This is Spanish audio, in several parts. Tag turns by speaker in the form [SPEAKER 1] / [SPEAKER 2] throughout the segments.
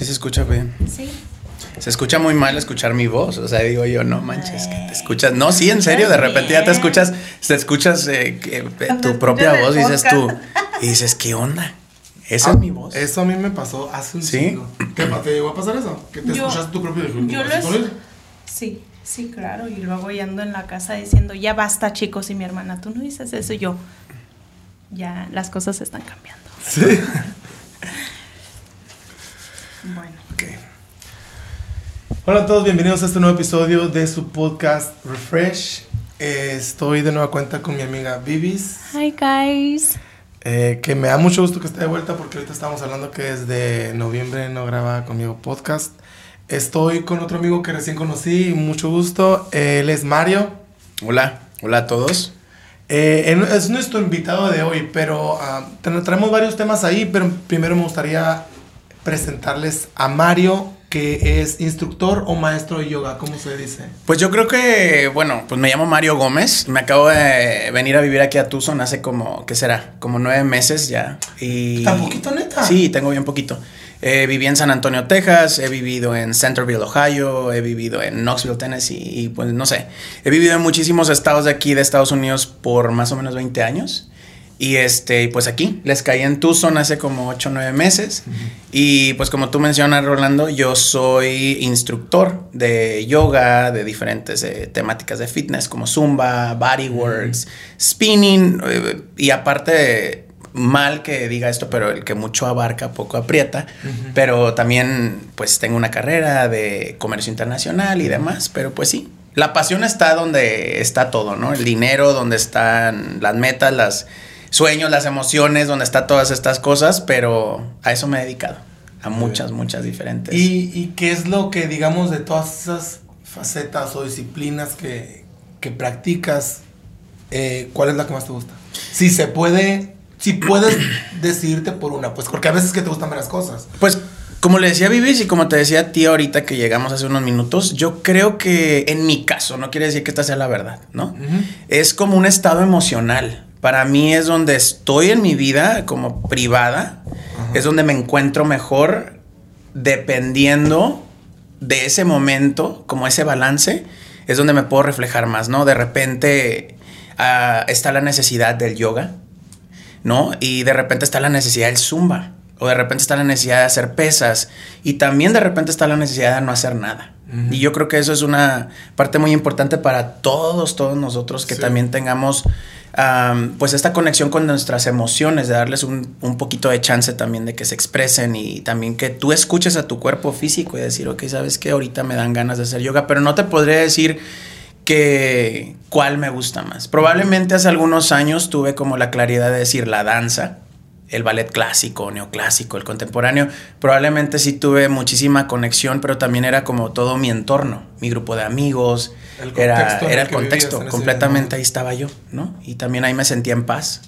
[SPEAKER 1] Sí se escucha bien.
[SPEAKER 2] Sí.
[SPEAKER 1] Se escucha muy mal escuchar mi voz, o sea, digo yo, no manches, que te escuchas. No, sí, en serio, de repente ya te escuchas, te escuchas eh, que- eh, tu propia voz y dices tú, y dices, ¿qué onda? Esa
[SPEAKER 3] Ah,
[SPEAKER 1] es mi voz.
[SPEAKER 3] Eso a mí me pasó hace un
[SPEAKER 1] ¿Sí?
[SPEAKER 3] ¿Qué te llegó a pasar eso? Que te
[SPEAKER 2] Yo-
[SPEAKER 3] escuchaste tu propio
[SPEAKER 2] yo lo es-
[SPEAKER 3] él?
[SPEAKER 2] Sí, sí, claro. Y luego ya ando en la casa diciendo, ya basta, chicos. Y mi hermana, tú no dices eso. Y yo, ya las cosas están cambiando.
[SPEAKER 3] Sí.
[SPEAKER 2] Bueno.
[SPEAKER 3] Ok. Hola a todos, bienvenidos a este nuevo episodio de su podcast Refresh. Eh, estoy de nueva cuenta con mi amiga Vivis,
[SPEAKER 2] Hi, guys.
[SPEAKER 3] eh, que me da mucho gusto que esté de vuelta porque ahorita estamos hablando que desde noviembre no graba conmigo podcast. Estoy con otro amigo que recién conocí, mucho gusto. Él es Mario.
[SPEAKER 1] Hola, hola a todos.
[SPEAKER 3] Eh, es nuestro invitado de hoy, pero tra- traemos varios temas ahí, pero primero me gustaría presentarles a Mario, que es instructor o maestro de yoga, ¿cómo se dice?
[SPEAKER 1] Pues yo creo que, bueno, pues me llamo Mario Gómez. Me acabo de venir a vivir aquí a Tucson hace como, ¿qué será? Como nueve meses ya. Y...
[SPEAKER 3] ¿Tan poquito, neta?
[SPEAKER 1] Sí, tengo bien poquito. Eh, viví en San Antonio, Texas, he vivido en Centerville, Ohio, he vivido en Knoxville, Tennessee, y pues no sé, he vivido en muchísimos estados de aquí de Estados Unidos por más o menos 20 años. Y este, pues aquí les caí en Tucson hace como 8 o 9 meses. Y pues como tú mencionas, Rolando, yo soy instructor de yoga, de diferentes eh, temáticas de fitness como Zumba, Bodyworks, spinning. eh, y aparte, mal que diga esto, pero el que mucho abarca, poco aprieta. Pero también pues tengo una carrera de comercio internacional y demás. Pero pues sí, la pasión está donde está todo, ¿no? El dinero, donde están las metas, las sueños, las emociones, donde está todas estas cosas, pero a eso me he dedicado, a muchas, muchas diferentes.
[SPEAKER 3] ¿Y, y qué es lo que, digamos, de todas esas facetas o disciplinas que, que practicas, eh, cuál es la que más te gusta? Si se puede, si puedes decidirte por una, pues porque a veces que te gustan varias cosas.
[SPEAKER 1] Pues como le decía a Vivis y como te decía a ti ahorita que llegamos hace unos minutos, yo creo que en mi caso, no quiere decir que esta sea la verdad, ¿no? Es como un estado emocional. Para mí es donde estoy en mi vida como privada,
[SPEAKER 3] Ajá.
[SPEAKER 1] es donde me encuentro mejor dependiendo de ese momento, como ese balance, es donde me puedo reflejar más, ¿no? De repente ah, está la necesidad del yoga, ¿no? Y de repente está la necesidad del zumba, o de repente está la necesidad de hacer pesas, y también de repente está la necesidad de no hacer nada. Y yo creo que eso es una parte muy importante para todos, todos nosotros, que
[SPEAKER 3] Sí.
[SPEAKER 1] también tengamos am, pues esta conexión con nuestras emociones, de darles un, un poquito de chance también de que se expresen y también que tú escuches a tu cuerpo físico y decir, ok, sabes que ahorita me dan ganas de hacer yoga, pero no te podría decir que cuál me gusta más. Probablemente hace algunos años tuve como la claridad de decir la danza, el ballet clásico, neoclásico, el contemporáneo. Probablemente sí tuve muchísima conexión, pero también era como todo mi entorno, mi grupo de amigos.
[SPEAKER 3] El
[SPEAKER 1] era
[SPEAKER 3] el
[SPEAKER 1] contexto, completamente ahí estaba yo, ¿no? Y también ahí me sentía en paz.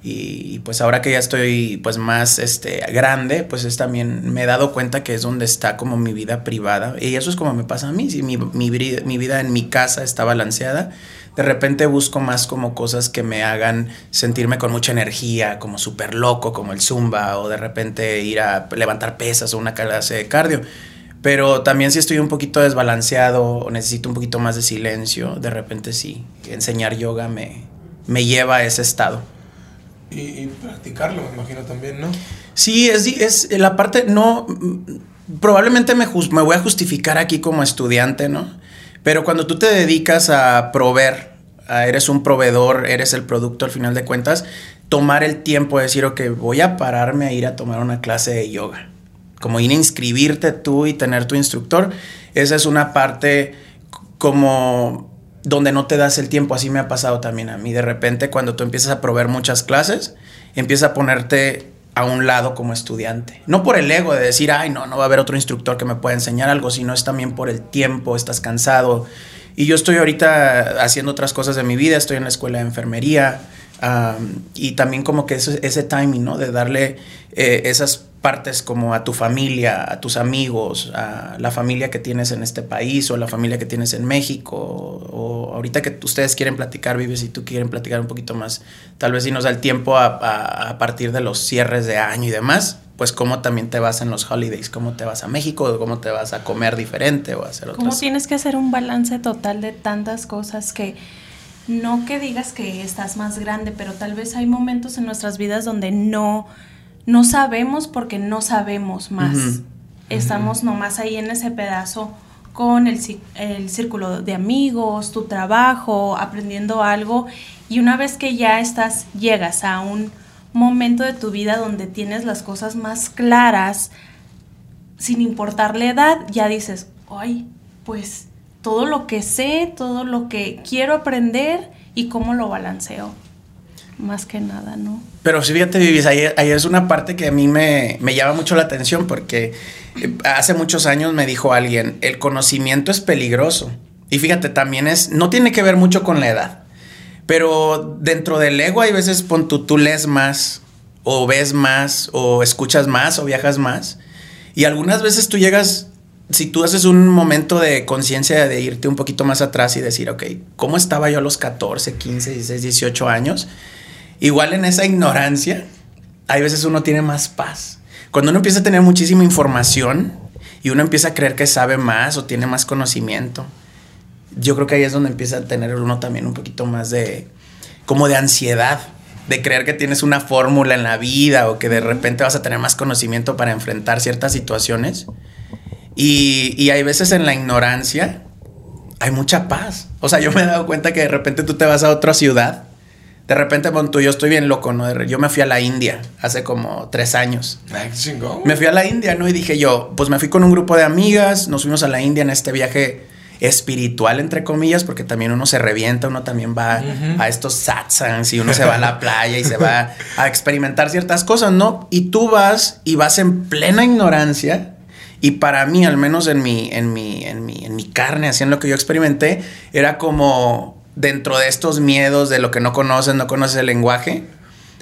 [SPEAKER 1] Y pues ahora que ya estoy pues más este grande, pues es también me he dado cuenta que es donde está como mi vida privada y eso es como me pasa a mí, si mi, mi, mi vida en mi casa está balanceada, de repente busco más como cosas que me hagan sentirme con mucha energía, como súper loco, como el zumba o de repente ir a levantar pesas o una clase de cardio. Pero también si estoy un poquito desbalanceado o necesito un poquito más de silencio, de repente sí, enseñar yoga me, me lleva a ese estado.
[SPEAKER 3] Y, y practicarlo, me imagino también, ¿no?
[SPEAKER 1] Sí, es, es la parte, no, probablemente me, me voy a justificar aquí como estudiante, ¿no? Pero cuando tú te dedicas a proveer, eres un proveedor, eres el producto al final de cuentas, tomar el tiempo de decir, ok, voy a pararme a ir a tomar una clase de yoga. Como ir a inscribirte tú y tener tu instructor, esa es una parte como donde no te das el tiempo, así me ha pasado también a mí. De repente, cuando tú empiezas a proveer muchas clases, empieza a ponerte a un lado como estudiante. No por el ego de decir, ay, no, no va a haber otro instructor que me pueda enseñar algo, sino es también por el tiempo, estás cansado. Y yo estoy ahorita haciendo otras cosas de mi vida, estoy en la escuela de enfermería y también como que ese, ese timing, ¿no? De darle eh, esas partes como a tu familia, a tus amigos, a la familia que tienes en este país o la familia que tienes en México o ahorita que ustedes quieren platicar, Vives, y tú quieren platicar un poquito más, tal vez si nos da el tiempo a, a- a partir de los cierres de año y demás, pues cómo también te vas en los holidays, cómo te vas a México, cómo te vas a comer diferente o a hacer otras
[SPEAKER 2] ¿Cómo tienes que hacer un balance total de tantas cosas que no que digas que estás más grande, pero tal vez hay momentos en nuestras vidas donde no, no sabemos porque no sabemos más. Estamos nomás ahí en ese pedazo con el, el círculo de amigos, tu trabajo, aprendiendo algo. Y una vez que ya estás, llegas a un momento de tu vida donde tienes las cosas más claras, sin importar la edad, ya dices, ay, pues todo lo que sé, todo lo que quiero aprender y cómo lo balanceo. Más que nada, ¿no?
[SPEAKER 1] Pero si fíjate, Vivis, ahí, ahí es una parte que a mí me, me llama mucho la atención porque eh, hace muchos años me dijo alguien, el conocimiento es peligroso. Y fíjate, también es, no tiene que ver mucho con la edad. Pero dentro del ego hay veces pon tú, tú lees más, o ves más, o escuchas más, o viajas más. Y algunas veces tú llegas, si tú haces un momento de conciencia de irte un poquito más atrás y decir, ok, ¿cómo estaba yo a los 14, 15, 16, 18 años? Igual en esa ignorancia, hay veces uno tiene más paz. Cuando uno empieza a tener muchísima información y uno empieza a creer que sabe más o tiene más conocimiento, yo creo que ahí es donde empieza a tener uno también un poquito más de, como de ansiedad, de creer que tienes una fórmula en la vida o que de repente vas a tener más conocimiento para enfrentar ciertas situaciones. Y, y hay veces en la ignorancia hay mucha paz. O sea, yo me he dado cuenta que de repente tú te vas a otra ciudad. De repente, pon tú, yo estoy bien loco, ¿no? Yo me fui a la India hace como tres años. Me fui a la India, ¿no? Y dije yo, pues me fui con un grupo de amigas, nos fuimos a la India en este viaje espiritual, entre comillas, porque también uno se revienta, uno también va a estos satsangs y uno se va a la playa y se va a experimentar ciertas cosas, ¿no? Y tú vas y vas en plena ignorancia. Y para mí, al menos en mi, en mi, en mi, en mi carne, así en lo que yo experimenté, era como dentro de estos miedos de lo que no conoces, no conoces el lenguaje,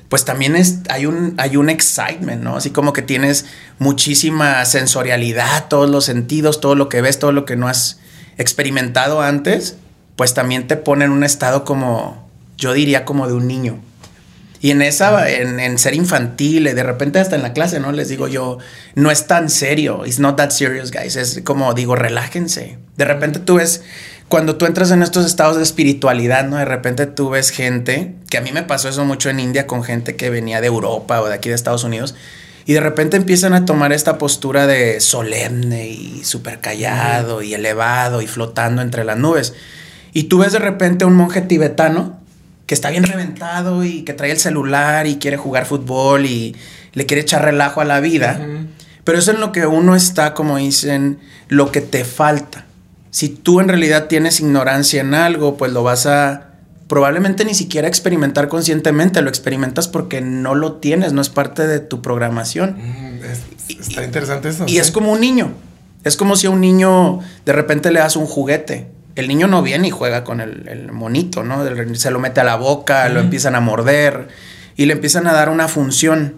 [SPEAKER 1] pues también es, hay, un, hay un excitement, ¿no? Así como que tienes muchísima sensorialidad, todos los sentidos, todo lo que ves, todo lo que no has experimentado antes, pues también te pone en un estado como, yo diría como de un niño. Y en esa, en, en ser infantil, de repente hasta en la clase, ¿no? Les digo yo, no es tan serio, it's not that serious, guys. Es como digo, relájense. De repente tú ves, cuando tú entras en estos estados de espiritualidad, ¿no? De repente tú ves gente, que a mí me pasó eso mucho en India con gente que venía de Europa o de aquí de Estados Unidos, y de repente empiezan a tomar esta postura de solemne y súper callado y elevado y flotando entre las nubes. Y tú ves de repente un monje tibetano que está bien reventado y que trae el celular y quiere jugar fútbol y le quiere echar relajo a la vida. Pero eso es en lo que uno está, como dicen, lo que te falta. Si tú en realidad tienes ignorancia en algo, pues lo vas a probablemente ni siquiera experimentar conscientemente, lo experimentas porque no lo tienes, no es parte de tu programación.
[SPEAKER 3] Mm, es- está interesante eso.
[SPEAKER 1] Y
[SPEAKER 3] sí.
[SPEAKER 1] es como un niño. Es como si a un niño de repente le das un juguete. El niño no viene y juega con el, el monito, ¿no? Se lo mete a la boca, lo empiezan a morder y le empiezan a dar una función.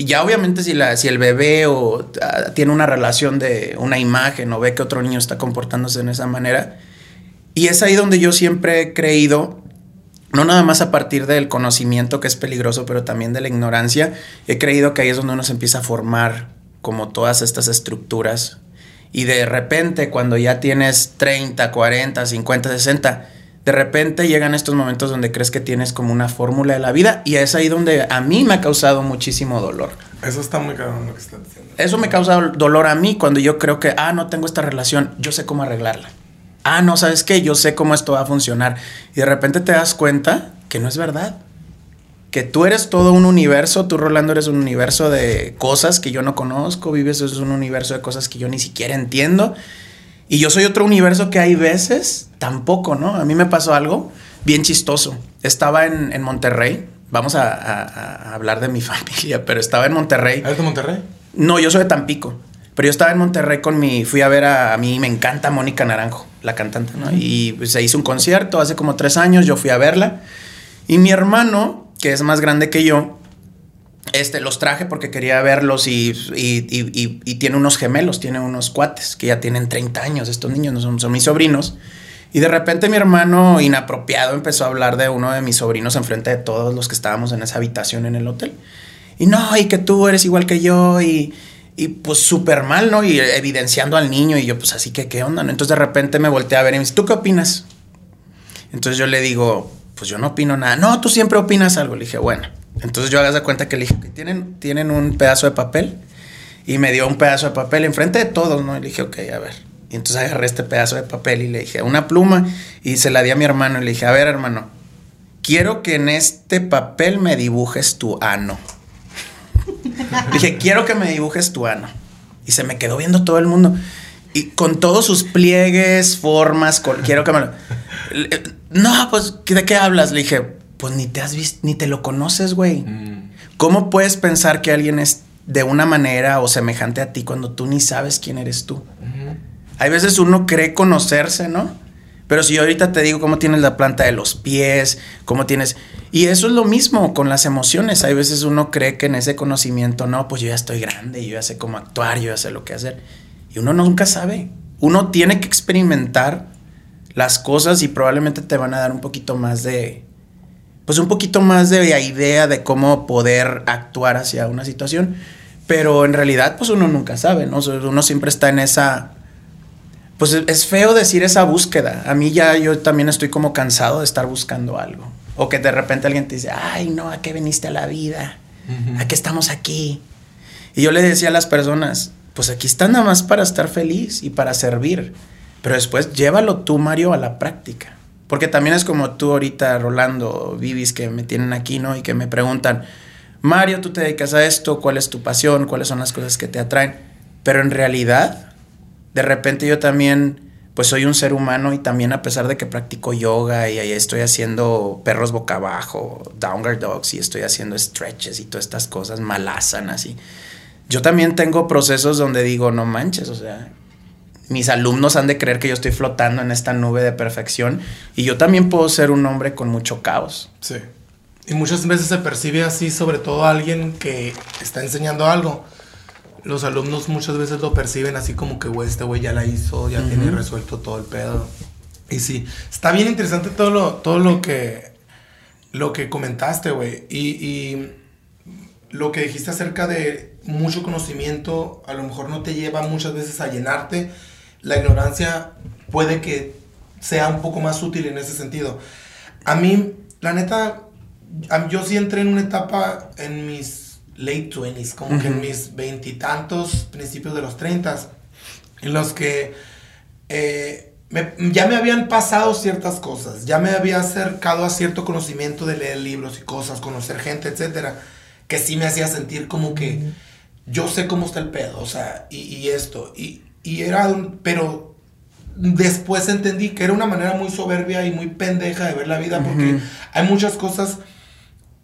[SPEAKER 1] Y ya obviamente si, la, si el bebé o, ah, tiene una relación de una imagen o ve que otro niño está comportándose en esa manera. Y es ahí donde yo siempre he creído, no nada más a partir del conocimiento que es peligroso, pero también de la ignorancia, he creído que ahí es donde uno se empieza a formar como todas estas estructuras. Y de repente, cuando ya tienes 30, 40, 50, 60, de repente llegan estos momentos donde crees que tienes como una fórmula de la vida y es ahí donde a mí me ha causado muchísimo dolor.
[SPEAKER 3] Eso está muy cabrón lo que estás diciendo.
[SPEAKER 1] Eso me causa dolor a mí cuando yo creo que, ah, no tengo esta relación, yo sé cómo arreglarla. Ah, no, ¿sabes qué? Yo sé cómo esto va a funcionar. Y de repente te das cuenta que no es verdad. Que tú eres todo un universo, tú Rolando eres un universo de cosas que yo no conozco, vives es un universo de cosas que yo ni siquiera entiendo. Y yo soy otro universo que hay veces tampoco, ¿no? A mí me pasó algo bien chistoso. Estaba en, en Monterrey, vamos a, a- a hablar de mi familia, pero estaba en Monterrey.
[SPEAKER 3] ¿Eres de Monterrey?
[SPEAKER 1] No, yo soy de Tampico. Pero yo estaba en Monterrey con mi. Fui a ver a. A mí me encanta Mónica Naranjo, la cantante, ¿no? Y pues, se hizo un concierto hace como tres años. Yo fui a verla. Y mi hermano, que es más grande que yo, este, los traje porque quería verlos y, y- tiene unos gemelos, tiene unos cuates que ya tienen 30 años. Estos niños no son, son mis sobrinos. Y de repente mi hermano, inapropiado, empezó a hablar de uno de mis sobrinos enfrente de todos los que estábamos en esa habitación en el hotel. y no, y que tú eres igual que yo, y pues súper mal, ¿no? Y evidenciando al niño, y yo, pues así que, ¿qué onda? ¿no? Entonces de repente me volteé a ver y me dice, ¿tú qué opinas? Entonces yo le digo, pues yo no opino nada. No, tú siempre opinas algo. Le dije, bueno. Entonces yo hagas de cuenta que le dije, ¿tienen, tienen un pedazo de papel? Y me dio un pedazo de papel enfrente de todos, ¿no? Y le dije, ok, a ver. Y entonces agarré este pedazo de papel y le dije, una pluma, y se la di a mi hermano y le dije, a ver, hermano, quiero que en este papel me dibujes tu ano. le dije, quiero que me dibujes tu ano. Y se me quedó viendo todo el mundo. Y con todos sus pliegues, formas, quiero que me lo... No, pues, ¿de qué hablas? Le dije, pues ni te has visto, ni te lo conoces, güey. Mm. ¿Cómo puedes pensar que alguien es de una manera o semejante a ti cuando tú ni sabes quién eres tú? Hay veces uno cree conocerse, ¿no? Pero si yo ahorita te digo cómo tienes la planta de los pies, cómo tienes... Y eso es lo mismo con las emociones. Hay veces uno cree que en ese conocimiento, no, pues yo ya estoy grande, yo ya sé cómo actuar, yo ya sé lo que hacer. Y uno nunca sabe. Uno tiene que experimentar las cosas y probablemente te van a dar un poquito más de, pues un poquito más de idea de cómo poder actuar hacia una situación. Pero en realidad, pues uno nunca sabe, ¿no? Uno siempre está en esa... Pues es feo decir esa búsqueda. A mí ya yo también estoy como cansado de estar buscando algo. O que de repente alguien te dice, ay, no, ¿a qué viniste a la vida? ¿A qué estamos aquí? Y yo le decía a las personas, pues aquí está nada más para estar feliz y para servir. Pero después llévalo tú, Mario, a la práctica. Porque también es como tú ahorita, Rolando, Vivis, que me tienen aquí, ¿no? Y que me preguntan, Mario, tú te dedicas a esto, ¿cuál es tu pasión? ¿Cuáles son las cosas que te atraen? Pero en realidad, de repente yo también, pues soy un ser humano y también a pesar de que practico yoga y ahí estoy haciendo perros boca abajo, downward dogs y estoy haciendo stretches y todas estas cosas, malasanas y yo también tengo procesos donde digo, no manches, o sea, mis alumnos han de creer que yo estoy flotando en esta nube de perfección y yo también puedo ser un hombre con mucho caos.
[SPEAKER 3] Sí. Y muchas veces se percibe así, sobre todo alguien que está enseñando algo. Los alumnos muchas veces lo perciben así como que, güey, este güey ya la hizo, ya tiene resuelto todo el pedo. Y sí, está bien interesante todo lo, todo lo que, lo que comentaste, güey. Y, y lo que dijiste acerca de mucho conocimiento, a lo mejor no te lleva muchas veces a llenarte, la ignorancia puede que sea un poco más útil en ese sentido. A mí, la neta, yo sí entré en una etapa en mis late 20s, como que en mis veintitantos, principios de los 30, en los que eh, ya me habían pasado ciertas cosas, ya me había acercado a cierto conocimiento de leer libros y cosas, conocer gente, etcétera, que sí me hacía sentir como que yo sé cómo está el pedo, o sea, y, y esto, y y era un, pero después entendí que era una manera muy soberbia y muy pendeja de ver la vida porque hay muchas cosas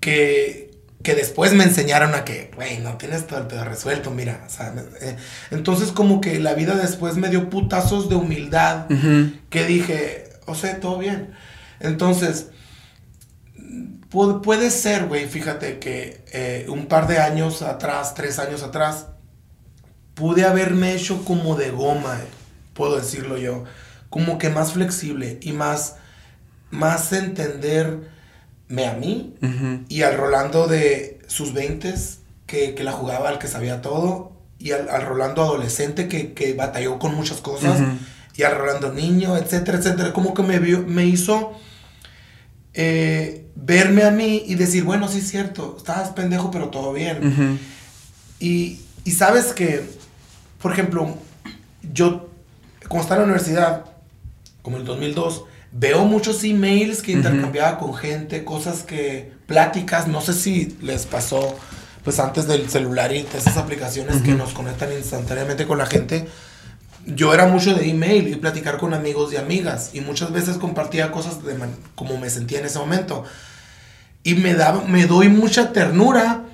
[SPEAKER 3] que, que después me enseñaron a que, güey, no tienes todo el pedo resuelto, mira, o sea, eh, entonces como que la vida después me dio putazos de humildad que dije, o sea, todo bien. Entonces, puede ser, güey, fíjate que eh, un par de años atrás, tres años atrás, pude haberme hecho como de goma, puedo decirlo yo, como que más flexible y más, más entenderme a mí y al Rolando de sus 20 que, que, la jugaba, al que sabía todo, y al, Rolando adolescente que, que, batalló con muchas cosas, y al Rolando niño, etcétera, etcétera, como que me, vio, me hizo... Eh, verme a mí y decir, bueno, sí es cierto, estabas pendejo, pero todo bien. y, y sabes que por ejemplo, yo, cuando estaba en la universidad, como en el 2002, veo muchos emails que intercambiaba con gente, cosas que, pláticas, no sé si les pasó, pues antes del celular y de esas aplicaciones que nos conectan instantáneamente con la gente. Yo era mucho de email y platicar con amigos y amigas y muchas veces compartía cosas de como me sentía en ese momento. Y me, da, me doy mucha ternura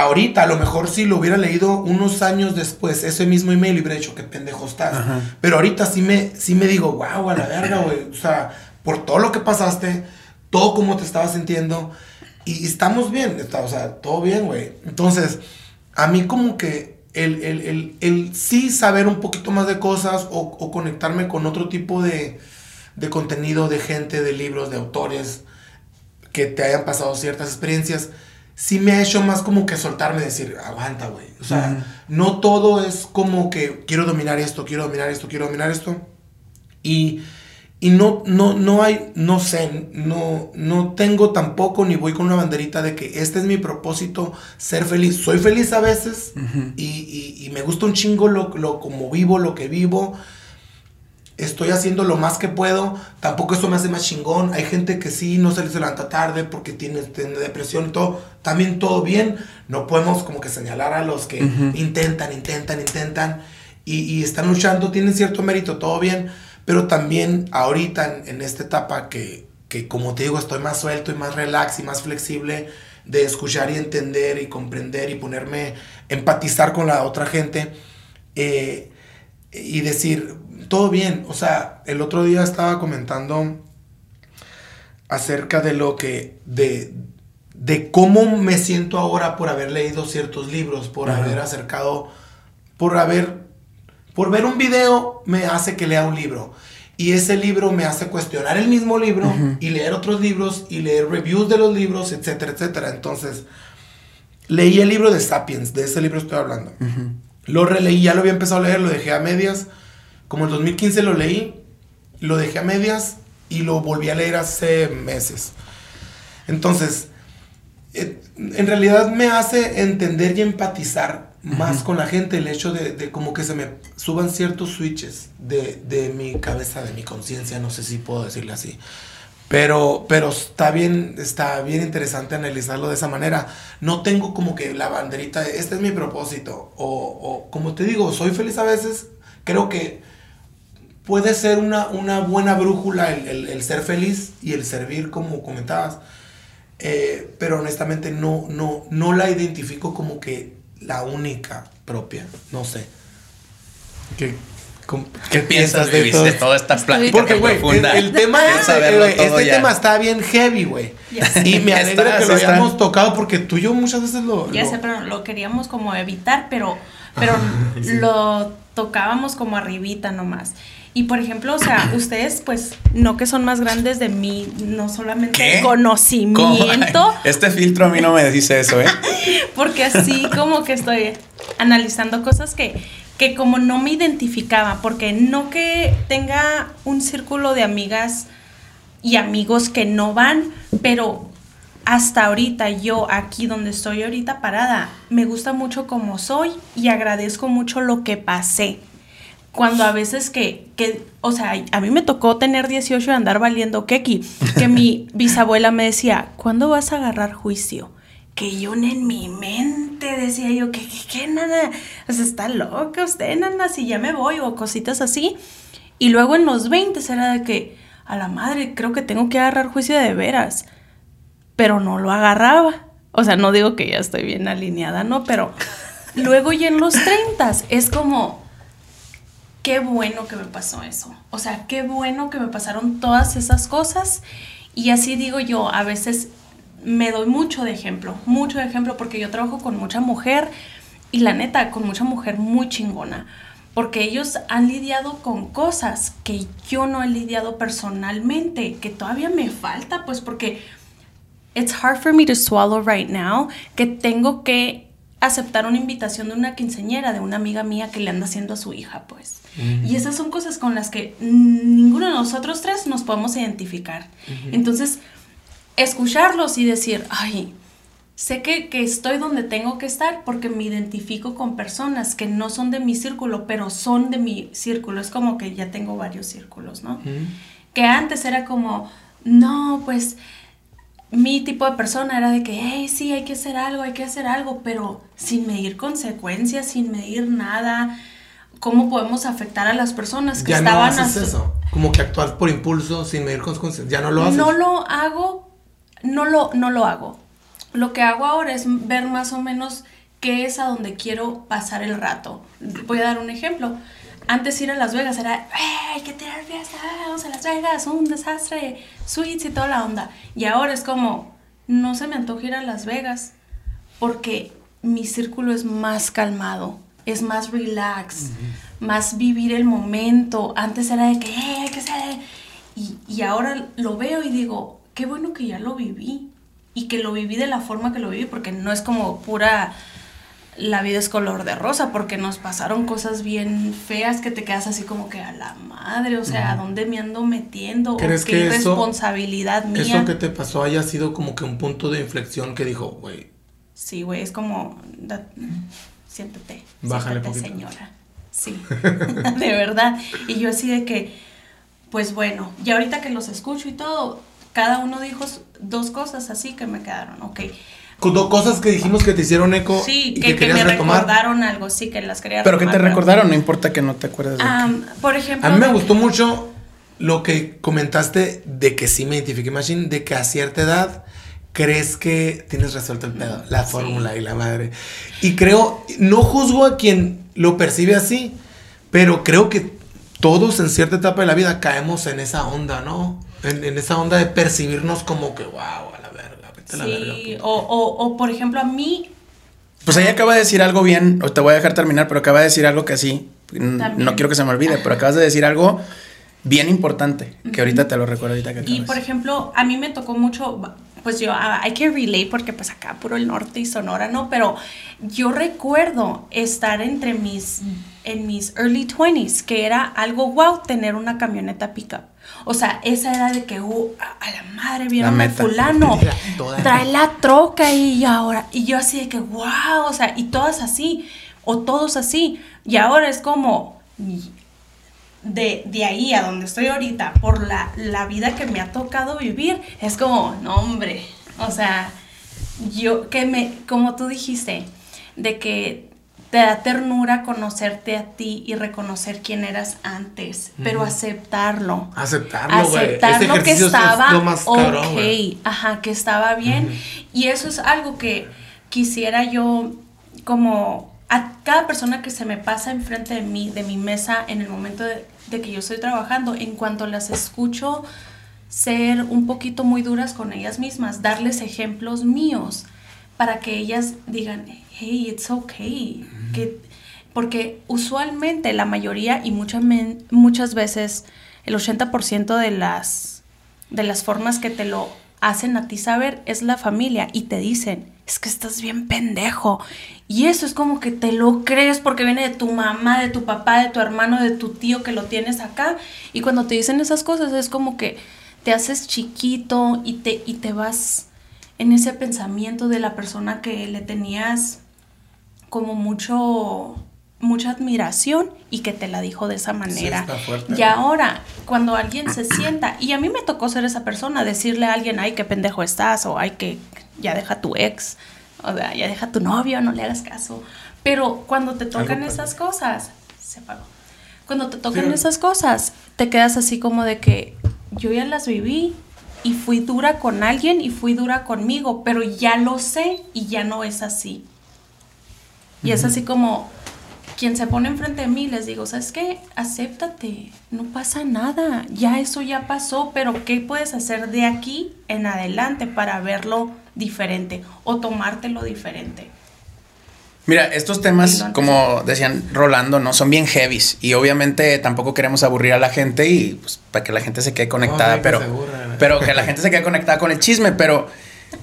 [SPEAKER 3] ahorita, a lo mejor si lo hubiera leído unos años después, ese mismo email, y hubiera dicho, qué pendejo estás. Pero ahorita sí me, sí me digo, wow, a la verga, güey. O sea, por todo lo que pasaste, todo como te estabas sintiendo, y estamos bien, está, o sea, todo bien, güey. Entonces, a mí como que el, el, el, sí saber un poquito más de cosas o, o conectarme con otro tipo de, de contenido, de gente, de libros, de autores que te hayan pasado ciertas experiencias, sí me ha hecho más como que soltarme decir, aguanta, güey. O sea, no todo es como que quiero dominar esto, quiero dominar esto, quiero dominar esto. Y, y no, no, no hay, no sé, no, no tengo tampoco ni voy con una banderita de que este es mi propósito, ser feliz. Soy feliz a veces y, y, y, me gusta un chingo lo, lo como vivo, lo que vivo estoy haciendo lo más que puedo, tampoco eso me hace más chingón. Hay gente que sí, no se les levanta tarde porque tiene, depresión y todo, también todo bien. No podemos como que señalar a los que intentan, intentan, intentan y, están luchando, tienen cierto mérito, todo bien, pero también ahorita en, esta etapa que, que, como te digo, estoy más suelto y más relax y más flexible de escuchar y entender y comprender y ponerme, empatizar con la otra gente. Eh, y decir, todo bien. O sea, el otro día estaba comentando acerca de lo que, de, de cómo me siento ahora por haber leído ciertos libros, por haber acercado, por haber, por ver un video me hace que lea un libro. Y ese libro me hace cuestionar el mismo libro y leer otros libros y leer reviews de los libros, etcétera, etcétera. Entonces, leí el libro de Sapiens, de ese libro estoy hablando. Lo releí, ya lo había empezado a leer, lo dejé a medias como en 2015 lo leí, lo dejé a medias y lo volví a leer hace meses. Entonces, eh, en realidad me hace entender y empatizar más con la gente el hecho de, como que se me suban ciertos switches de, de mi cabeza, de mi conciencia, no sé si puedo decirle así. Pero, pero está bien, está bien interesante analizarlo de esa manera. No tengo como que la banderita de este es mi propósito. O, o como te digo, soy feliz a veces. Creo que puede ser una, una buena brújula el, ser feliz y el servir, como comentabas. Eh, pero honestamente no, no, no la identifico como que la única propia. No sé.
[SPEAKER 1] ¿Qué, ¿Qué piensas de, todo? toda esta plática
[SPEAKER 3] Porque, güey, el, tema es, este tema está bien heavy, güey. Y me alegra que lo hayamos tocado porque tú y yo muchas veces lo...
[SPEAKER 2] Ya sé, pero lo queríamos como evitar, pero, pero lo tocábamos como arribita nomás. Y por ejemplo, o sea, ustedes pues no que son más grandes de mí, no solamente conocimiento.
[SPEAKER 1] Este filtro a mí no me dice eso, ¿eh?
[SPEAKER 2] Porque así como que estoy analizando cosas que, que como no me identificaba, porque no que tenga un círculo de amigas y amigos que no van, pero hasta ahorita yo aquí donde estoy ahorita parada, me gusta mucho como soy y agradezco mucho lo que pasé cuando a veces que, que, o sea, a mí me tocó tener 18 y andar valiendo keki, que mi bisabuela me decía, ¿cuándo vas a agarrar juicio? Que yo en mi mente decía yo, ¿qué, qué, qué, nana? O sea, está loca usted, nana, si ya me voy, o cositas así. Y luego en los 20 era de que, a la madre, creo que tengo que agarrar juicio de veras. Pero no lo agarraba. O sea, no digo que ya estoy bien alineada, ¿no? Pero luego y en los 30 es como qué bueno que me pasó eso. O sea, qué bueno que me pasaron todas esas cosas. Y así digo yo, a veces me doy mucho de ejemplo, mucho de ejemplo, porque yo trabajo con mucha mujer y la neta, con mucha mujer muy chingona. Porque ellos han lidiado con cosas que yo no he lidiado personalmente, que todavía me falta, pues porque it's hard for me to swallow right now, que tengo que aceptar una invitación de una quinceñera, de una amiga mía que le anda haciendo a su hija, pues. Y esas son cosas con las que ninguno de nosotros tres nos podemos identificar. Entonces, escucharlos y decir, ay, sé que, estoy donde tengo que estar porque me identifico con personas que no son de mi círculo, pero son de mi círculo. Es como que ya tengo varios círculos, ¿no? Que antes era como, no, pues mi tipo de persona era de que, hey, sí, hay que hacer algo, hay que hacer algo, pero sin medir consecuencias, sin medir nada. Cómo podemos afectar a las personas que
[SPEAKER 3] ya
[SPEAKER 2] estaban
[SPEAKER 3] no haces eso como que actuar por impulso sin medir consecuencias ya no lo haces.
[SPEAKER 2] No lo hago no lo no lo hago. Lo que hago ahora es ver más o menos qué es a donde quiero pasar el rato. Voy a dar un ejemplo antes ir a Las Vegas era, hay que tirar fiesta, vamos a Las Vegas, un desastre, suites y toda la onda. Y ahora es como, no se me antoja ir a Las Vegas porque mi círculo es más calmado es más relax, más vivir el momento. Antes era de que, eh, que ser... Y, y ahora lo veo y digo, qué bueno que ya lo viví. y que lo viví de la forma que lo viví, porque no es como pura la vida es color de rosa, porque nos pasaron cosas bien feas que te quedas así como que a la madre, o sea, ¿a dónde me ando metiendo?
[SPEAKER 3] ¿Crees
[SPEAKER 2] qué
[SPEAKER 3] que eso-
[SPEAKER 2] responsabilidad mía.
[SPEAKER 3] Eso que te pasó haya sido como que un punto de inflexión que dijo, güey,
[SPEAKER 2] Sí, güey, es como, da- siéntate,
[SPEAKER 3] Bájale
[SPEAKER 2] siéntate,
[SPEAKER 3] poquito.
[SPEAKER 2] señora. Sí, de verdad. Y yo así de que, pues bueno, y ahorita que los escucho y todo, cada uno dijo dos cosas así que me quedaron, ok.
[SPEAKER 3] Cosas que dijimos que te hicieron eco
[SPEAKER 2] Sí,
[SPEAKER 3] y
[SPEAKER 2] que,
[SPEAKER 3] que,
[SPEAKER 2] me
[SPEAKER 3] retomar.
[SPEAKER 2] recordaron algo, sí, que las quería
[SPEAKER 1] Pero que te recordaron, no importa que no te acuerdes de qué.
[SPEAKER 2] Am, por ejemplo.
[SPEAKER 3] A mí me
[SPEAKER 2] de-
[SPEAKER 3] gustó mucho lo que comentaste de que sí me identifiqué machine, de que a cierta edad crees que tienes resuelto el pedo, la
[SPEAKER 2] Sí.
[SPEAKER 3] fórmula y la madre. Y creo, no juzgo a quien lo percibe así, pero creo que todos en cierta etapa de la vida caemos en esa onda, ¿no? En, en esa onda de percibirnos como que, wow, vete a la verga.
[SPEAKER 2] Sí,
[SPEAKER 3] puto".
[SPEAKER 2] o, o, o por ejemplo, a mí
[SPEAKER 1] Pues ella acaba de decir algo bien, o te voy a dejar terminar, pero acaba de decir algo que sí. n-
[SPEAKER 2] También.
[SPEAKER 1] No quiero que se me olvide, pero acabas de decir algo bien importante, que ahorita te lo recuerdo ahorita que
[SPEAKER 2] Y
[SPEAKER 1] acabas.
[SPEAKER 2] por ejemplo, a mí me tocó mucho, pues yo, hay que relay porque pues acá puro el norte y Sonora, ¿no? Pero yo recuerdo estar entre mis, en mis early 20s, que era algo wow tener una camioneta pickup. O sea, esa era de que, uh, a la madre, vieron al fulano, trae la troca y ahora, y yo así de que, wow, o sea, y todas así, o todos así. Y ahora es como, de, de ahí a donde estoy ahorita, por la, la vida que me ha tocado vivir, es como, no hombre, o sea, yo que me, como tú dijiste, de que te da ternura conocerte a ti y reconocer quién eras antes, pero aceptarlo.
[SPEAKER 3] Aceptarlo, güey. Ese
[SPEAKER 2] Aceptarlo que
[SPEAKER 3] es
[SPEAKER 2] estaba
[SPEAKER 3] más
[SPEAKER 2] ok, ajá, que estaba bien. Y eso es algo que quisiera yo como a cada persona que se me pasa enfrente de mí, de mi mesa, en el momento de, de que yo estoy trabajando, en cuanto las escucho, ser un poquito muy duras con ellas mismas, darles ejemplos míos para que ellas digan, hey, it's okay. que, porque usualmente la mayoría y muchas, men- muchas veces el 80% de las, de las formas que te lo hacen a ti saber es la familia y te dicen, es que estás bien pendejo. Y eso es como que te lo crees porque viene de tu mamá, de tu papá, de tu hermano, de tu tío que lo tienes acá. Y cuando te dicen esas cosas es como que te haces chiquito y te, y te vas en ese pensamiento de la persona que le tenías como mucho mucha admiración y que te la dijo de esa manera.
[SPEAKER 3] fuerte.
[SPEAKER 2] y ahora, cuando alguien se sienta, y a mí me tocó ser esa persona, decirle a alguien, ay, qué pendejo estás, o ay, que ya deja tu ex, o sea, ya deja tu novio, no le hagas caso. Pero cuando te tocan esas cosas, se apagó. Cuando te tocan
[SPEAKER 3] Sí.
[SPEAKER 2] esas cosas, te quedas así como de que yo ya las viví y fui dura con alguien y fui dura conmigo, pero ya lo sé y ya no es así. Y es así como quien se pone enfrente de mí, les digo, ¿sabes qué? Acéptate, no pasa nada, ya eso ya pasó, pero ¿qué puedes hacer de aquí en adelante para verlo diferente o tomártelo diferente?
[SPEAKER 1] Mira, estos temas, como decían Rolando, ¿no? Son bien heavies. Y obviamente tampoco queremos aburrir a la gente y pues para que la gente se quede conectada, pero. Pero que la gente se quede conectada con el chisme. Pero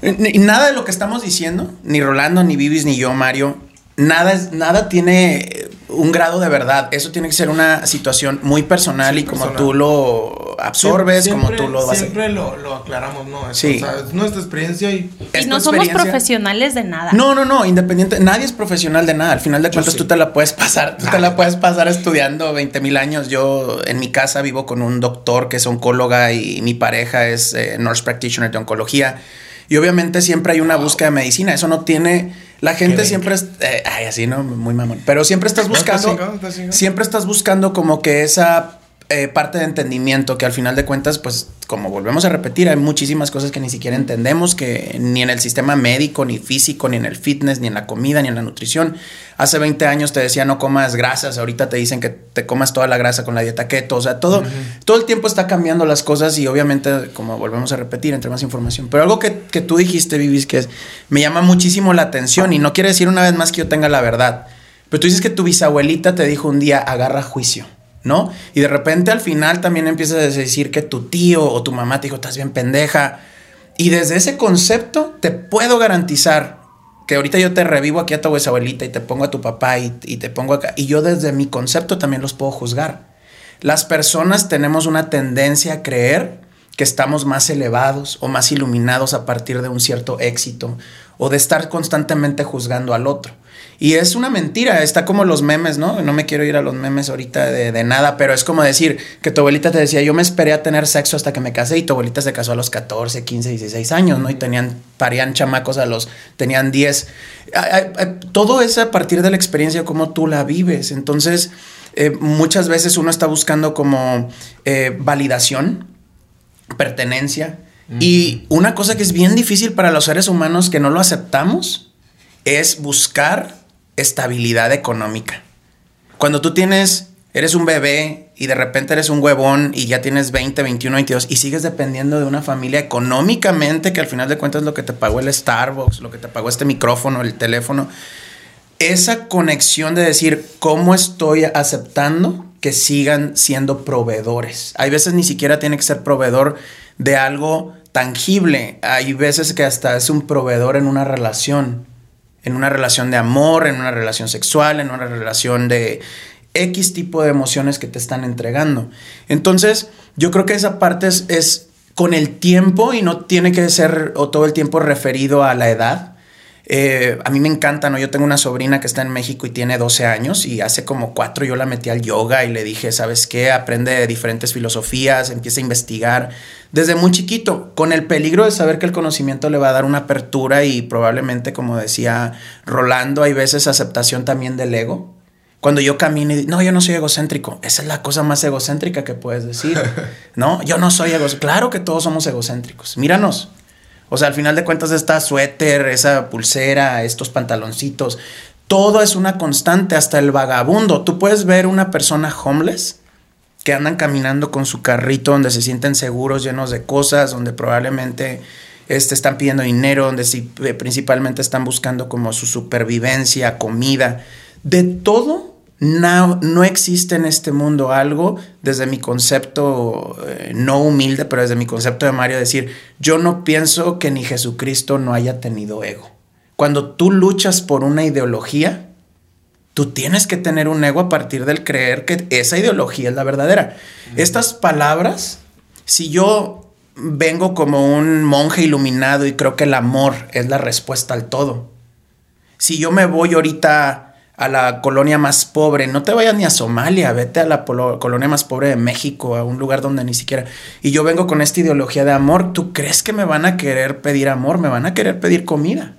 [SPEAKER 1] nada de lo que estamos diciendo, ni Rolando, ni Vivis, ni yo, Mario, nada, nada tiene un grado de verdad. Eso tiene que ser una situación muy personal
[SPEAKER 3] Sí,
[SPEAKER 1] y como
[SPEAKER 3] personal.
[SPEAKER 1] tú lo absorbes,
[SPEAKER 3] Siempre-
[SPEAKER 1] como tú lo vas a...
[SPEAKER 3] Siempre lo, lo aclaramos, ¿no? Es,
[SPEAKER 1] Sí.
[SPEAKER 3] o sea, es nuestra experiencia y
[SPEAKER 2] Y no somos profesionales de nada.
[SPEAKER 1] No, no, no, independiente. Nadie es profesional de nada. Al final de cuentas,
[SPEAKER 3] sí.
[SPEAKER 1] tú te la puedes pasar, tú te
[SPEAKER 3] Ah.
[SPEAKER 1] la puedes pasar estudiando 20 mil años. Yo en mi casa vivo con un doctor que es oncóloga y mi pareja es eh, nurse practitioner de oncología. Y obviamente siempre hay una búsqueda de medicina. Eso no tiene. La gente siempre es. eh, ay, así, ¿no? Muy mamón. Pero siempre estás buscando. Siempre estás buscando como que esa eh, parte de entendimiento que al final de cuentas, pues, como volvemos a repetir, hay muchísimas cosas que ni siquiera entendemos, que ni en el sistema médico, ni físico, ni en el fitness, ni en la comida, ni en la nutrición. Hace 20 años te decía no comas grasas, ahorita te dicen que te comas toda la grasa con la dieta keto, o sea, todo, todo el tiempo está cambiando las cosas y obviamente, como volvemos a repetir, entre más información. Pero algo que, que tú dijiste, Vivis, que es- me llama muchísimo la atención y no quiere decir una vez más que yo tenga la verdad. Pero tú dices que tu bisabuelita te dijo un día, agarra juicio, ¿no? Y de repente al final también empiezas a decir que tu tío o tu mamá te dijo, estás bien pendeja. Y desde ese concepto te puedo garantizar que ahorita yo te revivo aquí a tu abuelita y te pongo a tu papá y, y te pongo acá. Y yo desde mi concepto también los puedo juzgar. Las personas tenemos una tendencia a creer que estamos más elevados o más iluminados a partir de un cierto éxito o de estar constantemente juzgando al otro. Y es una mentira, está como los memes, ¿no? No me quiero ir a los memes ahorita de, nada, pero es como decir que tu abuelita te decía, yo me esperé a tener sexo hasta que me casé y tu abuelita se casó a los 14, 15, 16 años, ¿no? Y tenían, parían chamacos a los, tenían 10. Todo es a partir de la experiencia, cómo tú la vives. Entonces, eh, muchas veces uno está buscando como eh, validación, pertenencia. Y una cosa que es bien difícil para los seres humanos que no lo aceptamos es buscar estabilidad económica. Cuando tú tienes, eres un bebé y de repente eres un huevón y ya tienes 20, 21, 22 y sigues dependiendo de una familia económicamente que al final de cuentas es lo que te pagó el Starbucks, lo que te pagó este micrófono, el teléfono. Esa conexión de decir cómo estoy aceptando que sigan siendo proveedores. Hay veces ni siquiera tiene que ser proveedor de algo tangible. Hay veces que hasta es un proveedor en una relación en una relación de amor, en una relación sexual, en una relación de X tipo de emociones que te están entregando. Entonces, yo creo que esa parte es, con el tiempo y no tiene que ser todo el tiempo referido a la edad. Eh, a mí me encanta, ¿no? Yo tengo una sobrina que está en México y tiene 12 años y hace como cuatro yo la metí al yoga y le dije, ¿sabes qué? Aprende diferentes filosofías, empieza a investigar desde muy chiquito, con el peligro de saber que el conocimiento le va a dar una apertura y probablemente, como decía Rolando, hay veces aceptación también del ego. Cuando yo camino y digo, no, yo no soy egocéntrico, esa es la cosa más egocéntrica que puedes decir. No, yo no soy egocéntrico. Claro que todos somos egocéntricos. Míranos, o sea, al final de cuentas, esta suéter, esa pulsera, estos pantaloncitos, todo es una constante, hasta el vagabundo. Tú puedes ver una persona homeless que andan caminando con su carrito donde se sienten seguros, llenos de cosas, donde probablemente este, están pidiendo dinero, donde sí, eh, principalmente están buscando como su supervivencia, comida. De todo no, no, existe en este mundo algo, desde mi concepto eh, no humilde, pero desde mi concepto de Mario, decir, yo no pienso que ni Jesucristo no haya tenido ego. Cuando tú luchas por una ideología, tú tienes que tener un ego a partir del creer que esa ideología es la verdadera. Estas palabras, si yo vengo como un monje iluminado y creo que el amor es la respuesta al todo, si yo me voy ahorita a la colonia más pobre. No te vayas ni a Somalia, vete a la colonia más pobre de México, a un lugar donde ni siquiera... Y yo vengo con esta ideología de amor. ¿Tú crees que me van a querer pedir amor? Me van a querer pedir comida.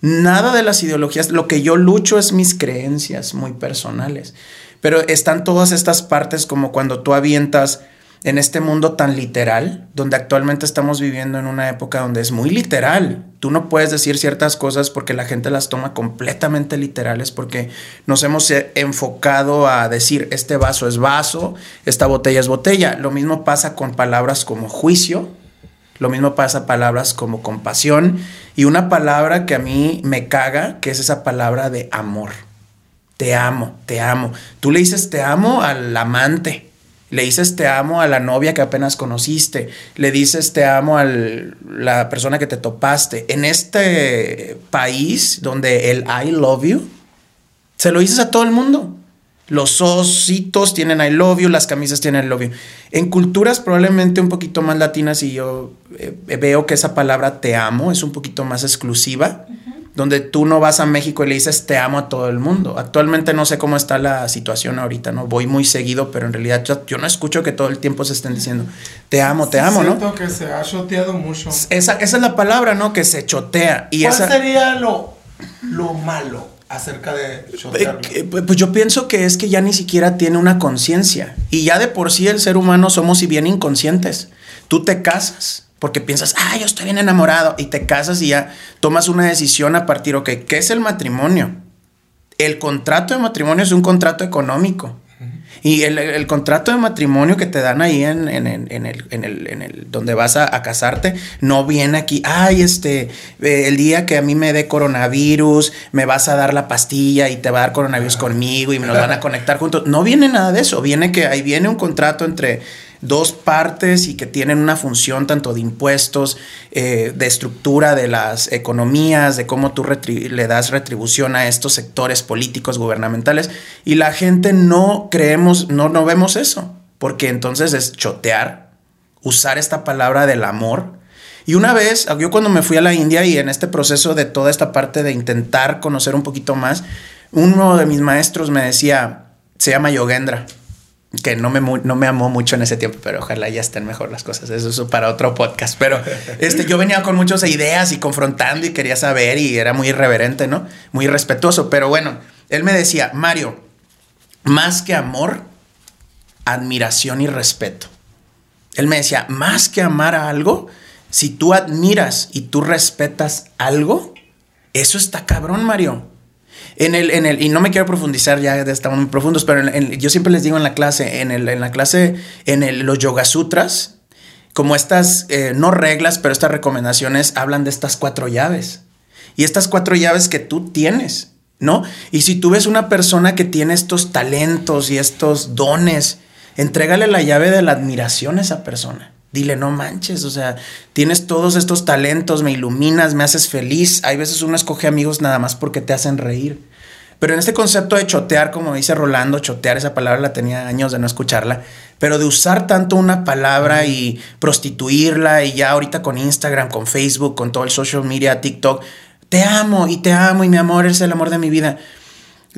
[SPEAKER 1] Nada de las ideologías, lo que yo lucho es mis creencias muy personales. Pero están todas estas partes como cuando tú avientas en este mundo tan literal, donde actualmente estamos viviendo en una época donde es muy literal. Tú no puedes decir ciertas cosas porque la gente las toma completamente literales, porque nos hemos eh, enfocado a decir, este vaso es vaso, esta botella es botella. Lo mismo pasa con palabras como juicio, lo mismo pasa palabras como compasión y una palabra que a mí me caga, que es esa palabra de amor. Te amo, te amo. Tú le dices te amo al amante le dices te amo a la novia que apenas conociste. Le dices te amo a la persona que te topaste. En este país donde el I love you, se lo dices a todo el mundo. Los ositos tienen I love you, las camisas tienen I love you. En culturas probablemente un poquito más latinas y yo eh, veo que esa palabra te amo es un poquito más exclusiva donde tú no vas a México y le dices te amo a todo el mundo. Actualmente no sé cómo está la situación ahorita, ¿no? Voy muy seguido, pero en realidad yo, no escucho que todo el tiempo se estén diciendo te amo, te amo,
[SPEAKER 3] Siento ¿no? que se ha choteado mucho.
[SPEAKER 1] Esa, esa, es la palabra, ¿no? Que se chotea. Y
[SPEAKER 3] ¿Cuál sería lo, lo malo acerca de chotearlo?
[SPEAKER 1] Eh, pues yo pienso que es que ya ni siquiera tiene una conciencia. Y ya de por sí el ser humano somos y bien inconscientes. Tú te casas porque piensas, ah, yo estoy bien enamorado, y te casas y ya tomas una decisión a partir, ok, ¿qué es el matrimonio? El contrato de matrimonio es un contrato económico. Y el, contrato de matrimonio que te dan ahí en, en, en, el, en el, donde vas a, casarte, no viene aquí, ay, este, eh, el día que a mí me dé coronavirus, me vas a dar la pastilla y te va a dar coronavirus conmigo y me nos van a conectar juntos. No viene nada de eso, viene que ahí viene un contrato entre dos partes y que tienen una función tanto de impuestos, eh, de estructura de las economías, de cómo tú le das retribución a estos sectores políticos gubernamentales y la gente no creemos, no, no vemos eso, porque entonces es chotear, usar esta palabra del amor. Y una vez, yo cuando me fui a la India y en este proceso de toda esta parte de intentar conocer un poquito más, uno de mis maestros me decía, se llama Yogendra que no me, no me amó mucho en ese tiempo, pero ojalá ya estén mejor las cosas. Eso es para otro podcast. Pero este, yo venía con muchas ideas y confrontando y quería saber y era muy irreverente, ¿no? Muy respetuoso. Pero bueno, él me decía, Mario, más que amor, admiración y respeto. Él me decía, más que amar a algo, si tú admiras y tú respetas algo, eso está cabrón, Mario. En el, en el, y no me quiero profundizar, ya estamos muy profundos, pero yo siempre les digo en la clase, en, el, en la clase, en el, los Yoga Sutras, como estas, eh, no reglas, pero estas recomendaciones hablan de estas cuatro llaves. Y estas cuatro llaves que tú tienes, ¿no? Y si tú ves una persona que tiene estos talentos y estos dones, entrégale la llave de la admiración a esa persona. Dile, no manches, o sea, tienes todos estos talentos, me iluminas, me haces feliz. Hay veces uno escoge amigos nada más porque te hacen reír. Pero en este concepto de chotear, como dice Rolando, chotear, esa palabra la tenía años de no escucharla, pero de usar tanto una palabra y prostituirla y ya ahorita con Instagram, con Facebook, con todo el social media, TikTok, te amo y te amo y mi amor es el amor de mi vida.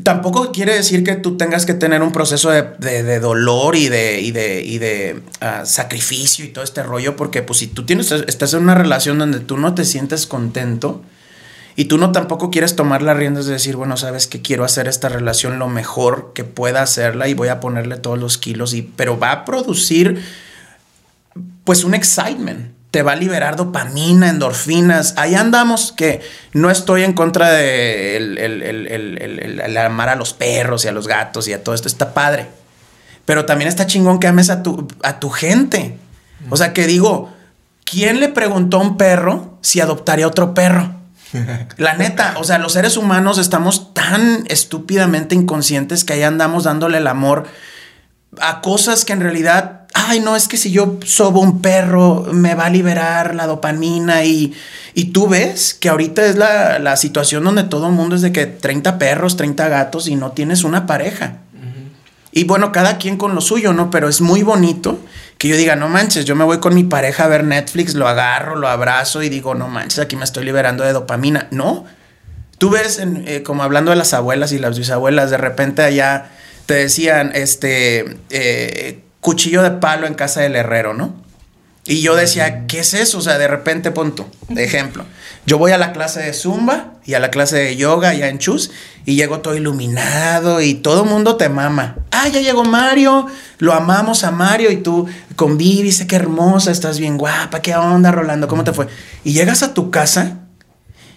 [SPEAKER 1] Tampoco quiere decir que tú tengas que tener un proceso de, dolor y de, y de, y de ah, sacrificio y todo este rollo, porque pues si tú tienes, estás en una relación donde tú no te sientes contento y tú no tampoco quieres tomar las riendas de decir, bueno, sabes que quiero hacer esta relación lo mejor que pueda hacerla y voy a ponerle todos los kilos, y, pero va a producir pues un excitement te va a liberar dopamina, endorfinas. Ahí andamos que no estoy en contra de el, amar a los perros y a los gatos y a todo esto. Está padre. Pero también está chingón que ames a tu, a tu gente. O sea, que digo, ¿quién le preguntó a un perro si adoptaría otro perro? La neta, o sea, los seres humanos estamos tan estúpidamente inconscientes que ahí andamos dándole el amor a cosas que en realidad ay, no, es que si yo sobo un perro me va a liberar la dopamina y, y tú ves que ahorita es la, situación donde todo el mundo es de que 30 perros, 30 gatos y no tienes una pareja. Y bueno, cada quien con lo suyo, ¿no? Pero es muy bonito que yo diga, no manches, yo me voy con mi pareja a ver Netflix, lo agarro, lo abrazo y digo, no manches, aquí me estoy liberando de dopamina. No. Tú ves, eh, como hablando de las abuelas y las bisabuelas, de repente allá te decían, este, eh, cuchillo de palo en casa del herrero, ¿no? Y yo decía, ¿qué es eso? O sea, de repente, punto, de ejemplo. Yo voy a la clase de Zumba y a la clase de yoga allá en Chus y llego todo iluminado y todo mundo te mama. Ah, ya llegó Mario, lo amamos a Mario y tú convives, qué hermosa, estás bien guapa, qué onda, Rolando, ¿cómo te fue? Y llegas a tu casa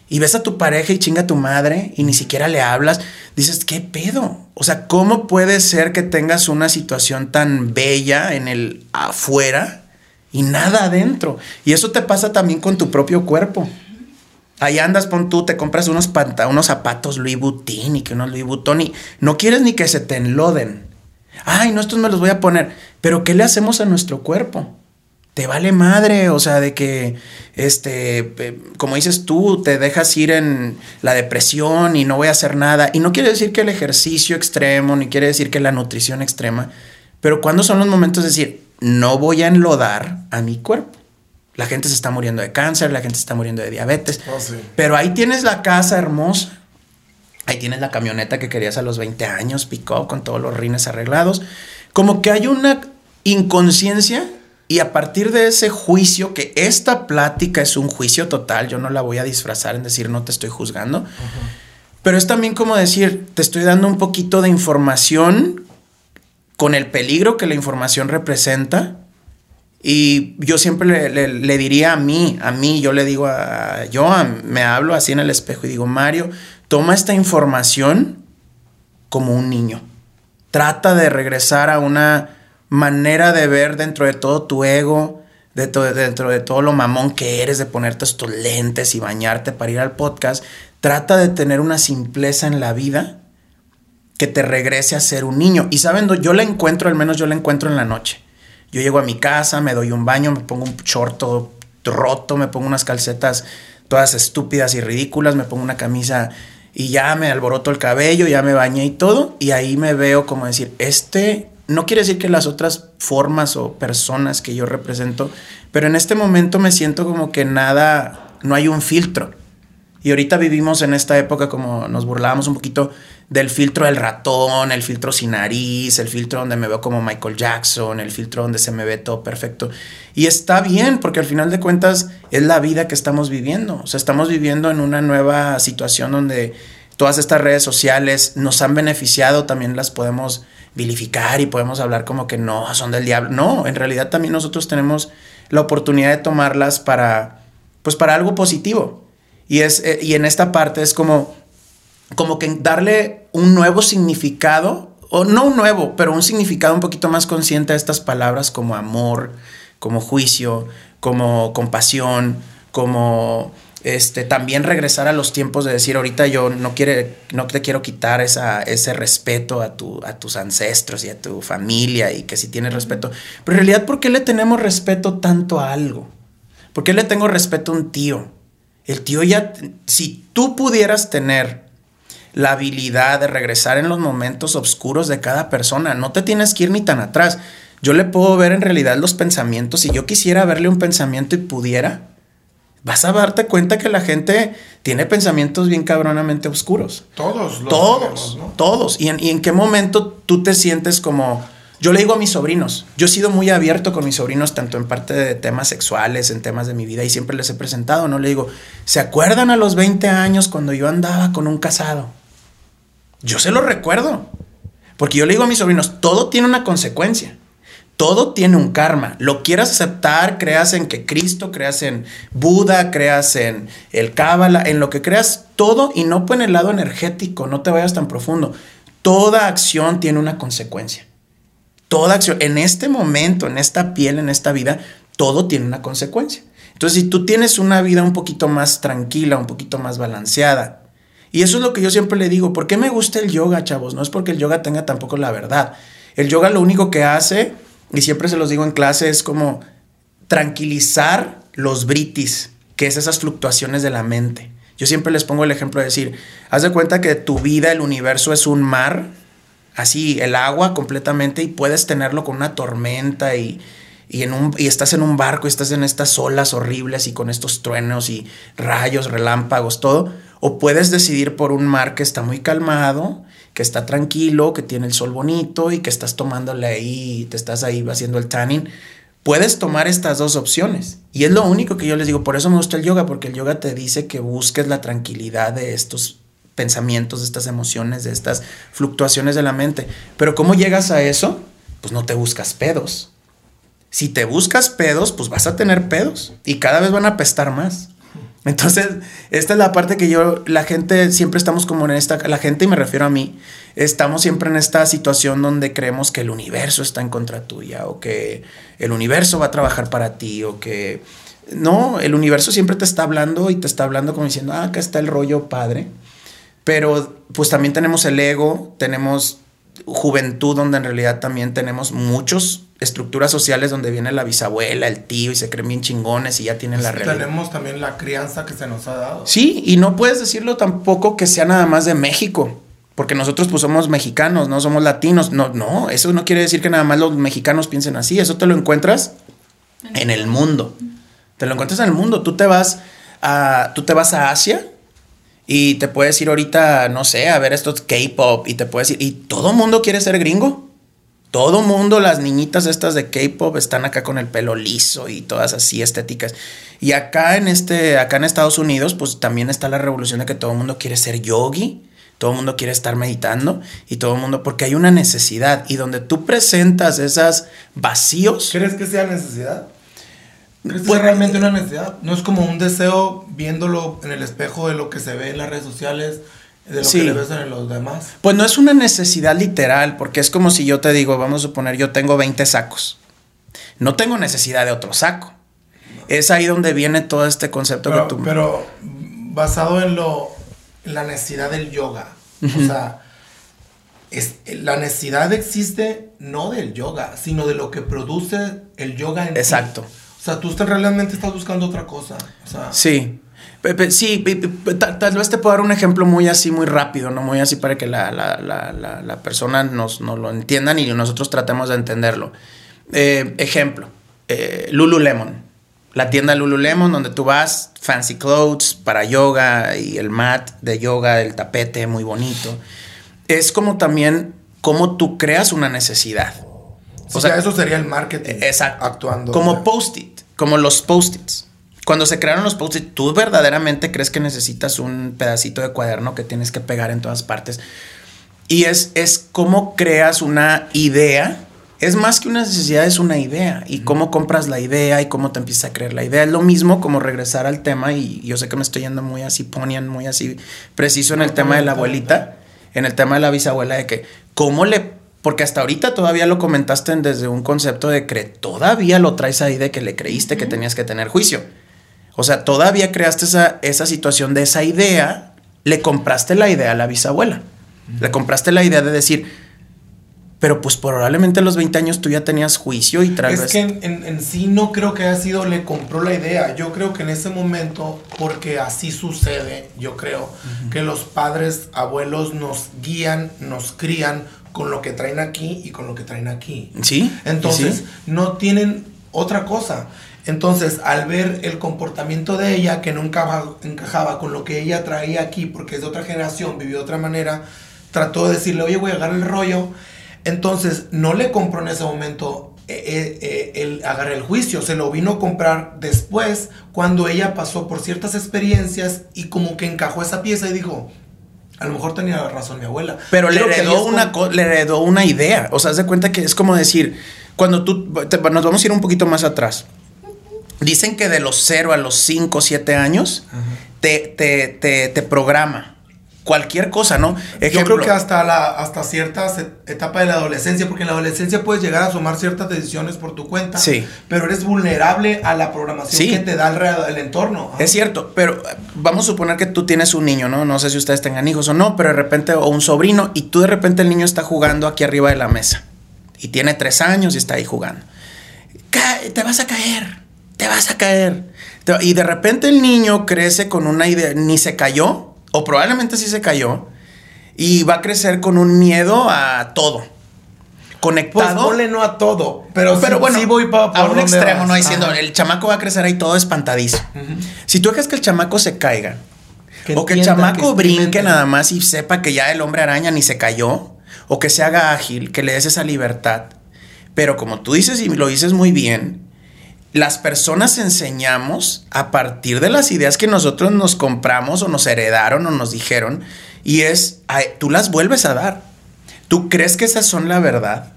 [SPEAKER 1] y ves a tu pareja y chinga a tu madre y ni siquiera le hablas, dices, ¿qué pedo? O sea, ¿cómo puede ser que tengas una situación tan bella en el afuera y nada adentro? Y eso te pasa también con tu propio cuerpo. Ahí andas, pon tú, te compras unos, unos zapatos Louis Vuitton y que unos Louis Vuitton y no quieres ni que se te enloden. Ay, no, estos me los voy a poner. Pero ¿qué le hacemos a nuestro cuerpo? te vale madre, o sea, de que, este, como dices tú, te dejas ir en la depresión y no voy a hacer nada. Y no quiere decir que el ejercicio extremo, ni quiere decir que la nutrición extrema, pero ¿cuándo son los momentos de decir, no voy a enlodar a mi cuerpo? La gente se está muriendo de cáncer, la gente se está muriendo de diabetes, oh, pero ahí tienes la casa hermosa. Ahí tienes la camioneta que querías a los 20 años, picó con todos los rines arreglados. Como que hay una inconsciencia y a partir de ese juicio, que esta plática es un juicio total, yo no la voy a disfrazar en decir no te estoy juzgando, pero es también como decir, te estoy dando un poquito de información con el peligro que la información representa. Y yo siempre le, diría a mí, a mí, yo le digo a, yo me hablo así en el espejo y digo, Mario, toma esta información como un niño. Trata de regresar a una manera de ver dentro de todo tu ego, dentro de todo lo mamón que eres de ponerte estos lentes y bañarte para ir al podcast, trata de tener una simpleza en la vida que te regrese a ser un niño. Y saben, yo la encuentro, al menos yo la encuentro en la noche. Yo llego a mi casa, me doy un baño, me pongo un short todo roto, me pongo unas calcetas todas estúpidas y ridículas, me pongo una camisa y ya me alboroto el cabello, ya me bañé y todo, y ahí me veo como decir, este no quiere decir que las otras formas o personas que yo represento, pero en este momento me siento como que nada, no hay un filtro. Y ahorita vivimos en esta época como nos burlábamos un poquito del filtro del ratón, el filtro sin nariz, el filtro donde me veo como Michael Jackson, el filtro donde se me ve todo perfecto. Y está bien, porque al final de cuentas es la vida que estamos viviendo. O sea, estamos viviendo en una nueva situación donde todas estas redes sociales nos han beneficiado, también las podemos vilificar y podemos hablar como que no, son del diablo. No, en realidad también nosotros tenemos la oportunidad de tomarlas para, pues para algo positivo. Y, es, eh, y en esta parte es como, como que darle un nuevo significado, o no un nuevo, pero un significado un poquito más consciente a estas palabras como amor, como juicio, como compasión, como este, también regresar a los tiempos de decir, ahorita yo no, quiere, no te quiero quitar esa, ese respeto a, tu, a tus ancestros y a tu familia y que si tienes respeto. Pero en realidad, ¿por qué le tenemos respeto tanto a algo? ¿Por qué le tengo respeto a un tío? El tío ya, si tú pudieras tener la habilidad de regresar en los momentos oscuros de cada persona, no te tienes que ir ni tan atrás. Yo le puedo ver en realidad los pensamientos. Si yo quisiera verle un pensamiento y pudiera, vas a darte cuenta que la gente tiene pensamientos bien cabronamente oscuros.
[SPEAKER 3] Todos.
[SPEAKER 1] Los todos, todos. ¿Y en, qué momento tú te sientes como... Yo le digo a mis sobrinos, yo he sido muy abierto con mis sobrinos tanto en parte de temas sexuales, en temas de mi vida y siempre les he presentado, ¿no? Le digo, ¿se acuerdan a los 20 años cuando yo andaba con un casado? Yo se lo recuerdo. Porque yo le digo a mis sobrinos, todo tiene una consecuencia. Todo tiene un karma. Lo quieras aceptar, creas en que Cristo, creas en Buda, creas en el Cábala, en lo que creas, todo y no en el lado energético, no te vayas tan profundo. Toda acción tiene una consecuencia. Toda acción, en este momento, en esta piel, en esta vida, todo tiene una consecuencia. Entonces, si tú tienes una vida un poquito más tranquila, un poquito más balanceada, y eso es lo que yo siempre le digo, ¿por qué me gusta el yoga, chavos? No es porque el yoga tenga tampoco la verdad. El yoga lo único que hace y siempre se los digo en clase, es como tranquilizar los britis, que es esas fluctuaciones de la mente. Yo siempre les pongo el ejemplo de decir, haz de cuenta que tu vida, el universo es un mar, así, el agua completamente, y puedes tenerlo con una tormenta y, en un, y estás en un barco y estás en estas olas horribles y con estos truenos y rayos, relámpagos, todo. O puedes decidir por un mar que está muy calmado que está tranquilo, que tiene el sol bonito y que estás tomándole ahí, te estás ahí haciendo el tanning. Puedes tomar estas dos opciones. Y es lo único que yo les digo. Por eso me gusta el yoga, porque el yoga te dice que busques la tranquilidad de estos pensamientos, de estas emociones, de estas fluctuaciones de la mente. Pero ¿cómo llegas a eso? Pues no te buscas pedos. Si te buscas pedos, pues vas a tener pedos y cada vez van a apestar más. Entonces, esta es la parte que yo, la gente, siempre estamos como en esta, la gente, y me refiero a mí, estamos siempre en esta situación donde creemos que el universo está en contra tuya, o que el universo va a trabajar para ti, o que... No, el universo siempre te está hablando y te está hablando como diciendo, ah, acá está el rollo padre. Pero pues también tenemos el ego, tenemos juventud donde en realidad también tenemos muchos estructuras sociales donde viene la bisabuela, el tío y se creen bien chingones y ya tienen la
[SPEAKER 3] realidad. Tenemos también la crianza que se nos ha dado.
[SPEAKER 1] Sí, y no puedes decirlo tampoco que sea nada más de México, porque nosotros pues somos mexicanos, no somos latinos. No, no, eso no quiere decir que nada más los mexicanos piensen así, eso te lo encuentras en el mundo. Te lo encuentras en el mundo, tú te vas a tú te vas a Asia y te puedes ir ahorita, no sé, a ver estos K-pop y te puedes ir y todo mundo quiere ser gringo. Todo mundo, las niñitas estas de K-pop están acá con el pelo liso y todas así estéticas. Y acá en este, acá en Estados Unidos, pues también está la revolución de que todo el mundo quiere ser yogi, todo el mundo quiere estar meditando y todo el mundo, porque hay una necesidad. Y donde tú presentas esas vacíos.
[SPEAKER 3] ¿Crees que sea necesidad? ¿Crees que pues, realmente una necesidad? No es como un deseo viéndolo en el espejo de lo que se ve en las redes sociales de lo que le ves en los demás.
[SPEAKER 1] Pues no es una necesidad literal, porque es como si yo te digo, vamos a suponer, yo tengo 20 sacos. No tengo necesidad de otro saco. Es ahí donde viene todo este concepto
[SPEAKER 3] pero,
[SPEAKER 1] que tú...
[SPEAKER 3] Pero basado en lo... En la necesidad del yoga. O sea, es, la necesidad existe no del yoga, sino de lo que produce el yoga en.
[SPEAKER 1] Exacto.
[SPEAKER 3] Sea, tú estás, realmente estás buscando otra cosa. O sea,
[SPEAKER 1] Sí. Sí, tal, tal vez te puedo dar un ejemplo muy así, muy rápido, ¿no? Muy así para que la, la- la- la- persona nos, nos lo entiendan y nosotros tratemos de entenderlo. Eh, ejemplo, eh, Lululemon. La tienda Lululemon donde tú vas, fancy clothes para yoga y el mat de yoga, el tapete muy bonito. Es como también cómo tú creas una necesidad.
[SPEAKER 3] o sea, eso sería el marketing.
[SPEAKER 1] Exacto.
[SPEAKER 3] Actuando.
[SPEAKER 1] Como
[SPEAKER 3] o sea.
[SPEAKER 1] post-it, como los post-its. Cuando se crearon los post-it, ¿tú verdaderamente crees que necesitas un pedacito de cuaderno que tienes que pegar en todas partes? Y es, es cómo creas una idea. Es más que una necesidad, es una idea. Y cómo compras la idea y cómo te empiezas a creer la idea. Es lo mismo como regresar al tema. Y yo sé que me estoy yendo muy así, ponian muy así preciso en el tema de la abuelita, en el tema de la bisabuela, de que cómo le porque hasta ahorita todavía lo comentaste en- desde un concepto de que todavía lo traes ahí de que le creíste que tenías que tener juicio. O sea, todavía creaste esa, esa situación de esa idea, le compraste la idea a la bisabuela. Le compraste la idea de decir, pero pues probablemente a los 20 años tú ya tenías juicio y tal
[SPEAKER 3] Es que en, en- en sí no creo que haya sido le compró la idea. Yo creo que en ese momento, porque así sucede, yo creo que los padres, abuelos nos guían, nos crían con lo que traen aquí y con lo que traen aquí.
[SPEAKER 1] Sí.
[SPEAKER 3] Entonces,
[SPEAKER 1] sí.
[SPEAKER 3] no tienen otra cosa. Entonces, al ver el comportamiento de ella que no encajaba, encajaba con lo que ella traía aquí, porque es de otra generación, vivió de otra manera, trató de decirle, oye, voy a agarrar el rollo. Entonces, no le compró en ese momento eh, eh, eh, el agarrar el juicio, se lo vino a comprar después, cuando ella pasó por ciertas experiencias y como que encajó esa pieza y dijo, a lo mejor tenía razón mi abuela.
[SPEAKER 1] Pero le
[SPEAKER 3] Creo
[SPEAKER 1] heredó, una
[SPEAKER 3] cuando-
[SPEAKER 1] co- le heredó una idea. O sea, haz de cuenta que es como decir, cuando tú, te- nos vamos a ir un poquito más atrás. Dicen que de los 0 a los 5, 7 años, te, te, te, te programa cualquier cosa, ¿no?
[SPEAKER 3] Yo creo que hasta, la, hasta cierta etapa de la adolescencia, porque en la adolescencia puedes llegar a tomar ciertas decisiones por tu cuenta,
[SPEAKER 1] Sí.
[SPEAKER 3] pero eres vulnerable a la programación
[SPEAKER 1] Sí.
[SPEAKER 3] que te da el, entorno.
[SPEAKER 1] Es cierto, pero eh, vamos a suponer que tú tienes un niño, ¿no? No sé si ustedes tengan hijos o no, pero de repente, o un sobrino, y tú de repente el niño está jugando aquí arriba de la mesa. Y tiene tres años y está ahí jugando. Te vas a caer, te vas a caer. Y de repente el niño crece con una idea, ni se cayó, o probablemente sí se cayó, y va a crecer con un miedo a todo.
[SPEAKER 3] Pues
[SPEAKER 1] Conectado.
[SPEAKER 3] ponle no a todo, pero,
[SPEAKER 1] Pero
[SPEAKER 3] sí,
[SPEAKER 1] bueno,
[SPEAKER 3] sí voy pa-
[SPEAKER 1] a un extremo,
[SPEAKER 3] vas.
[SPEAKER 1] ¿no? Diciendo,
[SPEAKER 3] Ajá.
[SPEAKER 1] el chamaco va a crecer ahí todo espantadizo. Si tú dejas que el chamaco se caiga,
[SPEAKER 3] Que
[SPEAKER 1] o que el chamaco
[SPEAKER 3] que
[SPEAKER 1] brinque nada más y sepa que ya el hombre araña ni se cayó, o que se haga ágil, que le des esa libertad. Pero como tú dices y lo dices muy bien, las personas enseñamos a partir de las ideas que nosotros nos compramos o nos heredaron o nos dijeron, y es, tú las vuelves a dar. Tú crees que esas son la verdad.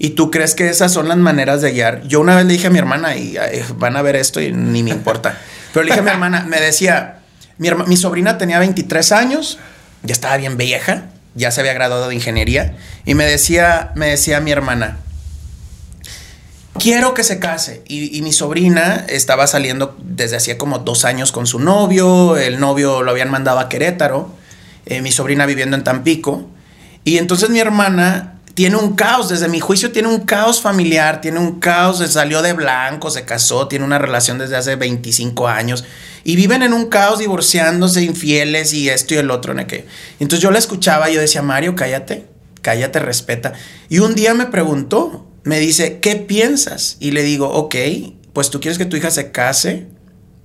[SPEAKER 1] Y tú crees que esas son las maneras de guiar. Yo una vez le dije a mi hermana, y van a ver esto y ni me importa. Pero le dije a mi hermana, me decía, mi, herma- mi sobrina tenía 23 años, ya estaba bien vieja, ya se había graduado de ingeniería. Y me decía, me decía mi hermana, quiero que se case. Y, mi sobrina estaba saliendo desde hacía como dos años con su novio. El novio lo habían mandado a Querétaro. eh, mi sobrina viviendo en Tampico. Y entonces mi hermana tiene un caos, desde mi juicio tiene un caos familiar, tiene un caos, se salió de blanco, se casó, tiene una relación desde hace 25 años y viven en un caos divorciándose, infieles y esto y el otro. ¿no? que Entonces yo la escuchaba yo decía, Mario, cállate, cállate, respeta. Y un día me preguntó, me dice, ¿qué piensas? Y le digo, ok, pues tú quieres que tu hija se case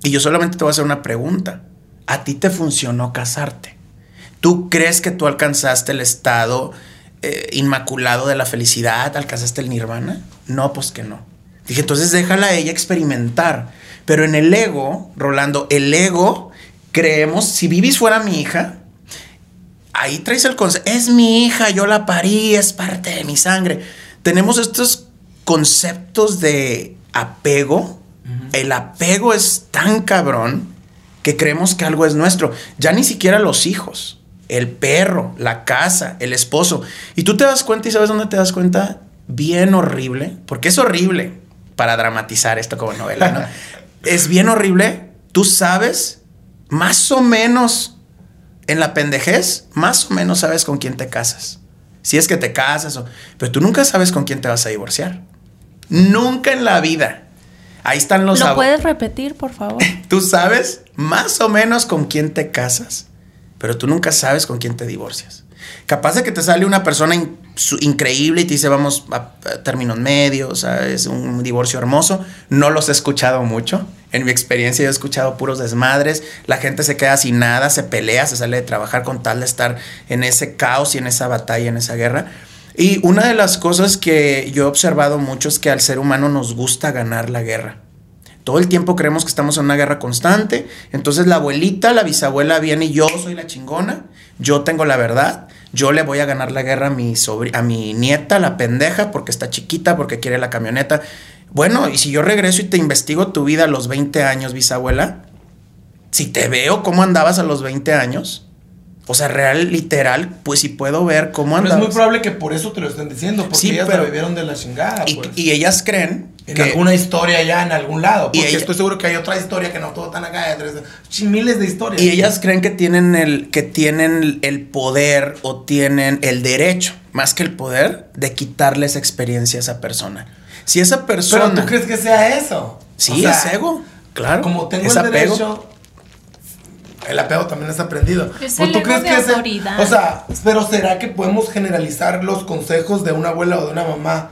[SPEAKER 1] y yo solamente te voy a hacer una pregunta. ¿A ti te funcionó casarte? ¿Tú crees que tú alcanzaste el estado eh, inmaculado de la felicidad? ¿Alcanzaste el nirvana? No, pues que no. Dije, entonces déjala a ella experimentar. Pero en el ego, Rolando, el ego, creemos, si Vivis fuera mi hija, ahí traes el concepto, es mi hija, yo la parí, es parte de mi sangre. Tenemos estos conceptos de apego. El apego es tan cabrón que creemos que algo es nuestro. Ya ni siquiera los hijos, el perro, la casa, el esposo. Y tú te das cuenta y sabes dónde te das cuenta, bien horrible, porque es horrible para dramatizar esto como novela, ¿no? es bien horrible. Tú sabes más o menos en la pendejez, más o menos sabes con quién te casas. Si es que te casas o... Pero tú nunca sabes con quién te vas a divorciar. Nunca en la vida. Ahí están los...
[SPEAKER 2] ¿Lo puedes repetir, por favor?
[SPEAKER 1] Tú sabes más o menos con quién te casas, pero tú nunca sabes con quién te divorcias. Capaz de que te sale una persona increíble y te dice vamos a, a términos medios, es un divorcio hermoso. No los he escuchado mucho. En mi experiencia yo he escuchado puros desmadres. La gente se queda sin nada, se pelea, se sale de trabajar con tal de estar en ese caos y en esa batalla, en esa guerra. Y una de las cosas que yo he observado mucho es que al ser humano nos gusta ganar la guerra. Todo el tiempo creemos que estamos en una guerra constante. Entonces la abuelita, la bisabuela viene y yo soy la chingona. Yo tengo la verdad. Yo le voy a ganar la guerra a mi, sobri- a mi nieta, la pendeja, porque está chiquita, porque quiere la camioneta. Bueno, y si yo regreso y te investigo tu vida a los 20 años, bisabuela, si te veo cómo andabas a los 20 años, o sea, real, literal, pues si puedo ver cómo
[SPEAKER 3] Pero es
[SPEAKER 1] andabas.
[SPEAKER 3] muy probable que por eso te lo estén diciendo, porque
[SPEAKER 1] Sí,
[SPEAKER 3] ellas
[SPEAKER 1] pero-
[SPEAKER 3] la vivieron de la chingada,
[SPEAKER 1] y,
[SPEAKER 3] pues.
[SPEAKER 1] y ellas creen
[SPEAKER 3] en
[SPEAKER 1] que
[SPEAKER 3] alguna historia ya en algún lado.
[SPEAKER 1] Y
[SPEAKER 3] Porque
[SPEAKER 1] ella-
[SPEAKER 3] estoy seguro que hay otra historia que no todo tan acá. sí, miles de historias.
[SPEAKER 1] Y ellas creen que tienen el que tienen el poder o tienen el derecho, más que el poder, de quitarle esa experiencia a esa persona. Si esa persona.
[SPEAKER 3] Pero tú crees que sea eso.
[SPEAKER 1] Sí,
[SPEAKER 3] O sea,
[SPEAKER 1] es ego. Claro.
[SPEAKER 3] Como tengo
[SPEAKER 1] es
[SPEAKER 3] el
[SPEAKER 1] apego.
[SPEAKER 3] derecho. El apego también es aprendido.
[SPEAKER 2] Es
[SPEAKER 3] Pues,
[SPEAKER 2] el
[SPEAKER 3] ¿tú
[SPEAKER 2] ego
[SPEAKER 3] crees
[SPEAKER 2] de
[SPEAKER 3] que ese- o sea, pero ¿será que podemos generalizar los consejos de una abuela o de una mamá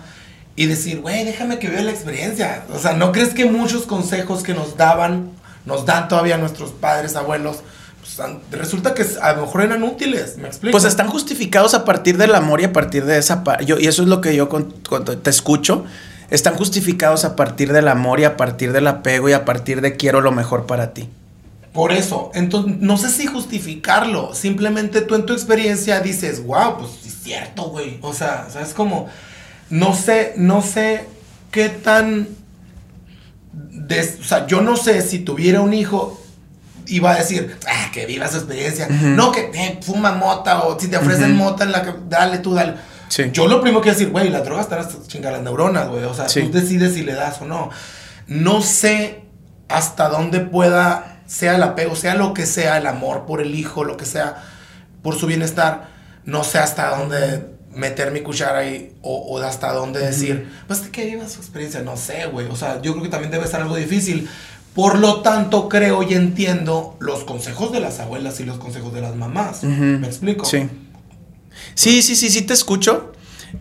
[SPEAKER 3] y decir, güey, déjame que vea la experiencia? O sea, ¿no crees que muchos consejos que nos daban, nos dan todavía nuestros padres, abuelos, pues, han- resulta que a lo mejor eran útiles? ¿Me explico?
[SPEAKER 1] Pues están justificados a partir del amor y a partir de esa yo Y eso es lo que yo con- cuando te escucho. Están justificados a partir del amor y a partir del apego y a partir de quiero lo mejor para ti.
[SPEAKER 3] Por eso, entonces, no sé si justificarlo. Simplemente tú en tu experiencia dices, wow, pues es cierto, güey. O sea, ¿sabes cómo? No sé, no sé qué tan. des- o sea, yo no sé si tuviera un hijo, iba a decir, ah, que viva su experiencia. No, que eh, fuma mota o si te ofrecen mota en la que, dale tú, dale.
[SPEAKER 1] Sí.
[SPEAKER 3] Yo lo primero que decir, güey, las drogas te van a chingar las neuronas, güey. O sea,
[SPEAKER 1] Sí.
[SPEAKER 3] tú decides si le das o no. No sé hasta dónde pueda, sea el apego, sea lo que sea, el amor por el hijo, lo que sea, por su bienestar. No sé hasta dónde meter mi cuchara ahí o, o hasta dónde decir, pues de que viva su experiencia, no sé, güey. O sea, yo creo que también debe ser algo difícil. Por lo tanto, creo y entiendo los consejos de las abuelas y los consejos de las mamás.
[SPEAKER 1] Ujú.
[SPEAKER 3] ¿Me explico?
[SPEAKER 1] Sí. Sí, sí, sí, sí te escucho.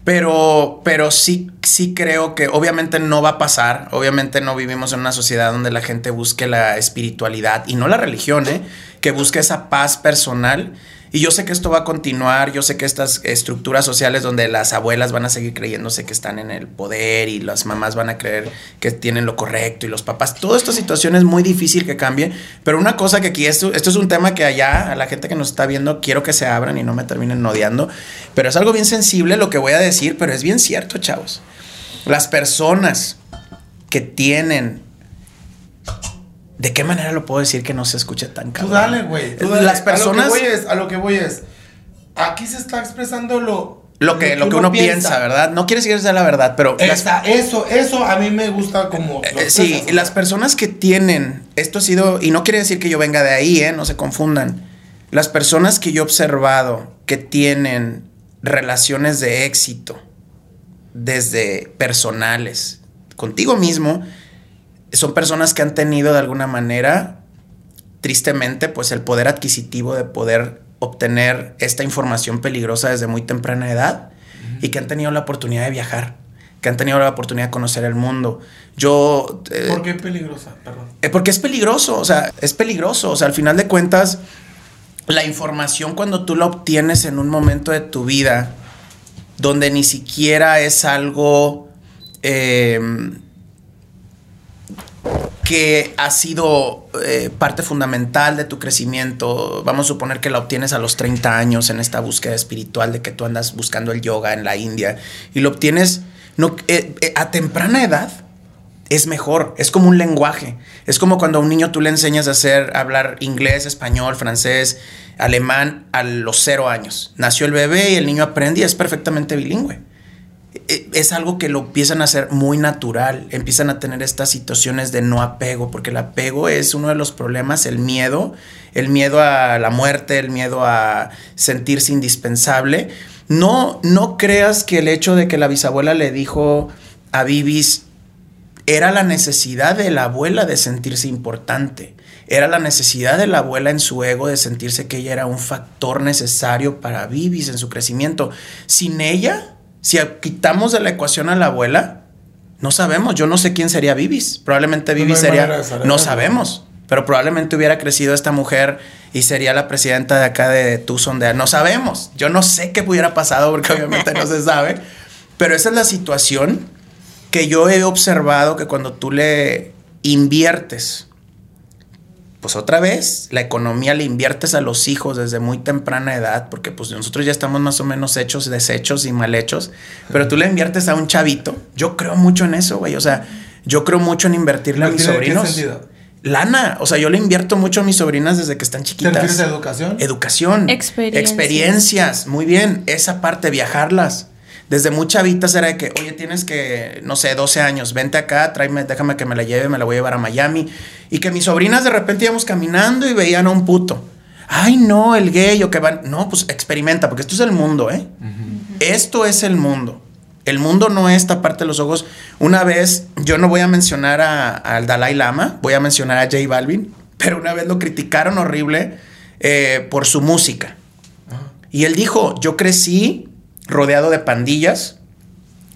[SPEAKER 1] Pero, pero sí, sí creo que obviamente no va a pasar. Obviamente no vivimos en una sociedad donde la gente busque la espiritualidad y no la religión, ¿eh? Que busque esa paz personal. Y yo sé que esto va a continuar. Yo sé que estas estructuras sociales donde las abuelas van a seguir creyéndose que están en el poder y las mamás van a creer que tienen lo correcto y los papás. Toda esta situación es muy difícil que cambie. Pero una cosa que aquí, esto, esto es un tema que allá, a la gente que nos está viendo, quiero que se abran y no me terminen odiando. Pero es algo bien sensible lo que voy a decir, pero es bien cierto, chavos. Las personas que tienen... ¿De qué manera lo puedo decir que no se escuche tan
[SPEAKER 3] Tú
[SPEAKER 1] cabrón?
[SPEAKER 3] dale, güey. tú dale.
[SPEAKER 1] Las personas...
[SPEAKER 3] A lo que voy es, a lo que voy es. Aquí se está expresando lo.
[SPEAKER 1] Lo que, lo que uno piensa, ¿verdad? No quiere decir que sea la verdad, pero... las-
[SPEAKER 3] Esa- eso, eso a mí me gusta como.
[SPEAKER 1] Eh, sí, las personas que tienen, esto ha sido, y no quiere decir que yo venga de ahí, ¿eh? no se confundan. Las personas que yo he observado que tienen relaciones de éxito, desde personales, contigo mismo, son personas que han tenido de alguna manera, tristemente, pues el poder adquisitivo de poder obtener esta información peligrosa desde muy temprana edad y que han tenido la oportunidad de viajar, que han tenido la oportunidad de conocer el mundo. Yo... eh,
[SPEAKER 3] ¿Por qué peligrosa? Perdón.
[SPEAKER 1] eh, porque es peligroso, o sea, es peligroso. O sea, al final de cuentas, la información cuando tú la obtienes en un momento de tu vida donde ni siquiera es algo eh, que ha sido eh, parte fundamental de tu crecimiento. Vamos a suponer que la obtienes a los 30 años en esta búsqueda espiritual de que tú andas buscando el yoga en la India y lo obtienes eh, eh, a temprana edad es mejor, es como un lenguaje. Es como cuando a un niño tú le enseñas a hacer, hablar inglés, español, francés, alemán a los cero años. Nació el bebé y el niño aprende y es perfectamente bilingüe. E- Es algo que lo empiezan a hacer muy natural, empiezan a tener estas situaciones de no apego, porque el apego es uno de los problemas, el miedo, el miedo a la muerte, el miedo a sentirse indispensable. No, no creas que el hecho de que la bisabuela le dijo a Bibis era la necesidad de la abuela de sentirse importante. Era la necesidad de la abuela en su ego de sentirse que ella era un factor necesario para Bibis en su crecimiento. Sin ella, si quitamos de la ecuación a la abuela, no sabemos. Yo no sé quién sería Bibis. Probablemente Bibis sería. No sabemos. Pero probablemente hubiera crecido esta mujer y sería la presidenta de acá de Tucson. De, no sabemos. Yo no sé qué hubiera pasado porque obviamente no se sabe. Pero esa es la situación que yo he observado que cuando tú le inviertes, pues otra vez, la economía le inviertes a los hijos desde muy temprana edad, porque pues nosotros ya estamos más o menos hechos, deshechos y mal hechos, pero tú le inviertes a un chavito. Yo creo mucho en eso, güey. O sea, yo creo mucho en invertirle a mis sobrinos. Lana, o sea, yo le invierto mucho a mis sobrinas desde que están chiquitas. ¿Te
[SPEAKER 3] refieres a educación?
[SPEAKER 1] Educación.
[SPEAKER 2] Experiencias.
[SPEAKER 1] Experiencias, muy bien. Esa parte, viajarlas desde muy chavitas era de que, oye, tienes que, no sé, 12 años, vente acá, tráeme, déjame que me la lleve, me la voy a llevar a Miami. Y que mis sobrinas de repente íbamos caminando y veían a un puto. Ay, no, el gay o que van. No, pues experimenta, porque esto es el mundo, ¿eh? Esto es el mundo. El mundo no es taparte los ojos. Una vez, yo no voy a mencionar al Dalai Lama, voy a mencionar a J Balvin, pero una vez lo criticaron horrible eh, por su música. Y él dijo, yo crecí rodeado de pandillas,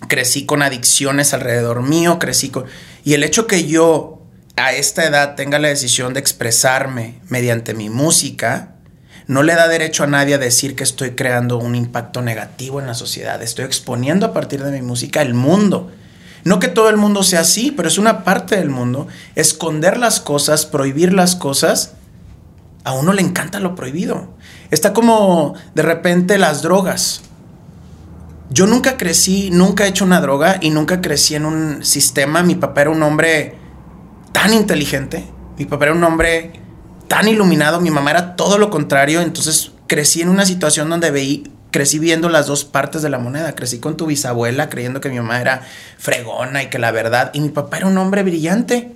[SPEAKER 1] crecí con adicciones alrededor mío, crecí con... Y el hecho que yo a esta edad tenga la decisión de expresarme mediante mi música, no le da derecho a nadie a decir que estoy creando un impacto negativo en la sociedad. Estoy exponiendo a partir de mi música el mundo. No que todo el mundo sea así, pero es una parte del mundo. Esconder las cosas, prohibir las cosas, a uno le encanta lo prohibido. Está como de repente las drogas. Yo nunca crecí, nunca he hecho una droga y nunca crecí en un sistema. Mi papá era un hombre tan inteligente, mi papá era un hombre tan iluminado, mi mamá era todo lo contrario, entonces crecí en una situación donde veí, crecí viendo las dos partes de la moneda. Crecí con tu bisabuela creyendo que mi mamá era fregona y que la verdad, y mi papá era un hombre brillante.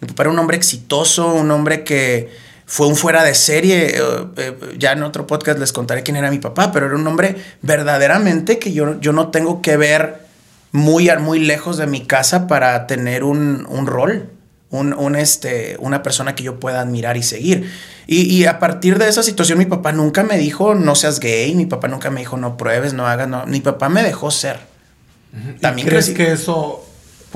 [SPEAKER 1] Mi papá era un hombre exitoso, un hombre que fue un fuera de serie. Eh, eh, ya en otro podcast les contaré quién era mi papá, pero era un hombre verdaderamente que yo, yo no tengo que ver muy, muy lejos de mi casa para tener un, rol. Un, este, una persona que yo pueda admirar y seguir. Y, a partir de esa situación, mi papá nunca me dijo no seas gay, mi papá nunca me dijo no pruebes, no hagas, no. Mi papá me dejó ser.
[SPEAKER 3] También crees que eso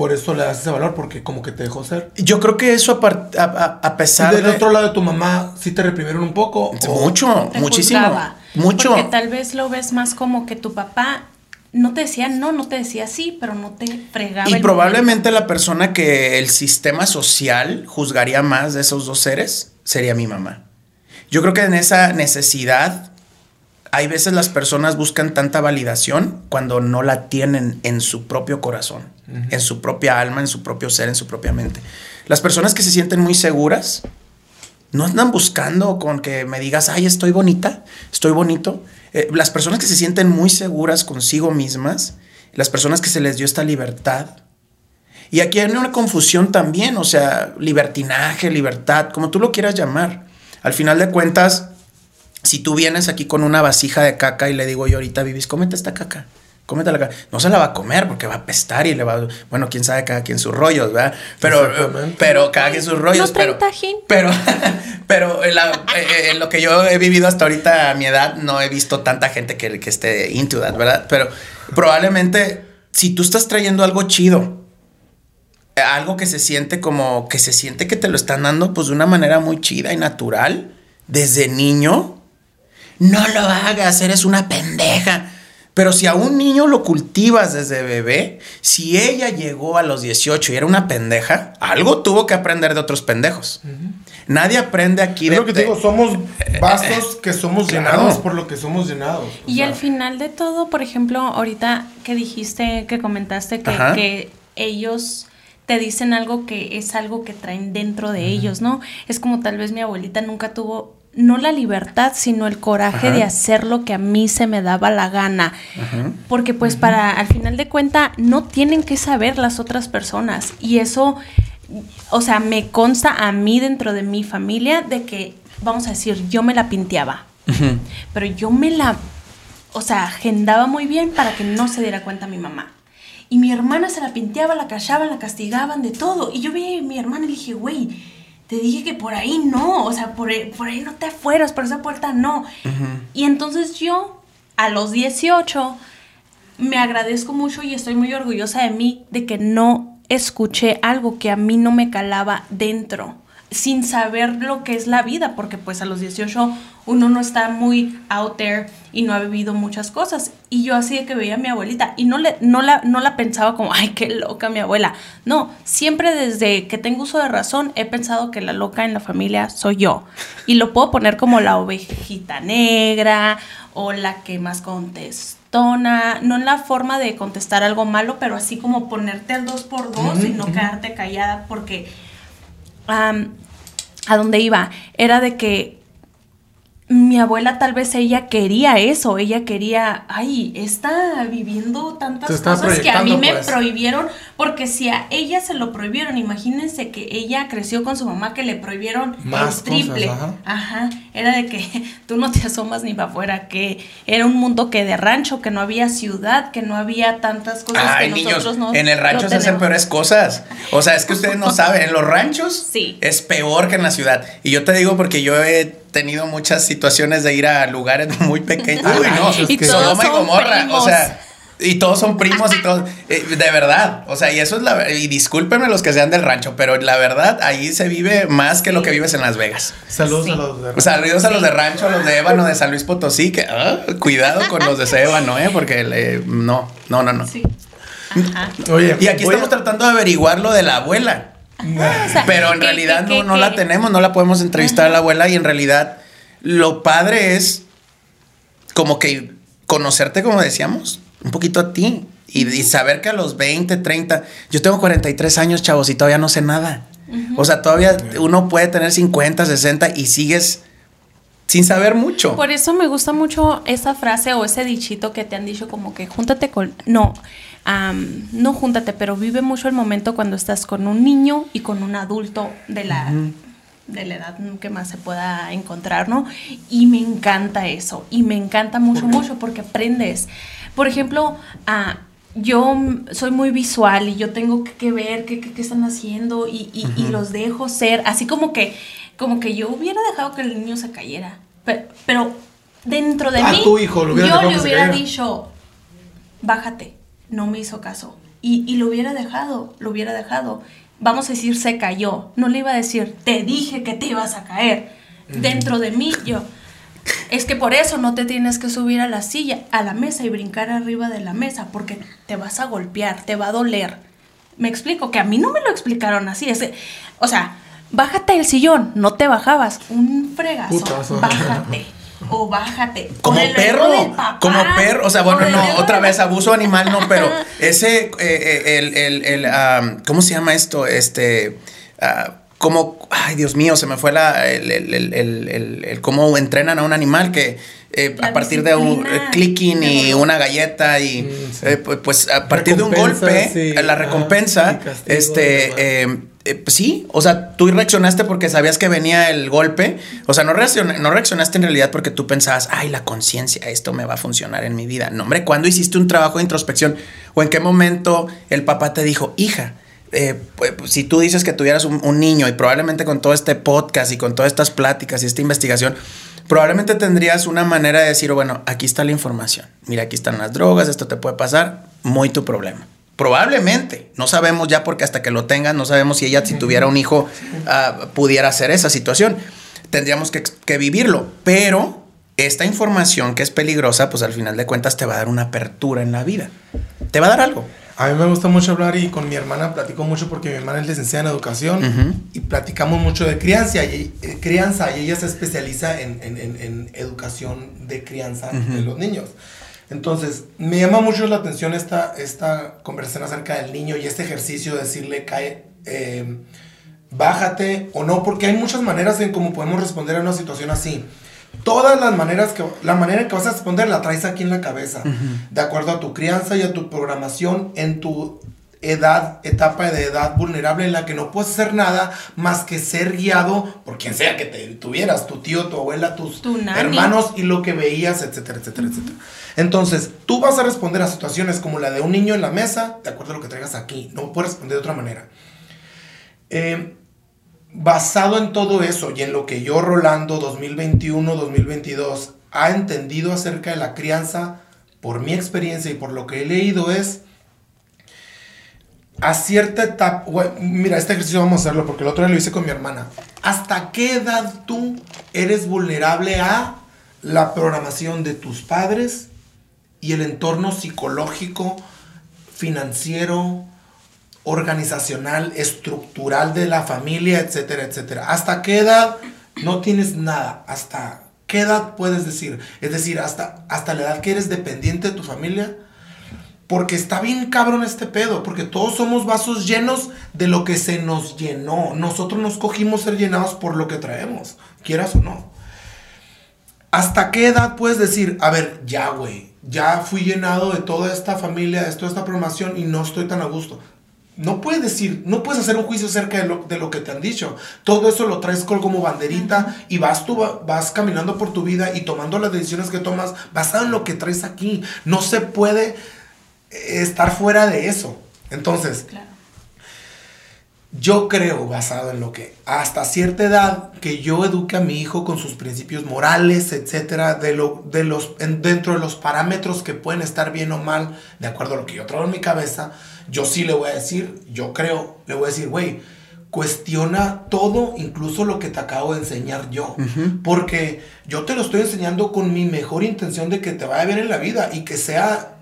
[SPEAKER 3] por eso le das ese valor, porque como que te dejó ser.
[SPEAKER 1] Yo creo que eso a, a, pesar
[SPEAKER 3] ¿Y del otro lado de tu mamá, sí te reprimieron un poco?
[SPEAKER 1] Mucho, muchísimo. Mucho.
[SPEAKER 2] Porque tal vez lo ves más como que tu papá no te decía no, no te decía sí, pero no te fregaba.
[SPEAKER 1] Y probablemente la persona que el sistema social juzgaría más de esos dos seres sería mi mamá. Yo creo que en esa necesidad hay veces las personas buscan tanta validación cuando no la tienen en su propio corazón, en su propia alma, en su propio ser, en su propia mente. Las personas que se sienten muy seguras no andan buscando con que me digas, ay, estoy bonita, estoy bonito. Eh, las personas que se sienten muy seguras consigo mismas, las personas que se les dio esta libertad. Y aquí hay una confusión también, o sea, libertinaje, libertad, como tú lo quieras llamar. Al final de cuentas, si tú vienes aquí con una vasija de caca y le digo yo ahorita, Vivis, cómete esta caca. Cómete la caca. No se la va a comer porque va a pestar y le va a... Bueno, quién sabe cada quien sus rollos, ¿verdad? Pero, pero cada quien sus rollos. pero, pero, pero en, en, lo que yo he vivido hasta ahorita a mi edad, no he visto tanta gente que, que esté into that, ¿verdad? Pero probablemente si tú estás trayendo algo chido, algo que se siente como que se siente que te lo están dando pues de una manera muy chida y natural desde niño, no lo hagas, eres una pendeja. Pero si a un niño lo cultivas desde bebé, si ella llegó a los 18 y era una pendeja, algo tuvo que aprender de otros pendejos. Nadie aprende aquí
[SPEAKER 3] de... lo que te digo, somos vasos que somos llenados por lo que somos llenados.
[SPEAKER 2] Y al final de todo, por ejemplo, ahorita que dijiste, que comentaste que, que ellos te dicen algo que es algo que traen dentro de ellos, ¿no? Es como tal vez mi abuelita nunca tuvo no la libertad, sino el coraje de hacer lo que a mí se me daba la gana. Porque pues para, al final de cuenta, no tienen que saber las otras personas. Y eso, o sea, me consta a mí dentro de mi familia de que, vamos a decir, yo me la pinteaba. Pero yo me la o sea, agendaba muy bien para que no se diera cuenta mi mamá. Y mi hermana se la pinteaba, la callaban, la castigaban, de todo. Y yo vi a mi hermana y le dije, güey, te dije que por ahí no, o sea, por, por ahí no te fueras, por esa puerta no. Y entonces yo, a los 18, me agradezco mucho y estoy muy orgullosa de mí de que no escuché algo que a mí no me calaba dentro sin saber lo que es la vida, porque pues a los 18 uno no está muy out there y no ha vivido muchas cosas. Y yo así de que veía a mi abuelita y no, le, no, la, no la pensaba como, ay, qué loca mi abuela. No, siempre desde que tengo uso de razón he pensado que la loca en la familia soy yo. Y lo puedo poner como la ovejita negra o la que más contestona, no en la forma de contestar algo malo, pero así como ponerte al dos por dos y no quedarte callada porque a donde iba era de que mi abuela tal vez ella quería eso, ella quería, ay, está viviendo tantas cosas que a mí me pues. prohibieron, porque si a ella se lo prohibieron, imagínense que ella creció con su mamá que le prohibieron Más el triple. ajá. era de que tú no te asomas ni para afuera, que era un mundo que de rancho, que no había ciudad, que no había tantas cosas
[SPEAKER 1] ay, que nosotros no En el rancho se hacen peores cosas. O sea, es que ustedes no saben, en los ranchos
[SPEAKER 2] sí.
[SPEAKER 1] es peor que en la ciudad. Y yo te digo porque yo he tenido muchas situaciones de ir a lugares muy pequeños. Uy, no,
[SPEAKER 2] y todos son Gomorra,
[SPEAKER 1] o sea, y todos son primos y todos, eh, de verdad, o sea, y eso es la, y discúlpenme los que sean del rancho, pero la verdad, ahí se vive más que lo que vives en Las Vegas.
[SPEAKER 3] Saludos a los de rancho.
[SPEAKER 1] Saludos a los de rancho, a los de Ébano, de San Luis Potosí, que ah, cuidado con los de ese Ébano, ¿eh? Porque no, no, no, no. Sí. Oye, y aquí estamos tratando de averiguar lo de la abuela. Pero en realidad no, no la tenemos, no la podemos entrevistar a la abuela y en realidad lo padre es como que conocerte, como decíamos, un poquito a ti y, saber que a los 20, 30, yo tengo 43 años, chavos, y todavía no sé nada. O sea, todavía uno puede tener 50, 60 y sigues sin saber mucho.
[SPEAKER 2] Por eso me gusta mucho esa frase o ese dichito que te han dicho como que júntate con... No, no júntate, pero vive mucho el momento cuando estás con un niño y con un adulto de la, de la edad que más se pueda encontrar, ¿no? Y me encanta eso, y me encanta mucho, mucho, porque aprendes. Por ejemplo, uh, yo soy muy visual y yo tengo que, ver qué, qué, están haciendo y, y, los dejo ser, así como que, como que yo hubiera dejado que el niño se cayera, pero, dentro de mí,
[SPEAKER 3] tu hijo,
[SPEAKER 2] yo le hubiera dicho, bájate no me hizo caso. Y, lo hubiera dejado, lo hubiera dejado. Vamos a decir, se cayó. No le iba a decir, te dije que te ibas a caer. Dentro de mí, yo, es que por eso no te tienes que subir a la silla, a la mesa y brincar arriba de la mesa, porque te vas a golpear, te va a doler. Me explico, que a mí no me lo explicaron así. Es, o sea, bájate del sillón, no te bajabas. Un fregazo, bájate o bájate.
[SPEAKER 1] Como perro, como perro, o sea, bueno, no, otra vez abuso animal, no, pero ese, eh, eh, el, el, el ¿cómo se llama esto? Este, uh, como, ay Dios mío, se me fue la, el, el, cómo entrenan a un animal que eh, a partir de un clicking y una galleta y mm, pues, pues, a partir de un golpe, la recompensa, este, eh, pues sí, o sea, tú reaccionaste porque sabías que venía el golpe. O sea, no, reaccionaste en realidad porque tú pensabas, ay, la conciencia, esto me va a funcionar en mi vida. No, hombre, ¿cuándo hiciste un trabajo de introspección? ¿O en qué momento el papá te dijo, hija, eh, pues, pues, si tú dices que tuvieras un, un, niño y probablemente con todo este podcast y con todas estas pláticas y esta investigación, probablemente tendrías una manera de decir, bueno, aquí está la información. Mira, aquí están las drogas, esto te puede pasar, muy tu problema. Probablemente, no sabemos ya porque hasta que lo tengan, no sabemos si ella, si tuviera un hijo, uh, pudiera hacer esa situación. Tendríamos que, que, vivirlo, pero esta información que es peligrosa, pues al final de cuentas te va a dar una apertura en la vida. Te va a dar algo.
[SPEAKER 3] A mí me gusta mucho hablar y con mi hermana platico mucho porque mi hermana es licenciada en educación y platicamos mucho de crianza y, eh, crianza y ella se especializa en, en, en, educación de crianza de los niños. Entonces, me llama mucho la atención esta, esta conversación acerca del niño y este ejercicio de decirle, cae, eh, bájate o no, porque hay muchas maneras en cómo podemos responder a una situación así. Todas las maneras que, la manera en que vas a responder la traes aquí en la cabeza, de acuerdo a tu crianza y a tu programación en tu edad, etapa de edad vulnerable en la que no puedes hacer nada más que ser guiado por quien sea que te tuvieras, tu tío, tu abuela, tus hermanos y lo que veías, etcétera, etcétera, etcétera. Entonces, tú vas a responder a situaciones como la de un niño en la mesa, de acuerdo a lo que traigas aquí, no puedes responder de otra manera. Eh, basado en todo eso y en lo que yo, Rolando, 2021, 2022, ha entendido acerca de la crianza, por mi experiencia y por lo que he leído, es a cierta etapa, mira, este ejercicio vamos a hacerlo porque el otro día lo hice con mi hermana. ¿Hasta qué edad tú eres vulnerable a la programación de tus padres y el entorno psicológico, financiero, organizacional, estructural de la familia, etcétera, etcétera? ¿Hasta qué edad no tienes nada? ¿Hasta qué edad puedes decir? Es decir, hasta, hasta la edad que eres dependiente de tu familia porque está bien cabrón este pedo, porque todos somos vasos llenos de lo que se nos llenó. Nosotros nos cogimos ser llenados por lo que traemos, quieras o no. ¿Hasta qué edad puedes decir, a ver, ya, güey, ya fui llenado de toda esta familia, de toda esta programación y no estoy tan a gusto? No puedes decir, no puedes hacer un juicio acerca de lo, de lo que te han dicho. Todo eso lo traes como banderita y vas, tú, vas caminando por tu vida y tomando las decisiones que tomas basado en lo que traes aquí. No se puede estar fuera de eso. Entonces, yo creo, basado en lo que hasta cierta edad, que yo eduque a mi hijo con sus principios morales, etcétera, de lo, de los, dentro de los parámetros que pueden estar bien o mal, de acuerdo a lo que yo traigo en mi cabeza, yo sí le voy a decir, yo creo, le voy a decir, güey, cuestiona todo, incluso lo que te acabo de enseñar yo. Porque yo te lo estoy enseñando con mi mejor intención de que te vaya bien en la vida y que sea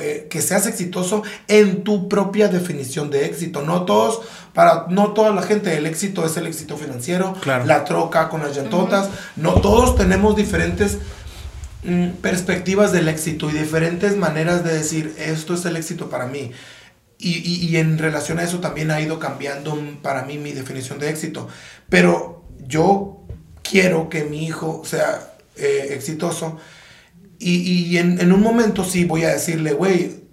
[SPEAKER 3] eh, que seas exitoso en tu propia definición de éxito. No todos, para no toda la gente, el éxito es el éxito financiero, la troca con las llantotas. No todos tenemos diferentes mm, perspectivas del éxito y diferentes maneras de decir esto es el éxito para mí. Y, en relación a eso también ha ido cambiando para mí mi definición de éxito. Pero yo quiero que mi hijo sea eh, exitoso y, en, un momento sí voy a decirle, güey,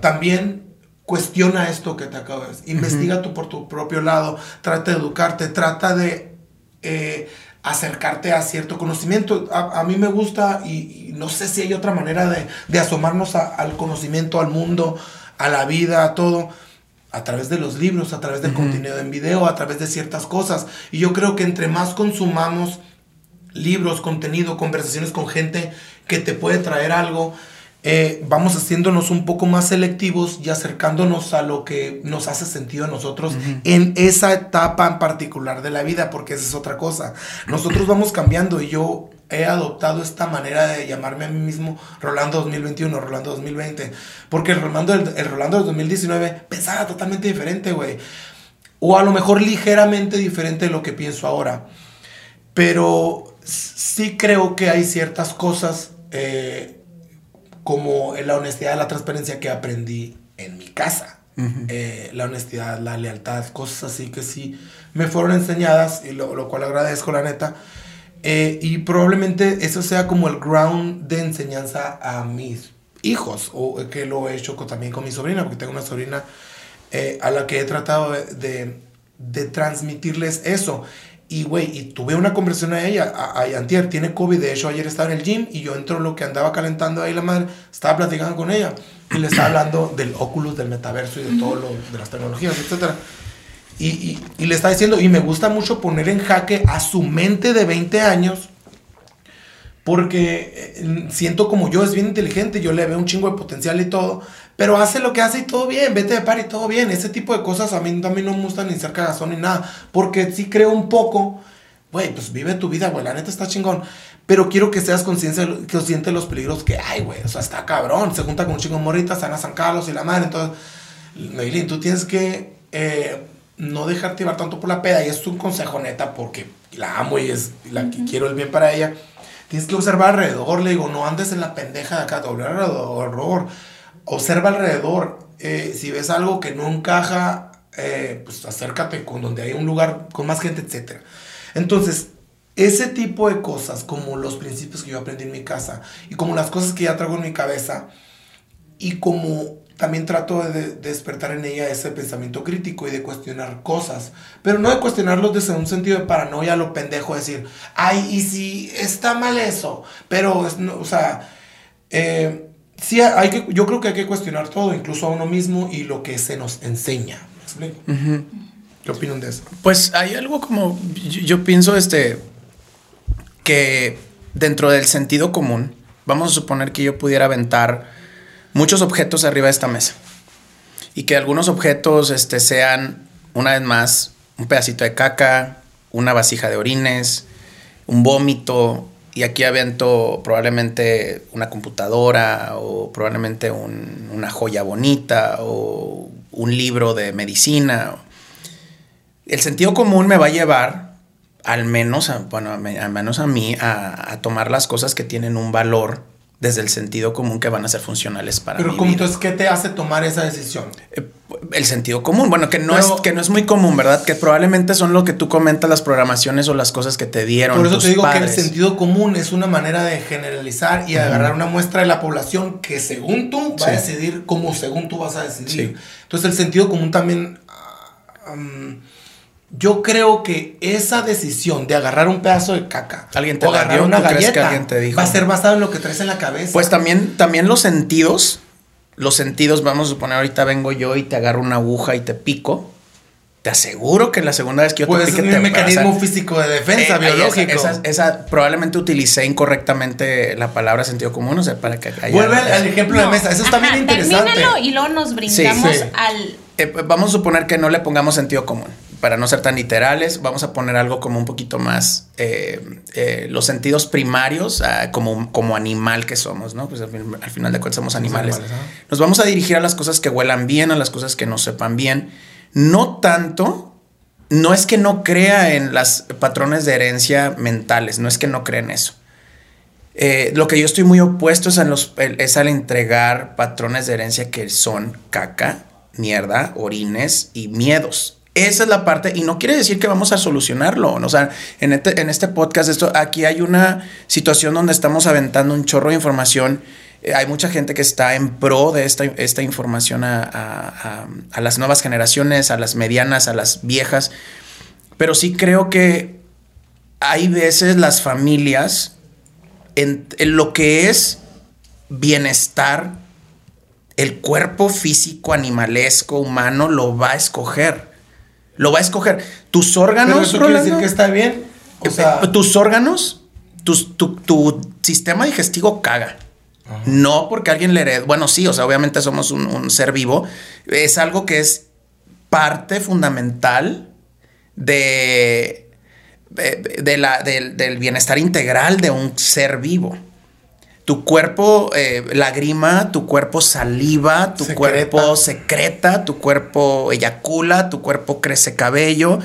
[SPEAKER 3] también cuestiona esto que te acabo de decir. Investiga tú por tu propio lado, trata de educarte, trata de eh, acercarte a cierto conocimiento. A, mí me gusta y, no sé si hay otra manera de, asomarnos al conocimiento, al mundo, a la vida, a todo a través de los libros, a través del contenido en video, a través de ciertas cosas. Y yo creo que entre más consumamos libros, contenido, conversaciones con gente que te puede traer algo, eh, vamos haciéndonos un poco más selectivos y acercándonos a lo que nos hace sentido a nosotros en esa etapa en particular de la vida, porque esa es otra cosa. Nosotros vamos cambiando y yo he adoptado esta manera de llamarme a mí mismo Rolando 2021, Rolando 2020, porque el Rolando, el, el Rolando del 2019 pensaba totalmente diferente, güey. O a lo mejor ligeramente diferente de lo que pienso ahora. Pero sí creo que hay ciertas cosas eh, como la honestidad, la transparencia que aprendí en mi casa. Eh, la honestidad, la lealtad, cosas así que sí me fueron enseñadas y lo, cual agradezco la neta. Eh, y probablemente eso sea como el ground de enseñanza a mis hijos, o que lo he hecho también con mi sobrina, porque tengo una sobrina a la que he tratado de, de transmitirles eso. Y, güey, y tuve una conversación a ella, a, Antier, tiene COVID, de hecho ayer estaba en el gym y yo entro lo que andaba calentando ahí la madre, estaba platicando con ella y le estaba hablando del Oculus, del metaverso y de todo lo, de las tecnologías, etc. Y, y, y, le estaba diciendo, y me gusta mucho poner en jaque a su mente de 20 años, porque eh, siento como yo es bien inteligente, yo le veo un chingo de potencial y todo, pero hace lo que hace y todo bien, vete de par y todo bien. Ese tipo de cosas a mí también no me gustan ni ser cagazón ni nada. Porque sí creo un poco, güey, pues vive tu vida, güey, la neta está chingón. Pero quiero que seas consciente, consciente de los peligros que hay, güey. O sea, está cabrón. Se junta con un chingo de morritas, están a San Carlos y la madre. Entonces, Meilín, tú tienes que eh, no dejarte llevar tanto por la peda. Y es un consejo neta porque la amo y es la que quiero el bien para ella. Tienes que observar alrededor, le digo, no andes en la pendeja de acá, doble alrededor observa alrededor. Eh, si ves algo que no encaja, eh, pues acércate con donde hay un lugar con más gente, etc. Entonces, ese tipo de cosas, como los principios que yo aprendí en mi casa y como las cosas que ya traigo en mi cabeza, y como también trato de, de despertar en ella ese pensamiento crítico y de cuestionar cosas, pero no de cuestionarlos desde un sentido de paranoia, lo pendejo, decir, ay, y si está mal eso, pero, es, no, o sea, eh, sí, hay que, yo creo que hay que cuestionar todo, incluso a uno mismo y lo que se nos enseña. ¿Me explico? ¿Qué opinan de eso?
[SPEAKER 1] Pues hay algo como, yo, yo pienso, este, que dentro del sentido común, vamos a suponer que yo pudiera aventar muchos objetos arriba de esta mesa y que algunos objetos este, sean, una vez más, un pedacito de caca, una vasija de orines, un vómito, y aquí avento probablemente una computadora o probablemente un- una joya bonita o un libro de medicina. El sentido común me va a llevar, al menos a, bueno, al menos a mí, a tomar las cosas que tienen un valor desde el sentido común que van a ser funcionales para
[SPEAKER 3] Pero
[SPEAKER 1] mi vida.
[SPEAKER 3] entonces, ¿qué te hace tomar esa decisión?
[SPEAKER 1] Eh, el sentido común, bueno, que no,
[SPEAKER 3] Pero-
[SPEAKER 1] es, que no es muy común, ¿verdad? Que probablemente son lo que tú comentas, las programaciones o las cosas que te dieron.
[SPEAKER 3] Por eso
[SPEAKER 1] tus
[SPEAKER 3] te digo
[SPEAKER 1] padres.
[SPEAKER 3] que el sentido común es una manera de generalizar y agarrar una muestra de la población que según tú va a decidir como según tú vas a decidir.
[SPEAKER 1] Sí.
[SPEAKER 3] Entonces el sentido común también... ah, um, yo creo que esa decisión de agarrar un pedazo de caca
[SPEAKER 1] ¿Alguien te
[SPEAKER 3] o
[SPEAKER 1] la
[SPEAKER 3] agarrar
[SPEAKER 1] dio?
[SPEAKER 3] una
[SPEAKER 1] ¿Tú crees que
[SPEAKER 3] galleta
[SPEAKER 1] alguien te dijo?
[SPEAKER 3] va a ser basado en lo que traes en la cabeza.
[SPEAKER 1] Pues también, también los sentidos, los sentidos, vamos a suponer, ahorita vengo yo y te agarro una aguja y te pico. Te aseguro que la segunda vez que yo
[SPEAKER 3] Pues
[SPEAKER 1] te
[SPEAKER 3] es
[SPEAKER 1] pique
[SPEAKER 3] un
[SPEAKER 1] te
[SPEAKER 3] mecanismo
[SPEAKER 1] o sea,
[SPEAKER 3] físico de defensa
[SPEAKER 1] eh,
[SPEAKER 3] biológico.
[SPEAKER 1] Esa, esa- esa- probablemente utilicé incorrectamente la palabra sentido común, o sea, para que haya-
[SPEAKER 3] Vuelve al, al ejemplo de
[SPEAKER 2] No.
[SPEAKER 3] mesa. Eso está
[SPEAKER 2] Ajá,
[SPEAKER 3] bien interesante.
[SPEAKER 2] termínalo y luego nos brincamos
[SPEAKER 3] sí.
[SPEAKER 2] al...
[SPEAKER 1] Eh, vamos a suponer que no le pongamos sentido común. Para no ser tan literales, vamos a poner algo como un poquito más eh, eh, los sentidos primarios, ah, como, como animal que somos, ¿no? Pues al, fin- al final de cuentas somos animales. Nos vamos a dirigir a las cosas que huelan bien, a las cosas que no sepan bien. No tanto, no es que no crea en las patrones de herencia mentales, no es que no crea en eso. Eh, lo que yo estoy muy opuesto es, a los, es al entregar patrones de herencia que son caca, mierda, orines y miedos. Esa es la parte, y no quiere decir que vamos a solucionarlo. O sea, en este, en este podcast, esto, aquí hay una situación donde estamos aventando un chorro de información. Eh, hay mucha gente que está en pro de esta, esta información a, a- las nuevas generaciones, a las medianas, a las viejas. Pero sí creo que hay veces las familias en lo que es bienestar, el cuerpo físico, animalesco, humano, lo va a escoger. Lo va a escoger. Tus
[SPEAKER 3] Pero
[SPEAKER 1] órganos,
[SPEAKER 3] eso quiere decir que está bien. O
[SPEAKER 1] eh,
[SPEAKER 3] sea,
[SPEAKER 1] eh, tus órganos, tus- tu, tu sistema digestivo caga. No porque alguien le heredó. Bueno, sí, o sea, obviamente somos un, un ser vivo. Es algo que es parte fundamental de, de, de la, del bienestar integral de un ser vivo. Tu cuerpo eh, lagrima, tu cuerpo saliva, tu
[SPEAKER 3] Secreta.
[SPEAKER 1] cuerpo secreta, tu cuerpo eyacula, tu cuerpo crece cabello,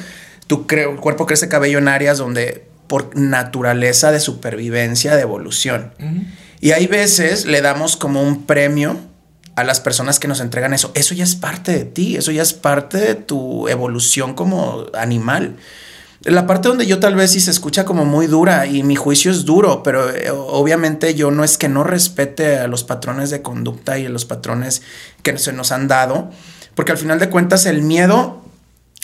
[SPEAKER 1] tu cuerpo crece cabello en áreas donde por naturaleza de supervivencia, de evolución. Y hay veces le damos como un premio a las personas que nos entregan eso. Eso ya es parte de ti, eso ya es parte de tu evolución como animal. La parte donde yo tal vez sí se escucha como muy dura y mi juicio es duro, pero eh, obviamente yo no es que no respete a los patrones de conducta y a los patrones que se nos han dado, porque al final de cuentas el miedo,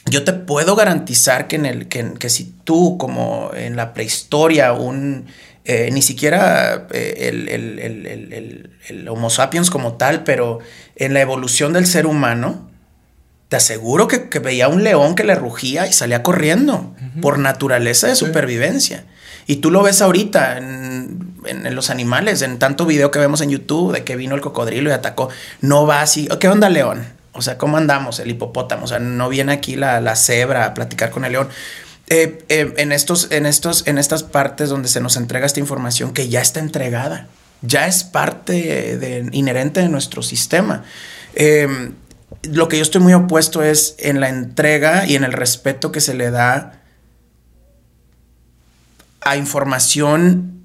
[SPEAKER 1] yo te puedo garantizar que, en el, que, que si tú como en la prehistoria, un, eh, ni siquiera eh, el, el- el- el- Homo sapiens como tal, pero en la evolución del ser humano, te aseguro que, que veía un león que le rugía y salía corriendo por naturaleza de supervivencia. Y tú lo ves ahorita en, en- en los animales, en tanto video que vemos en YouTube de que vino el cocodrilo y atacó. No va así. ¿Qué onda, león? O sea, ¿cómo andamos? El hipopótamo. O sea, no viene aquí la, la cebra a platicar con el león. Eh, eh, en, estos, en, estos, en estas partes donde se nos entrega esta información que ya está entregada, ya es parte de- inherente de nuestro sistema. Eh, lo que yo estoy muy opuesto es en la entrega y en el respeto que se le da a información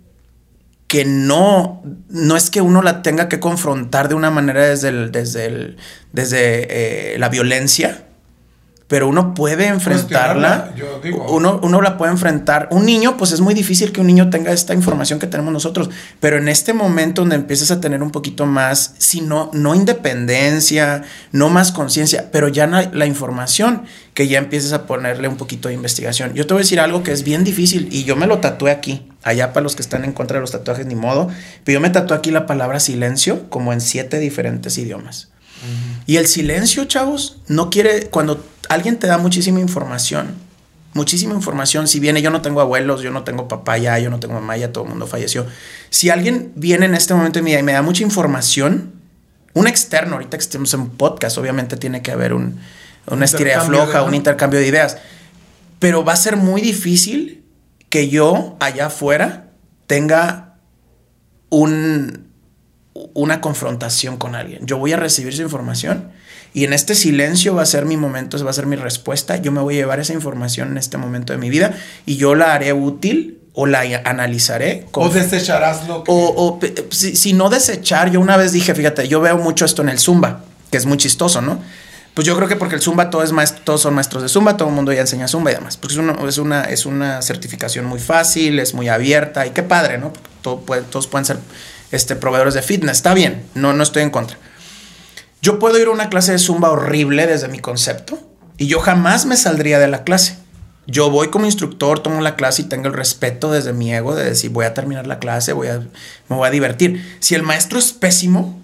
[SPEAKER 1] que no, no es que uno la tenga que confrontar de una manera desde, desde, desde eh, la violencia, pero uno puede enfrentarla.
[SPEAKER 3] Yo digo.
[SPEAKER 1] Uno, uno la puede enfrentar. Un niño, pues es muy difícil que un niño tenga esta información que tenemos nosotros, pero en este momento donde empiezas a tener un poquito más, si no, no independencia, no más conciencia, pero ya la, la información, que ya empieces a ponerle un poquito de investigación. Yo te voy a decir algo que es bien difícil y yo me lo tatué aquí, allá para los que están en contra de los tatuajes, ni modo, pero yo me tatué aquí la palabra silencio como en siete diferentes idiomas. Y el silencio, chavos, no quiere, cuando alguien te da muchísima información, muchísima información, si viene, yo no tengo abuelos, yo no tengo papá ya, yo no tengo mamá, ya todo el mundo falleció. Si alguien viene en este momento de mi vida y me da mucha información, un externo, ahorita que estemos en podcast, obviamente tiene que haber un, una estirada
[SPEAKER 3] Intercambio
[SPEAKER 1] floja, un intercambio de ideas, pero va a ser muy difícil que yo allá afuera tenga un, una confrontación con alguien. Yo voy a recibir su información y en este silencio va a ser mi momento, va a ser mi respuesta. Yo me voy a llevar esa información en este momento de mi vida y yo la haré útil o la analizaré.
[SPEAKER 3] O desecharás lo que.
[SPEAKER 1] O, si, si no desechar, yo una vez dije, fíjate, yo veo mucho esto en el Zumba, que es muy chistoso, ¿no? Pues yo creo que porque el Zumba todo es maestro, todos son maestros de Zumba, todo el mundo ya enseña Zumba y demás. Porque es una, es una, es una certificación muy fácil, es muy abierta y qué padre, ¿no? Porque todo puede- todos pueden ser este, proveedores de fitness, está bien, no, no estoy en contra. Yo puedo ir a una clase de Zumba horrible desde mi concepto y yo jamás me saldría de la clase. Yo voy como instructor, tomo la clase y tengo el respeto desde mi ego de decir voy a terminar la clase, voy a, me voy a divertir. Si el maestro es pésimo,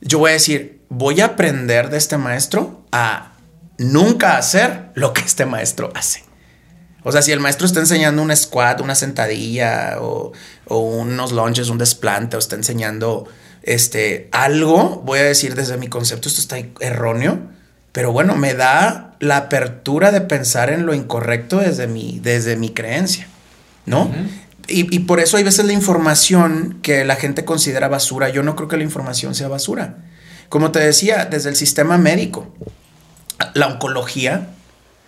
[SPEAKER 1] yo voy a decir voy a aprender de este maestro a nunca hacer lo que este maestro hace. O sea, si el maestro está enseñando un squat, una sentadilla o, unos lunges, un desplante, o está enseñando este, algo, voy a decir desde mi concepto, esto está erróneo, pero bueno, me da la apertura de pensar en lo incorrecto desde mi, desde mi creencia, ¿no? y, y por eso hay veces la información que la gente considera basura, yo no creo que la información sea basura. Como te decía, desde el sistema médico, la oncología,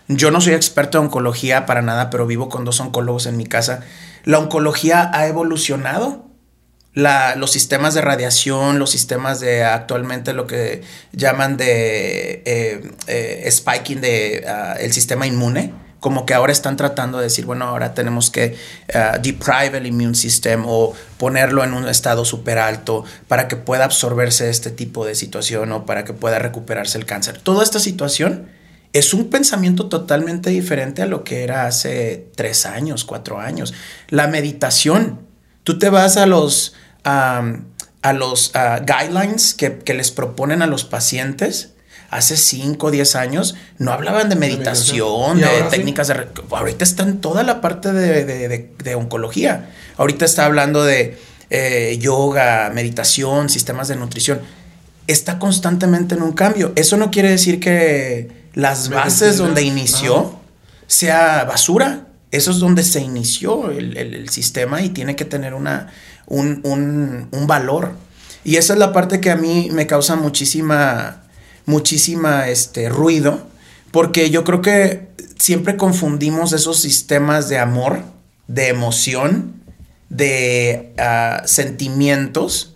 [SPEAKER 1] yo no soy experto en oncología para nada, pero vivo con dos oncólogos en mi casa. La oncología ha evolucionado. La- los sistemas de radiación, los sistemas de actualmente lo que llaman de eh, eh, spiking de ah, el sistema inmune, como que ahora están tratando de decir, bueno, ahora tenemos que ah, deprive el immune system o ponerlo en un estado súper alto para que pueda absorberse este tipo de situación o para que pueda recuperarse el cáncer. Toda esta situación es un pensamiento totalmente diferente a lo que era hace tres años, cuatro años. La meditación. Tú te vas a los, a los guidelines que, que les proponen a los pacientes. Hace 5 o 10 años no hablaban de meditación,
[SPEAKER 3] meditación. ¿Y
[SPEAKER 1] de
[SPEAKER 3] sí?
[SPEAKER 1] técnicas de... Ahorita está en toda la parte de, de- de- de oncología. Ahorita está hablando de eh, yoga, meditación, sistemas de nutrición. Está constantemente en un cambio. Eso no quiere decir que las bases donde inició sea basura. Eso es donde se inició el, el- el sistema y tiene que tener una, un, un- un valor. Y esa es la parte que a mí me causa muchísima, muchísima este, ruido, porque yo creo que siempre confundimos esos sistemas de amor, de emoción, de ah, sentimientos.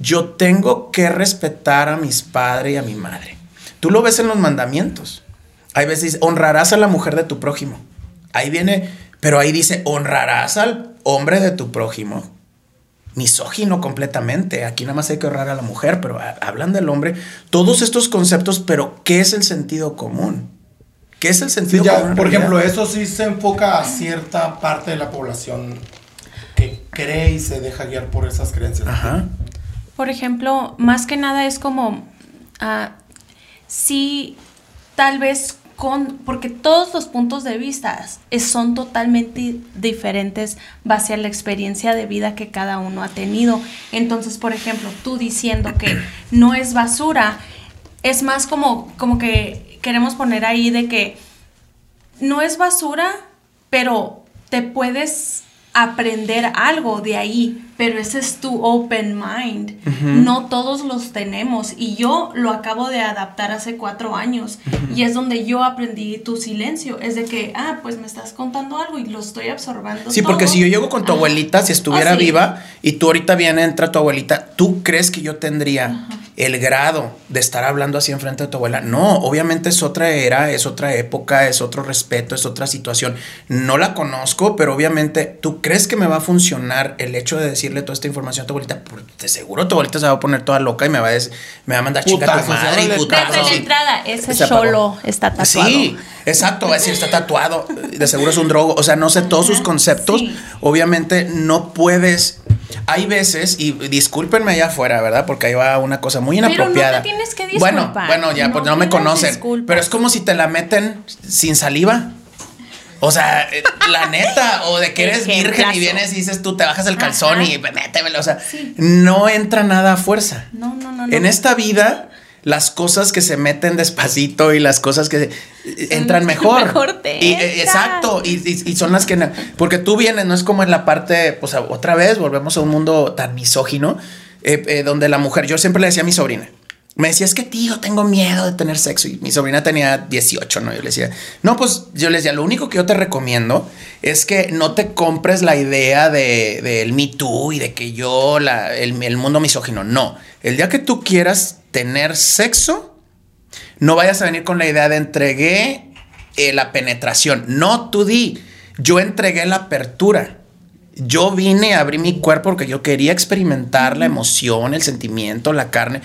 [SPEAKER 1] Yo tengo que respetar a mis padres y a mi madre. Tú lo ves en los mandamientos. Hay veces honrarás a la mujer de tu prójimo. Ahí viene, pero ahí dice, honrarás al hombre de tu prójimo. Misógino completamente. Aquí nada más hay que honrar a la mujer, pero ha- hablan del hombre. Todos estos conceptos, pero ¿qué es el sentido común? ¿Qué es el
[SPEAKER 3] Sí,
[SPEAKER 1] sentido
[SPEAKER 3] ya,
[SPEAKER 1] común?
[SPEAKER 3] por
[SPEAKER 1] realidad?
[SPEAKER 3] ejemplo, eso sí se enfoca a cierta parte de la población que cree y se deja guiar por esas creencias.
[SPEAKER 1] Ajá.
[SPEAKER 2] Por ejemplo, más que nada es como, ah, sí, tal vez porque todos los puntos de vista son totalmente diferentes base a la experiencia de vida que cada uno ha tenido. Entonces, por ejemplo, tú diciendo que no es basura, es más como, como que queremos poner ahí de que no es basura, pero te puedes aprender algo de ahí, pero ese es tu open mind. No todos los tenemos y yo lo acabo de adaptar hace cuatro años y es donde yo aprendí tu silencio. Es de que, ah, pues me estás contando algo y lo estoy absorbando.
[SPEAKER 1] Sí, porque si yo llego con tu
[SPEAKER 2] Ajá.
[SPEAKER 1] abuelita, si estuviera
[SPEAKER 2] Ah, sí.
[SPEAKER 1] viva, y tú ahorita viene, entra tu abuelita, ¿tú crees que yo tendría el grado de estar hablando así enfrente de tu abuela. No, obviamente es otra era, es otra época, es otro respeto, es otra situación. No la conozco, pero obviamente tú crees que me va a funcionar el hecho de decirle toda esta información a tu abuelita. Pues, de seguro tu abuelita se va a poner toda loca y me va a, decir, me va a mandar chica a tu madre y
[SPEAKER 2] Desde la entrada, ese solo está tatuado.
[SPEAKER 1] Sí, exacto, va a decir, está tatuado. De seguro es un drogo. O sea, no sé todos sus conceptos. Obviamente no puedes hay veces, y discúlpenme allá afuera, ¿verdad? Porque ahí va una cosa muy inapropiada.
[SPEAKER 2] Pero no te tienes que disculpar.
[SPEAKER 1] Bueno, bueno, ya, pues no me conocen. Pero es como si te la meten sin saliva. O sea, eh, la neta, o de que eres virgen y vienes y dices tú, te bajas el calzón y métemelo. O sea, no entra nada a fuerza.
[SPEAKER 2] No, no, no.
[SPEAKER 1] En esta vida las cosas que se meten despacito y las cosas que entran mejor.
[SPEAKER 2] mejor
[SPEAKER 1] y, eh, exacto, y, son las que... Porque tú vienes, no es como en la parte, pues otra vez volvemos a un mundo tan misógino, eh, eh, donde la mujer, yo siempre le decía a mi sobrina, me decía, es que tío, tengo miedo de tener sexo. Y mi sobrina tenía 18, ¿no? Yo le decía, no, pues yo le decía, lo único que yo te recomiendo es que no te compres la idea del de, Me Too y de que yo, la, el, el mundo misógino. No, el día que tú quieras tener sexo, no vayas a venir con la idea de entregué eh, la penetración. No, tú di, yo entregué la apertura. Yo vine a abrir mi cuerpo porque yo quería experimentar la emoción, el sentimiento, la carne.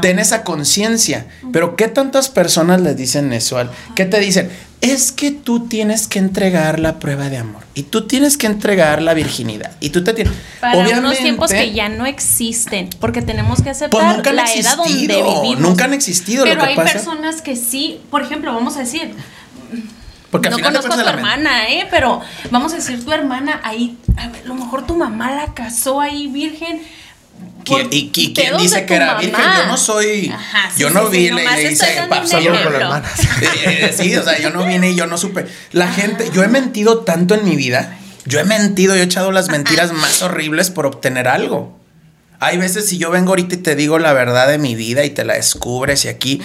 [SPEAKER 1] Ten esa conciencia. Pero ¿qué tantas personas le dicen eso? ¿Qué te dicen? Es que tú tienes que entregar la prueba de amor y tú tienes que entregar la virginidad y tú te tienes
[SPEAKER 2] para unos tiempos que ya no existen porque tenemos que aceptar pues la edad donde vivimos
[SPEAKER 1] nunca han existido
[SPEAKER 2] pero hay personas que sí por ejemplo vamos a decir porque no conozco a tu hermana, ¿eh? Pero vamos a decir, tu hermana ahí, a, lo mejor tu mamá la casó ahí virgen.
[SPEAKER 1] ¿Y, quién dice que era virgen? Yo no soy. yo no vine y hice solo con hermanas. sí, o sea, yo no vine y yo no supe. La gente, yo he mentido tanto en mi vida. Yo he mentido y he echado las mentiras más horribles por obtener algo. Hay veces si yo vengo ahorita y te digo la verdad de mi vida y te la descubres y aquí.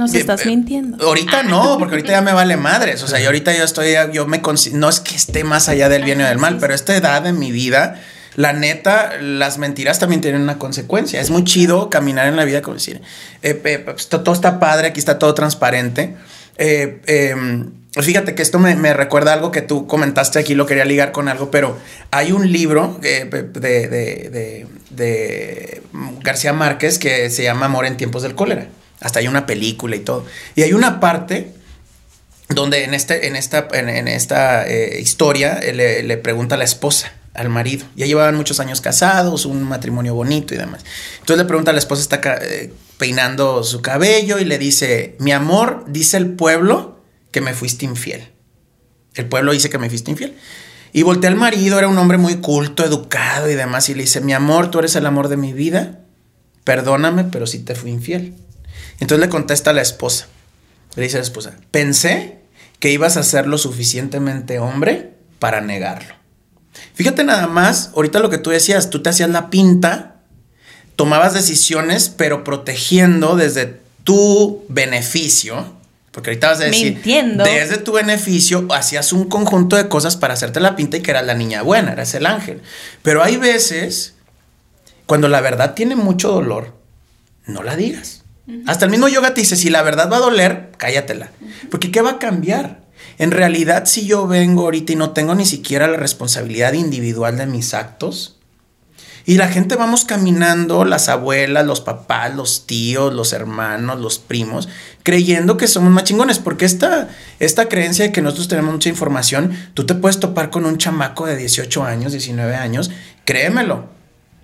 [SPEAKER 2] Nos estás mintiendo.
[SPEAKER 1] Ahorita no, porque ahorita ya me vale madres. O sea, yo ahorita yo estoy, yo me no es que esté más allá del bien y del mal, pero esta edad de mi vida, la neta, las mentiras también tienen una consecuencia. Es muy chido caminar en la vida como decir, eh, eh, pues, todo está padre, aquí está todo transparente. Eh, em, fíjate que esto me, recuerda algo que tú comentaste aquí, lo quería ligar con algo, pero hay un libro de, de, de García Márquez que se llama Amor en tiempos del cólera. Hasta hay una película y todo. Y hay una parte donde en, este, en esta, en, esta eh, historia eh, le, pregunta a la esposa, al marido. Ya llevaban muchos años casados, un matrimonio bonito y demás. Entonces le pregunta a la esposa, está eh, peinando su cabello y le dice, mi amor, dice el pueblo que me fuiste infiel. El pueblo dice que me fuiste infiel. Y voltea al marido, era un hombre muy culto, educado y demás, y le dice, mi amor, tú eres el amor de mi vida, perdóname, pero sí te fui infiel. Entonces le contesta a la esposa. Le dice a la esposa, pensé que ibas a ser lo suficientemente hombre para negarlo. Fíjate nada más, ahorita lo que tú decías, tú te hacías la pinta, tomabas decisiones, pero protegiendo desde tu beneficio, porque ahorita vas a decir,
[SPEAKER 2] Mintiendo.
[SPEAKER 1] desde tu beneficio hacías un conjunto de cosas para hacerte la pinta y que eras la niña buena, eras el ángel. Pero hay veces, cuando la verdad tiene mucho dolor, no la digas. Hasta el mismo yoga te dice, si la verdad va a doler, cállatela. Porque ¿qué va a cambiar? En realidad, si yo vengo ahorita y no tengo ni siquiera la responsabilidad individual de mis actos, y la gente vamos caminando, las abuelas, los papás, los tíos, los hermanos, los primos, creyendo que somos más chingones, porque esta, esta creencia de que nosotros tenemos mucha información, tú te puedes topar con un chamaco de 18 años, 19 años, créemelo,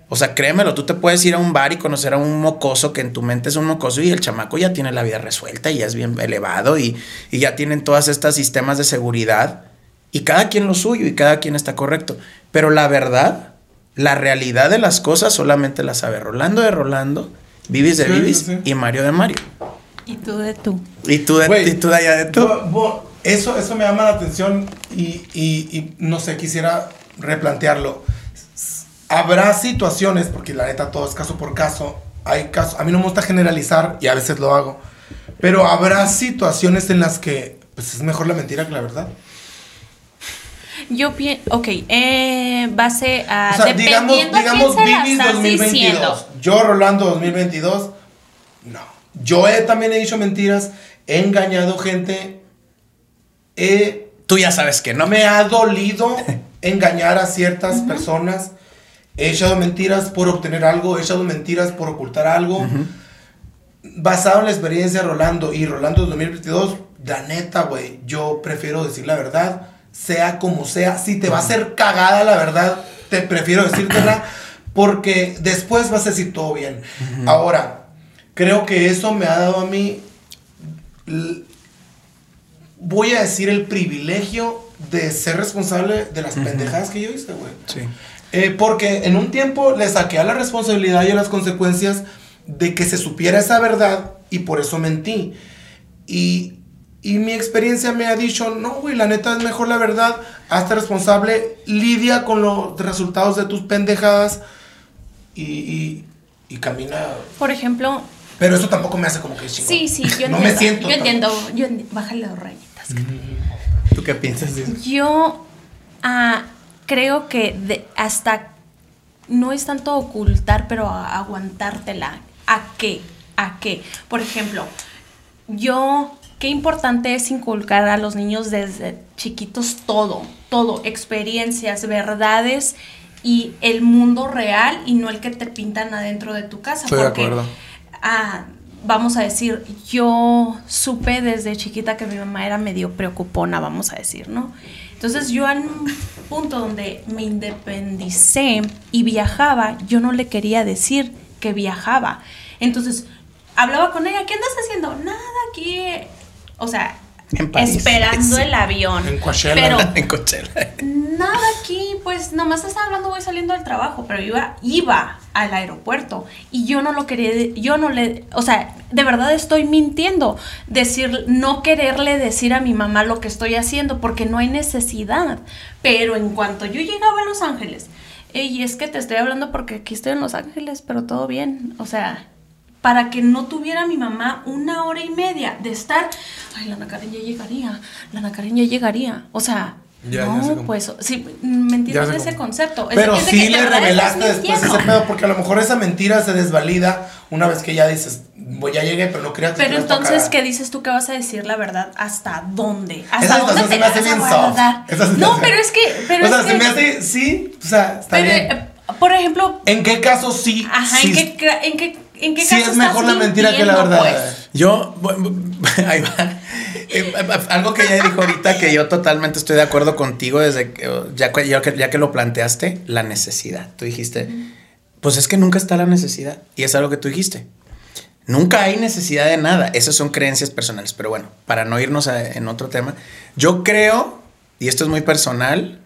[SPEAKER 1] o sea, créemelo, tú te puedes ir a un bar y conocer a un mocoso que en tu mente es un mocoso y el chamaco ya tiene la vida resuelta y ya es bien elevado y, ya tienen todas estas sistemas de seguridad y cada quien lo suyo y cada quien está correcto. Pero la verdad, la realidad de las cosas solamente la sabe Rolando de Rolando, Vivis de Vivis y Mario de Mario.
[SPEAKER 2] Y tú de tú.
[SPEAKER 1] Y tú de, y tú de allá de tú.
[SPEAKER 3] Eso, eso me llama la atención y, y no sé, quisiera replantearlo habrá situaciones, porque la neta todo es caso por caso, hay casos, a mí no me gusta generalizar y a veces lo hago, pero habrá situaciones en las que pues, es mejor la mentira que la verdad.
[SPEAKER 2] Yo pienso, ok, eh, base a...
[SPEAKER 3] O sea, digamos, digamos Vivis 2022. Yo, Rolando 2022, No. Yo he, también he dicho mentiras, he engañado gente, he...
[SPEAKER 1] Tú ya sabes que no.
[SPEAKER 3] Me ha dolido engañar a ciertas personas. He echado mentiras por obtener algo, he echado mentiras por ocultar algo. Basado en la experiencia de Rolando y Rolando 2022, la neta, güey, yo prefiero decir la verdad, sea como sea. Si te va a hacer cagada la verdad, te prefiero decírtela porque después vas a decir todo bien. Ahora, creo que eso me ha dado a mí, voy a decir, el privilegio de ser responsable de las pendejadas que yo hice, güey.
[SPEAKER 1] Sí.
[SPEAKER 3] Eh, porque en un tiempo le saqué a la responsabilidad y a las consecuencias de que se supiera esa verdad y por eso mentí. Y, mi experiencia me ha dicho, no, güey, la neta es mejor la verdad, hazte responsable, lidia con los resultados de tus pendejadas y, y, camina.
[SPEAKER 2] Por ejemplo...
[SPEAKER 3] Pero eso tampoco me hace como que chingón.
[SPEAKER 2] Sí, sí, yo
[SPEAKER 3] no
[SPEAKER 2] entiendo.
[SPEAKER 3] me siento.
[SPEAKER 2] Yo entiendo, yo bájale dos rayitas.
[SPEAKER 1] ¿Tú qué piensas de eso?
[SPEAKER 2] Yo ah, creo que de, hasta no es tanto ocultar, pero aguantártela. ¿A qué? ¿A qué? Por ejemplo, yo, qué importante es inculcar a los niños desde chiquitos todo, todo, experiencias, verdades y el mundo real y no el que te pintan adentro de tu casa.
[SPEAKER 1] Estoy porque, de acuerdo.
[SPEAKER 2] Ah, vamos a decir, yo supe desde chiquita que mi mamá era medio preocupona, vamos a decir, ¿no? Entonces yo un punto donde me independicé y viajaba, yo no le quería decir que viajaba. Entonces hablaba con ella, ¿qué andas haciendo? Nada, aquí. O sea, esperando el avión.
[SPEAKER 3] En Coachella.
[SPEAKER 1] en Coachella.
[SPEAKER 2] Nada aquí, pues nomás estaba hablando, voy saliendo del trabajo, pero iba, iba al aeropuerto. Y yo no lo quería, yo no le, o sea, de verdad estoy mintiendo, decir, no quererle decir a mi mamá lo que estoy haciendo porque no hay necesidad, pero en cuanto yo llegaba a Los Ángeles, y es que te estoy hablando porque aquí estoy en Los Ángeles, pero todo bien, o sea, para que no tuviera mi mamá una hora y media de estar, ay, la ya llegaría, la ya llegaría. O sea, no, pues, sí, ¿me entiendes ese concepto?
[SPEAKER 3] Pero sí le revelaste después ese pedo, porque a lo mejor esa mentira se desvalida una vez que ya dices, ya llegué, pero no quería
[SPEAKER 2] Pero entonces, ¿qué dices tú que vas a decir la verdad? ¿Hasta dónde? ¿Hasta dónde te vas a No, pero es que... Pero
[SPEAKER 3] o sea,
[SPEAKER 2] se
[SPEAKER 3] me hace, sí, o sea, está bien. Eh,
[SPEAKER 2] por ejemplo...
[SPEAKER 3] ¿En qué caso sí?
[SPEAKER 2] Ajá, ¿en, qué, ¿en qué ¿En qué
[SPEAKER 3] sí es mejor la mentira que la verdad. Pues?
[SPEAKER 1] Yo, ahí va. Eh, algo que ella dijo ahorita que yo totalmente estoy de acuerdo contigo desde que ya, ya que lo planteaste, la necesidad. Tú dijiste, pues es que nunca está la necesidad. Y es algo que tú dijiste. Nunca hay necesidad de nada. Esas son creencias personales. Pero bueno, para no irnos en otro tema, yo creo, y esto es muy personal,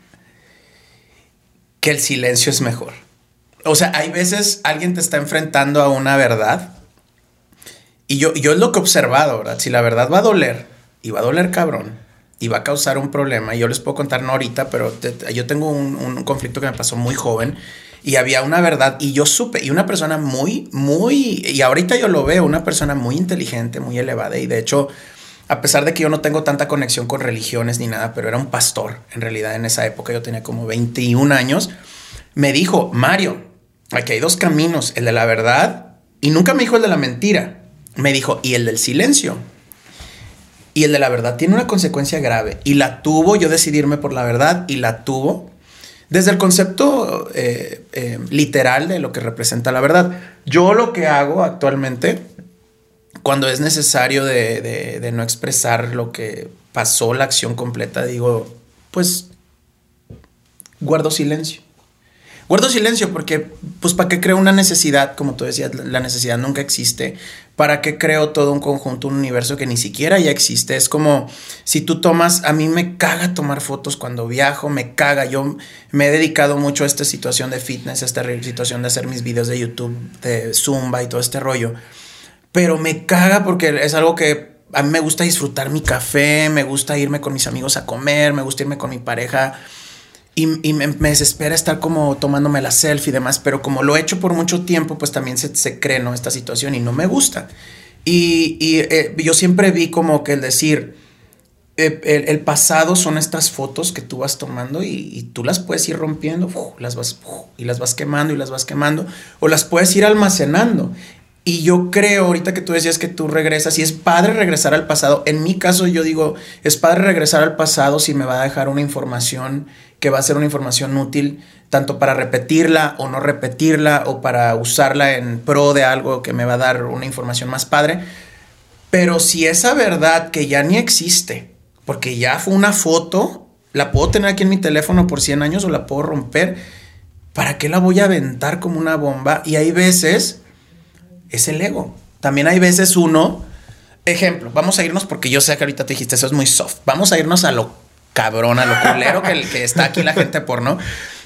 [SPEAKER 1] que el silencio es mejor. O sea, hay veces alguien te está enfrentando a una verdad. Y yo, yo es lo que he observado, ¿verdad? Si la verdad va a doler, y va a doler cabrón, y va a causar un problema, y yo les puedo contar no ahorita, pero yo tengo un, un, conflicto que me pasó muy joven, y había una verdad, y yo supe, y una persona muy, muy, y ahorita yo lo veo, una persona muy inteligente, muy elevada, y de hecho, a pesar de que yo no tengo tanta conexión con religiones ni nada, pero era un pastor, en realidad en esa época yo tenía como 21 años, me dijo, Mario, aquí hay dos caminos, el de la verdad y nunca me dijo el de la mentira. Me dijo, y el del silencio. Y el de la verdad tiene una consecuencia grave. Y la tuvo, yo decidirme por la verdad, y la tuvo desde el concepto eh, eh, literal de lo que representa la verdad. Yo lo que hago actualmente, cuando es necesario de, de no expresar lo que pasó, la acción completa, digo, pues guardo silencio. Guardo silencio porque, pues, ¿para qué creo una necesidad? Como tú decías, la necesidad nunca existe. ¿Para qué creo todo un conjunto, un universo que ni siquiera ya existe? Es como si tú tomas, a mí me caga tomar fotos cuando viajo, me caga. Yo me he dedicado mucho a esta situación de fitness, a esta situación de hacer mis videos de YouTube, de Zumba y todo este rollo. Pero me caga porque es algo que a mí me gusta disfrutar mi café, me gusta irme con mis amigos a comer, me gusta irme con mi pareja y, me, desespera estar como tomándome la selfie y demás, pero como lo he hecho por mucho tiempo, pues también se, se cree, ¿no? Esta situación y no me gusta. Y, y eh, yo siempre vi como que el decir, eh, el, pasado son estas fotos que tú vas tomando y, tú las puedes ir rompiendo, las vas, y las vas quemando y las vas quemando, o las puedes ir almacenando. Y yo creo, ahorita que tú decías que tú regresas, y es padre regresar al pasado. En mi caso, yo digo, es padre regresar al pasado si me va a dejar una información que va a ser una información útil, tanto para repetirla o no repetirla, o para usarla en pro de algo que me va a dar una información más padre. Pero si esa verdad que ya ni existe, porque ya fue una foto, la puedo tener aquí en mi teléfono por 100 años o la puedo romper, ¿para qué la voy a aventar como una bomba? Y hay veces es el ego. También hay veces uno, ejemplo, vamos a irnos porque yo sé que ahorita te dijiste eso es muy soft. Vamos a irnos a lo cabrón, a lo culero que, que está aquí la gente por no.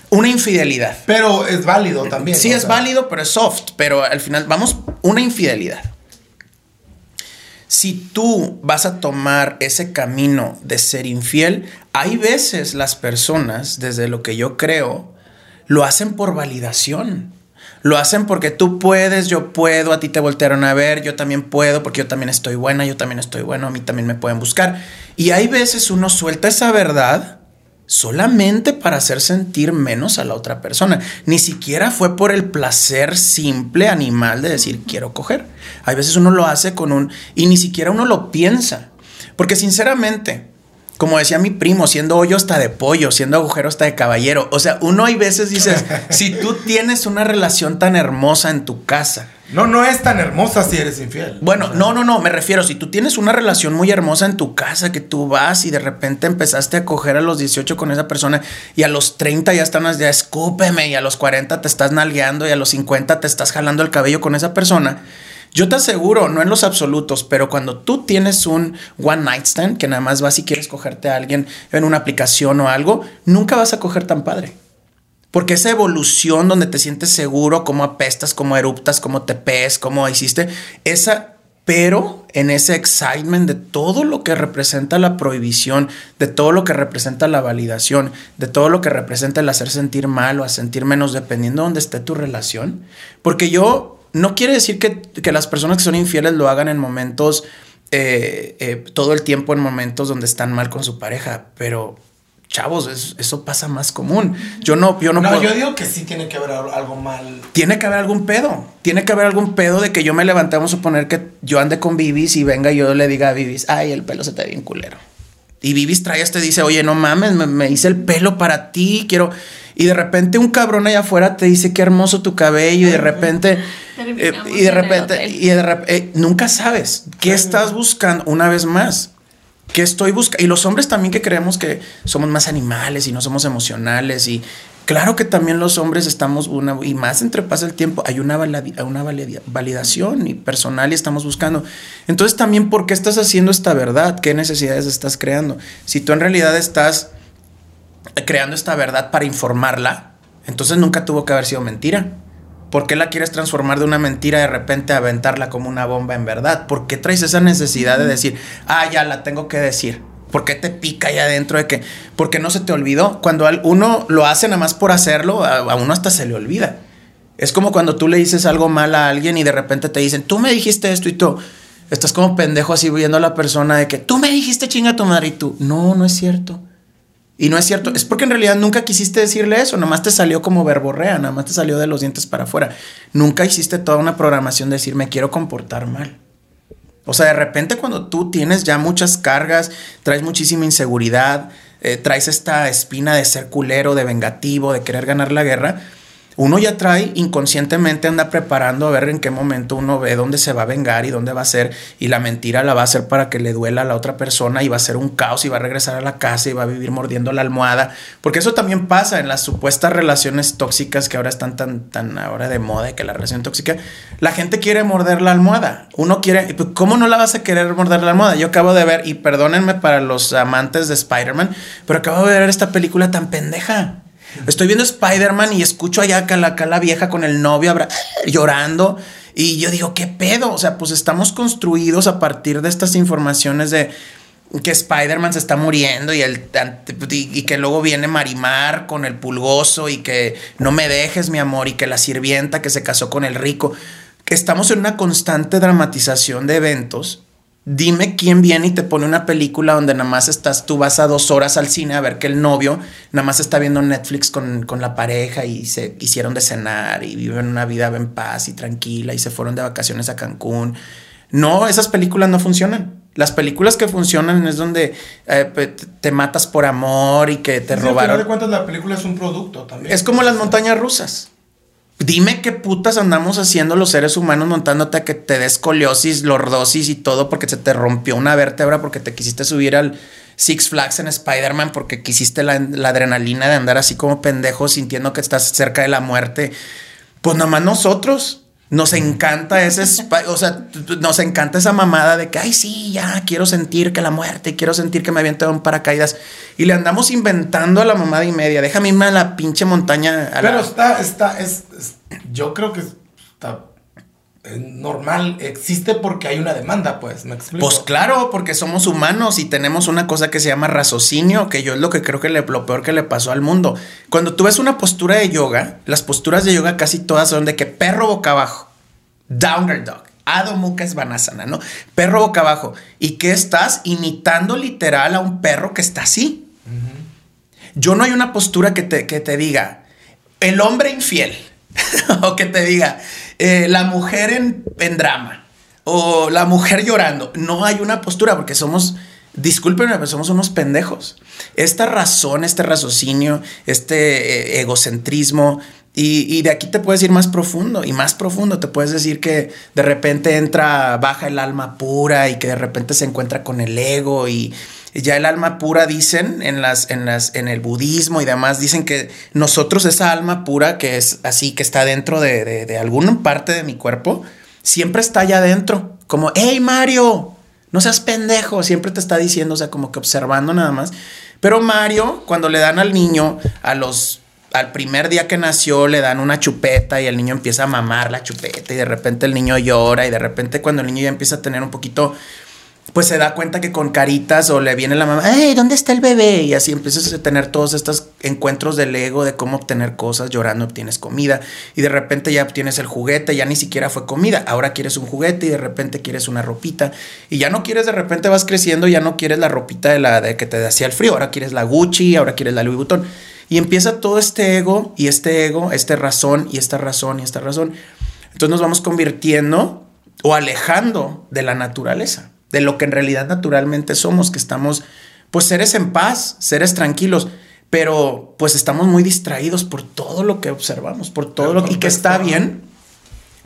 [SPEAKER 1] Una infidelidad.
[SPEAKER 3] Pero es válido también.
[SPEAKER 1] Sí, es válido, pero es soft. Pero al final, vamos, una infidelidad. Si tú vas a tomar ese camino de ser infiel, hay veces las personas, desde lo que yo creo, lo hacen por validación. Lo hacen porque tú puedes, yo puedo, a ti te voltearon a ver, yo también puedo, porque yo también estoy buena, yo también estoy bueno, a mí también me pueden buscar. Y hay veces uno suelta esa verdad solamente para hacer sentir menos a la otra persona. Ni siquiera fue por el placer simple animal de decir quiero coger. Hay veces uno lo hace con un... y ni siquiera uno lo piensa. Porque sinceramente, como decía mi primo, siendo hoyo hasta de pollo, siendo agujero hasta de caballero. O sea, uno hay veces dices, si tú tienes una relación tan hermosa en tu casa.
[SPEAKER 3] No, no es tan hermosa si eres infiel.
[SPEAKER 1] Bueno, no, no, no, me refiero, si tú tienes una relación muy hermosa en tu casa, que tú vas y de repente empezaste a coger a los 18 con esa persona y a los 30 ya están, ya escúpeme y a los 40 te estás nalgueando y a los 50 te estás jalando el cabello con esa persona yo te aseguro, no en los absolutos, pero cuando tú tienes un one night stand, que nada más vas y quieres cogerte a alguien en una aplicación o algo, nunca vas a coger tan padre. Porque esa evolución donde te sientes seguro, cómo apestas, cómo eruptas, cómo te pes, cómo hiciste, esa, pero en ese excitement de todo lo que representa la prohibición, de todo lo que representa la validación, de todo lo que representa el hacer sentir mal o a sentir menos dependiendo de dónde esté tu relación. Porque yo no quiere decir que, las personas que son infieles lo hagan en momentos, eh, eh, todo el tiempo en momentos donde están mal con su pareja, pero chavos, eso pasa más común. Yo no, yo no,
[SPEAKER 3] no yo digo que sí tiene que haber algo mal.
[SPEAKER 1] Tiene que haber algún pedo. Tiene que haber algún pedo de que yo me levanté, vamos a suponer que yo ande con Vivis y venga y yo le diga a Vivis, ay, el pelo se te ve bien culero. Y Vivis trae este dice, oye, no mames, me, me hice el pelo para ti, quiero. Y de repente un cabrón allá afuera te dice qué hermoso tu cabello y de repente eh, y de repente y de repente eh, nunca sabes qué estás buscando una vez más. ¿Qué estoy buscando? Y los hombres también que creemos que somos más animales y no somos emocionales y claro que también los hombres estamos una y más entre pasa el tiempo hay una, una validación y personal y estamos buscando. Entonces también por qué estás haciendo esta verdad, qué necesidades estás creando. Si tú en realidad estás creando esta verdad para informarla, entonces nunca tuvo que haber sido mentira. ¿Por qué la quieres transformar de una mentira de repente a aventarla como una bomba en verdad? ¿Por qué traes esa necesidad de decir, ah, ya la tengo que decir? ¿Por qué te pica ahí adentro de que, porque no se te olvidó? Cuando uno lo hace nada más por hacerlo, a, uno hasta se le olvida. Es como cuando tú le dices algo mal a alguien y de repente te dicen, tú me dijiste esto y tú, estás como pendejo así viendo a la persona de que tú me dijiste chinga tu madre y tú, no, no es cierto. Y no es cierto, es porque en realidad nunca quisiste decirle eso, nomás te salió como verborrea, nada más te salió de los dientes para afuera. Nunca hiciste toda una programación de decir me quiero comportar mal. O sea, de repente cuando tú tienes ya muchas cargas, traes muchísima inseguridad, eh, traes esta espina de ser culero, de vengativo, de querer ganar la guerra, uno ya trae inconscientemente, anda preparando a ver en qué momento uno ve dónde se va a vengar y dónde va a ser. Y la mentira la va a hacer para que le duela a la otra persona y va a ser un caos y va a regresar a la casa y va a vivir mordiendo la almohada. Porque eso también pasa en las supuestas relaciones tóxicas que ahora están tan, tan ahora de moda, que la relación tóxica, la gente quiere morder la almohada. Uno quiere, pues, ¿cómo no la vas a querer morder la almohada? Yo acabo de ver, y perdónenme para los amantes de Spider-Man, pero acabo de ver esta película tan pendeja. Estoy viendo Spider-Man y escucho allá la, la vieja con el novio llorando. Y yo digo, ¿qué pedo? O sea, pues estamos construidos a partir de estas informaciones de que Spider-Man se está muriendo y, el, y, que luego viene Marimar con el pulgoso y que no me dejes, mi amor, y que la sirvienta que se casó con el rico. Que estamos en una constante dramatización de eventos Dime quién viene y te pone una película donde nada más estás, tú vas a dos horas al cine a ver que el novio nada más está viendo Netflix con, con la pareja y se hicieron de cenar y viven una vida en paz y tranquila y se fueron de vacaciones a Cancún. No, esas películas no funcionan. Las películas que funcionan es donde eh, te matas por amor y que te
[SPEAKER 3] Sí,
[SPEAKER 1] robaron.
[SPEAKER 3] Al final de cuentas, la película es un producto también.
[SPEAKER 1] Es como las montañas rusas. Dime qué putas andamos haciendo los seres humanos montándote a que te des escoliosis, lordosis y todo porque se te rompió una vértebra, porque te quisiste subir al Six Flags en Spider-Man, porque quisiste la, la adrenalina de andar así como pendejo sintiendo que estás cerca de la muerte. Pues nada más nosotros. Nos encanta ese, o sea, nos encanta esa mamada de que, ay, sí, ya quiero sentir que la muerte, quiero sentir que me aviento un paracaídas. Y le andamos inventando a la mamada y media. Déjame irme a la pinche montaña. a la-
[SPEAKER 3] Pero está, está, es, es- yo creo que está normal, existe porque hay una demanda, pues, me explico.
[SPEAKER 1] Pues claro, porque somos humanos y tenemos una cosa que se llama raciocinio, que yo es lo que creo que le- lo peor que le pasó al mundo. Cuando tú ves una postura de yoga, las posturas de yoga casi todas son de que perro boca abajo, downward dog, Adho Mukha Svanasana, ¿no? Perro boca abajo. ¿Y qué estás imitando literal a un perro que está así? Yo no hay una postura que te, que te diga el hombre infiel o que te diga eh, la mujer en, en drama o la mujer llorando. No hay una postura porque somos, discúlpenme, pero somos unos pendejos. Esta razón, este raciocinio, este eh, egocentrismo. Y, y de aquí te puedes ir más profundo y más profundo. Te puedes decir que de repente entra, baja el alma pura y que de repente se encuentra con el ego y, ya el alma pura dicen en las en las en el budismo y demás dicen que nosotros esa alma pura que es así que está dentro de, de, alguna parte de mi cuerpo siempre está allá adentro como hey Mario no seas pendejo siempre te está diciendo o sea como que observando nada más. Pero Mario cuando le dan al niño a los al primer día que nació le dan una chupeta y el niño empieza a mamar la chupeta y de repente el niño llora y de repente cuando el niño ya empieza a tener un poquito pues se da cuenta que con caritas o le viene la mamá, ¡Ey, ¿dónde está el bebé? Y así empiezas a tener todos estos encuentros del ego de cómo obtener cosas, llorando obtienes comida y de repente ya obtienes el juguete, ya ni siquiera fue comida, ahora quieres un juguete y de repente quieres una ropita y ya no quieres, de repente vas creciendo, ya no quieres la ropita de la de que te hacía el frío, ahora quieres la Gucci, ahora quieres la Louis Vuitton y empieza todo este ego y este ego, este razón y esta razón y esta razón. Entonces nos vamos convirtiendo o alejando de la naturaleza de lo que en realidad naturalmente somos, que estamos, pues seres en paz, seres tranquilos, pero pues estamos muy distraídos por todo lo que observamos, por todo lo y que está bien,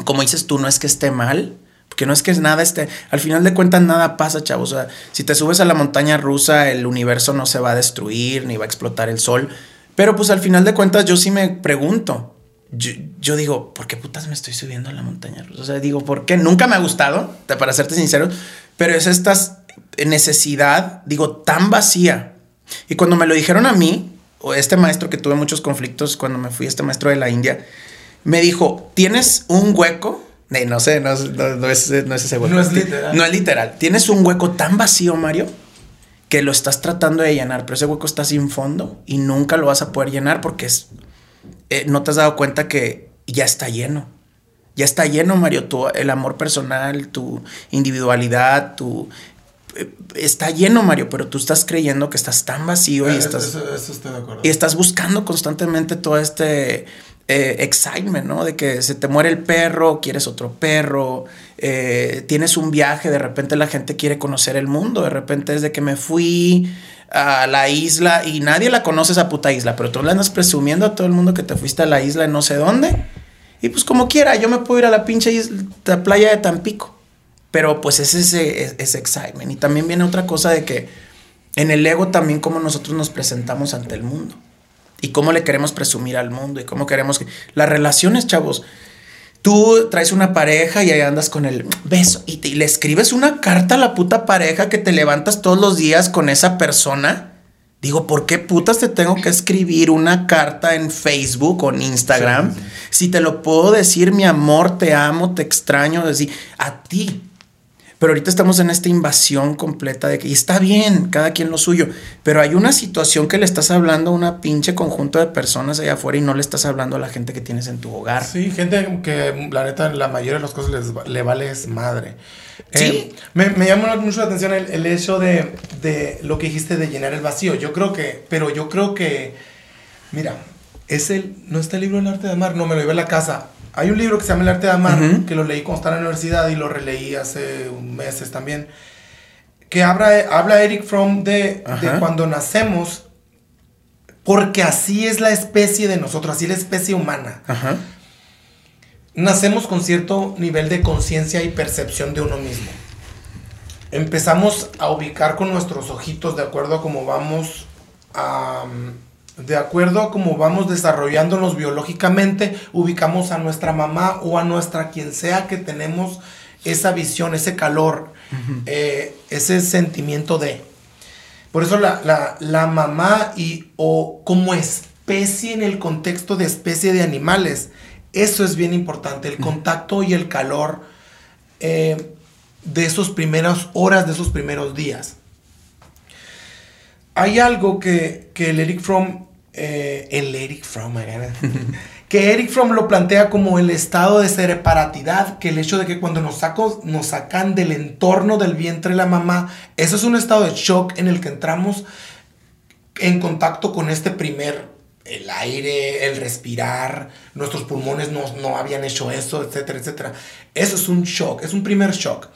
[SPEAKER 1] como dices tú, no es que esté mal, porque no es que nada esté, al final de cuentas nada pasa, chavos, o sea, si te subes a la montaña rusa, el universo no se va a destruir, ni va a explotar el sol, pero pues al final de cuentas yo sí me pregunto, yo, yo, digo, ¿por qué putas me estoy subiendo a la montaña rusa? O sea, digo, ¿por qué? Nunca me ha gustado, para serte sincero, pero es esta necesidad, digo, tan vacía. Y cuando me lo dijeron a mí, o este maestro que tuve muchos conflictos cuando me fui, este maestro de la India, me dijo, ¿tienes un hueco? Eh, no sé, no, no, no, es, no es ese hueco.
[SPEAKER 3] No es literal.
[SPEAKER 1] No es literal. Tienes un hueco tan vacío, Mario, que lo estás tratando de llenar, pero ese hueco está sin fondo y nunca lo vas a poder llenar porque es, eh, no te has dado cuenta que ya está lleno. Ya está lleno, Mario, tu, el amor personal, tu individualidad, tu... eh, está lleno, Mario, pero tú estás creyendo que estás tan vacío y
[SPEAKER 3] Eso-
[SPEAKER 1] estás...
[SPEAKER 3] eso- eso estoy de acuerdo.
[SPEAKER 1] Y estás buscando constantemente todo este eh, excitement, ¿no? De que se te muere el perro, quieres otro perro, eh, tienes un viaje, de repente la gente quiere conocer el mundo, de repente desde que me fui a la isla y nadie la conoce esa puta isla, pero tú le andas presumiendo a todo el mundo que te fuiste a la isla en no sé dónde. Y pues como quiera, yo me puedo ir a la pinche isla, la playa de Tampico. Pero pues es ese, es- ese excitement. Y también viene otra cosa de que en el ego también como nosotros nos presentamos ante el mundo. Y cómo le queremos presumir al mundo. Y cómo queremos que... Las relaciones, chavos. Tú traes una pareja y ahí andas con el beso. Y, te- y le escribes una carta a la puta pareja que te levantas todos los días con esa persona. Digo, ¿por qué putas te tengo que escribir una carta en Facebook o en Instagram?
[SPEAKER 3] Sí, sí.
[SPEAKER 1] Si te lo puedo decir, mi amor, te amo, te extraño, decir a ti. Pero ahorita estamos en esta invasión completa de que y está bien, cada quien lo suyo, pero hay una situación que le estás hablando a una pinche conjunto de personas allá afuera y no le estás hablando a la gente que tienes en tu hogar.
[SPEAKER 3] Sí, gente que la neta la mayoría de las cosas les, le vale es madre.
[SPEAKER 1] Sí.
[SPEAKER 3] Eh, me, me llama mucho la atención el, el hecho de, de lo que dijiste de llenar el vacío. Yo creo que, pero yo creo que, mira, es el, no está el libro El arte de amar, no me lo llevé a la casa. Hay un libro que se llama El arte de amar,
[SPEAKER 1] Ujú.
[SPEAKER 3] que lo leí cuando estaba en la universidad y lo releí hace meses también. Que habla, habla Eric Fromm de, de cuando nacemos, porque así es la especie de nosotros, así es la especie humana. Nacemos con cierto nivel de conciencia y percepción de uno mismo. Empezamos a ubicar con nuestros ojitos de acuerdo a cómo vamos a, de acuerdo a cómo vamos desarrollándonos biológicamente, ubicamos a nuestra mamá o a nuestra quien sea que tenemos esa visión, ese calor, eh, ese sentimiento de. Por eso la, la- la mamá y o como especie en el contexto de especie de animales, eso es bien importante, el contacto y el calor eh, de esos primeras horas, de esos primeros días. Hay algo que, que el Eric Fromm, eh, el Eric Fromm, que Eric Fromm lo plantea como el estado de separatidad, que el hecho de que cuando nos, saco- nos sacan del entorno del vientre de la mamá, eso es un estado de shock en el que entramos en contacto con este primer, el aire, el respirar, nuestros pulmones no, no habían hecho eso, etcétera, etcétera. Eso es un shock, es un primer shock.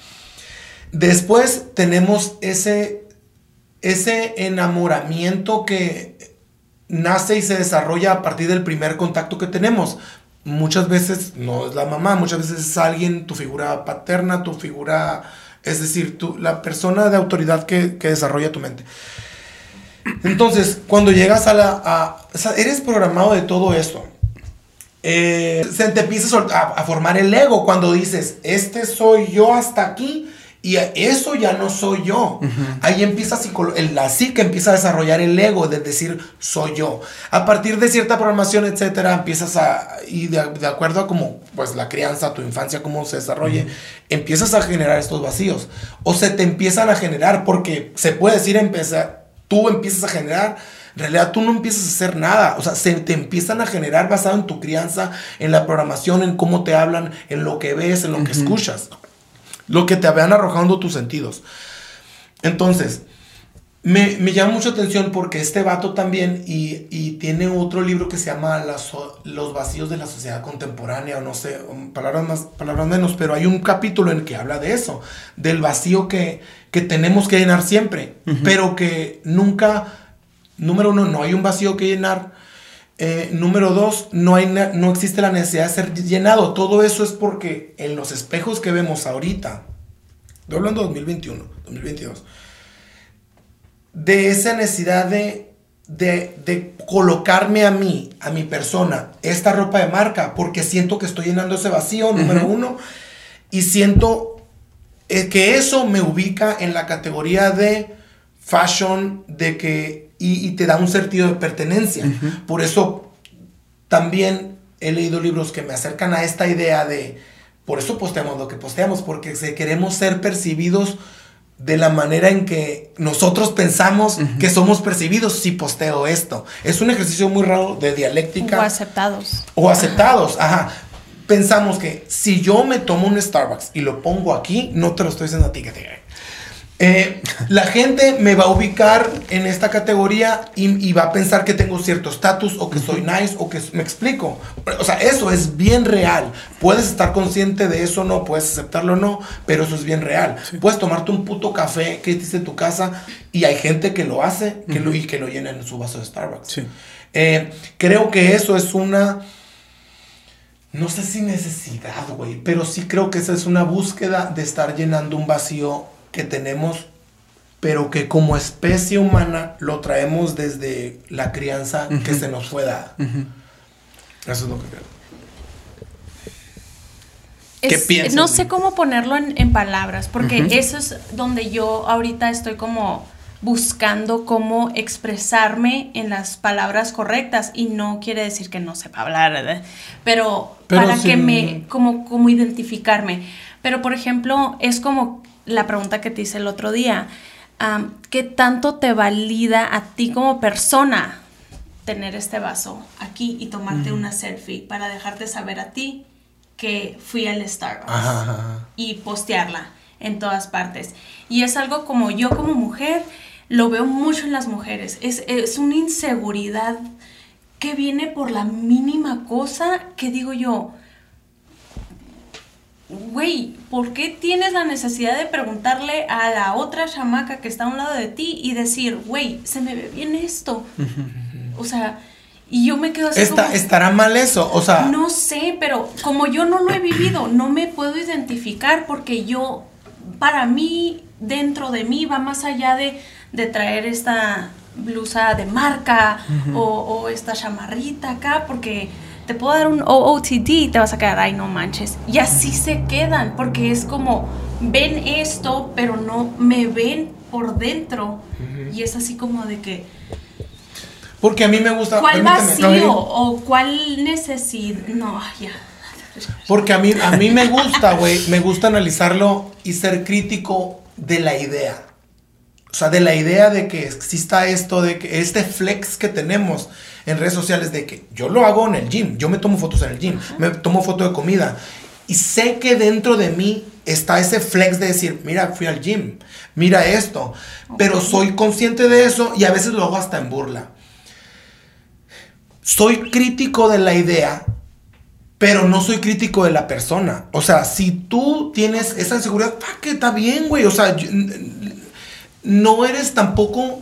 [SPEAKER 3] Después tenemos ese, ese enamoramiento que nace y se desarrolla a partir del primer contacto que tenemos. Muchas veces no es la mamá, muchas veces es alguien, tu figura paterna, tu figura, es decir, tu, la persona de autoridad que, que desarrolla tu mente. Entonces, cuando llegas a la... a- eres programado de todo esto. Eh, se te empieza a- a formar el ego cuando dices, este soy yo hasta aquí y eso ya no soy yo. Ahí empieza el- la psique empieza a desarrollar el ego de decir, soy yo. A partir de cierta programación, etcétera, empiezas a, y de, de acuerdo a cómo, pues la crianza, tu infancia, cómo se desarrolle, empiezas a generar estos vacíos. O se te empiezan a generar porque se puede decir empezar, tú empiezas a generar, en realidad tú no empiezas a hacer nada, o sea, se te empiezan a generar basado en tu crianza, en la programación, en cómo te hablan, en lo que ves, en lo que escuchas, lo que te van arrojando tus sentidos. Entonces, me, me llama mucha atención porque este vato también, y, y tiene otro libro que se llama Los vacíos de la sociedad contemporánea, o no sé, um, palabras más, palabras menos, pero hay un capítulo en el que habla de eso, del vacío que, que tenemos que llenar siempre, pero que nunca, número uno, no hay un vacío que llenar. Eh, número dos, no, hay no existe la necesidad de ser llenado. Todo eso es porque en los espejos que vemos ahorita, estoy hablando de 2021, 2022, de esa necesidad de, de, de colocarme a mí, a mi persona, esta ropa de marca, porque siento que estoy llenando ese vacío, número uno, y siento eh, que eso me ubica en la categoría de fashion, de que, y, y te da un sentido de pertenencia. Por eso también he leído libros que me acercan a esta idea de, por eso posteamos lo que posteamos, porque queremos ser percibidos de la manera en que nosotros pensamos que somos percibidos si posteo esto. Es un ejercicio muy raro de dialéctica
[SPEAKER 2] O aceptados.
[SPEAKER 3] o aceptados, ajá. Pensamos que si yo me tomo un Starbucks y lo pongo aquí, no te lo estoy diciendo a ti que te... Eh, la gente me va a ubicar en esta categoría y, y va a pensar que tengo cierto estatus o que soy nice o que me explico. O sea, eso es bien real. Puedes estar consciente de eso o no, puedes aceptarlo o no, pero eso es bien real. Puedes tomarte un puto café que hiciste en tu casa y hay gente que lo hace que lo, y que lo llena en su vaso de Starbucks.
[SPEAKER 1] Sí.
[SPEAKER 3] Eh, creo que eso es una... No sé si necesidad, güey, pero sí creo que esa es una búsqueda de estar llenando un vacío que tenemos, pero que como especie humana lo traemos desde la crianza que se nos fue dada. Eso es lo que creo.
[SPEAKER 1] ¿Qué
[SPEAKER 2] Es-
[SPEAKER 1] piensas,
[SPEAKER 2] No sé cómo ponerlo en, en palabras, porque eso es donde yo ahorita estoy como buscando cómo expresarme en las palabras correctas y no quiere decir que no sepa hablar, ¿verdad? pero,
[SPEAKER 3] Pero
[SPEAKER 2] para
[SPEAKER 3] sí-
[SPEAKER 2] que me, como, como identificarme. Pero por ejemplo, es como la pregunta que te hice el otro día. ¿Qué tanto te valida a ti como persona tener este vaso aquí y tomarte una selfie para dejarte saber a ti que fui al Starbucks y postearla en todas partes? Y es algo como yo como mujer lo veo mucho en las mujeres. Es, es una inseguridad que viene por la mínima cosa que digo yo, güey, ¿por qué tienes la necesidad de preguntarle a la otra chamaca que está a un lado de ti y decir, güey, se me ve bien esto? o sea, y yo me quedo así.
[SPEAKER 3] ¿Estará mal eso? O sea.
[SPEAKER 2] No sé, pero como yo no lo he vivido, no me puedo identificar porque yo, para mí, dentro de mí, va más allá de, de traer esta blusa de marca o, o esta chamarrita acá, porque te puedo dar un OOTD y te vas a quedar, ay, no manches. Y así se quedan, porque es como, ven esto, pero no me ven por dentro. Y es así como de que...
[SPEAKER 3] Porque a mí me gusta...
[SPEAKER 2] ¿Cuál vacío o cuál necesidad? No, ya.
[SPEAKER 3] Porque a mí, a mí me gusta, güey, me gusta analizarlo y ser crítico de la idea. O sea, de la idea de que exista esto, de que este flex que tenemos en redes sociales de que yo lo hago en el gym, yo me tomo fotos en el gym, me tomo fotos de comida y sé que dentro de mí está ese flex de decir, mira, fui al gym, mira esto, pero soy consciente de eso y a veces lo hago hasta en burla. Soy crítico de la idea, pero no soy crítico de la persona. O sea, si tú tienes esa inseguridad, que está bien, güey. O sea, no eres tampoco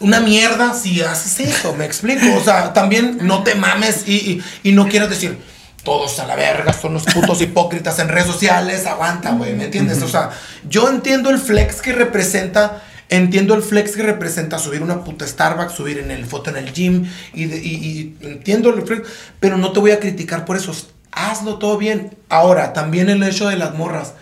[SPEAKER 3] una mierda si haces eso, me explico. O sea, también no te mames y, no quieras decir, todos a la verga, son los putos hipócritas en redes sociales, aguanta, güey, ¿me entiendes? O sea, yo entiendo el flex que representa, entiendo el flex que representa subir una puta Starbucks, subir en el foto en el gym, y, y entiendo el flex, pero no te voy a criticar por eso. Hazlo todo bien. Ahora, también el hecho de las morras,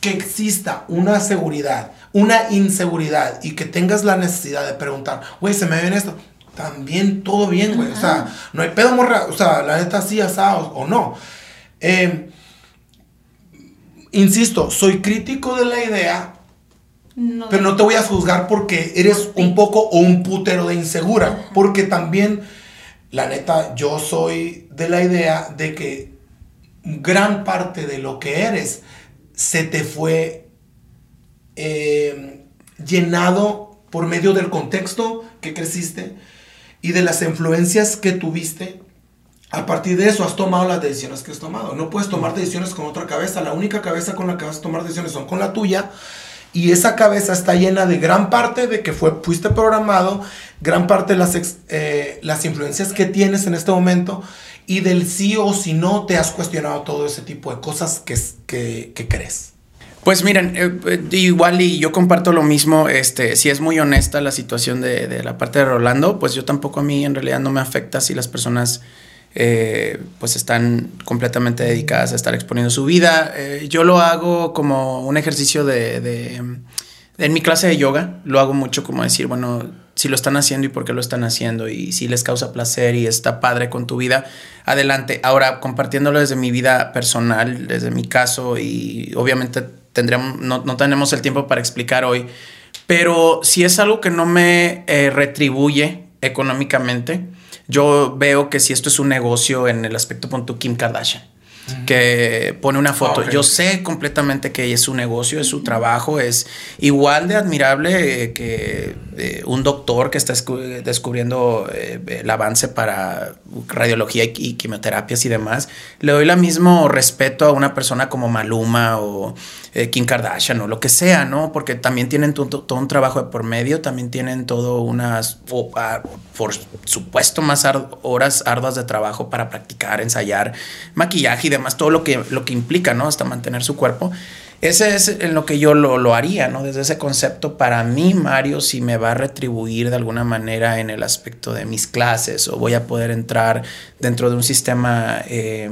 [SPEAKER 3] que exista una seguridad una inseguridad y que tengas la necesidad de preguntar, güey, se me ven esto, también todo bien, güey. O sea, no hay pedo morra, o sea, la neta sí asado o no. Em, insisto, soy crítico de la idea, pero no te voy a juzgar porque eres un poco o un putero de insegura, porque también, la neta, yo soy de la idea de que gran parte de lo que eres se te fue eh, llenado por medio del contexto que creciste y de las influencias que tuviste. A partir de eso has tomado las decisiones que has tomado. No puedes tomar decisiones con otra cabeza. La única cabeza con la que vas a tomar decisiones son con la tuya. Y esa cabeza está llena de gran parte de que fue, fuiste programado, gran parte de las, eh, las influencias que tienes en este momento y del sí o si no te has cuestionado todo ese tipo de cosas que, que, que crees.
[SPEAKER 1] Pues miren, eh, eh, igual y yo comparto lo mismo, este, si es muy honesta la situación de, la parte de Rolando, pues yo tampoco a mí en realidad no me afecta si las personas eh, pues están completamente dedicadas a estar exponiendo su vida. yo lo hago como un ejercicio de, de, en mi clase de yoga, lo hago mucho como decir, bueno, si lo están haciendo y por qué lo están haciendo y si les causa placer y está padre con tu vida, adelante. Ahora, compartiéndolo desde mi vida personal, desde mi caso y obviamente tendríamos, no, no, tenemos el tiempo para explicar hoy, pero si es algo que no me eh, retribuye económicamente, yo veo que si esto es un negocio en el aspecto punto Kim Kardashian que pone una foto. Yo sé completamente que es su negocio, es su trabajo, es igual de admirable eh, que eh, un doctor que está descubriendo eh, el avance para radiología y, quimioterapias y demás. Le doy el mismo respeto a una persona como Maluma o Kim Kardashian o lo que sea, ¿no? Porque también tienen todo, un trabajo de por medio, también tienen todo unas, ah, por supuesto, más horas arduas de trabajo para practicar, ensayar, maquillaje y demás más todo lo que, lo que implica, ¿no? Hasta mantener su cuerpo. Ese es en lo que yo lo, lo, haría, ¿no? Desde ese concepto, para mí, Mario, si me va a retribuir de alguna manera en el aspecto de mis clases o voy a poder entrar dentro de un sistema eh,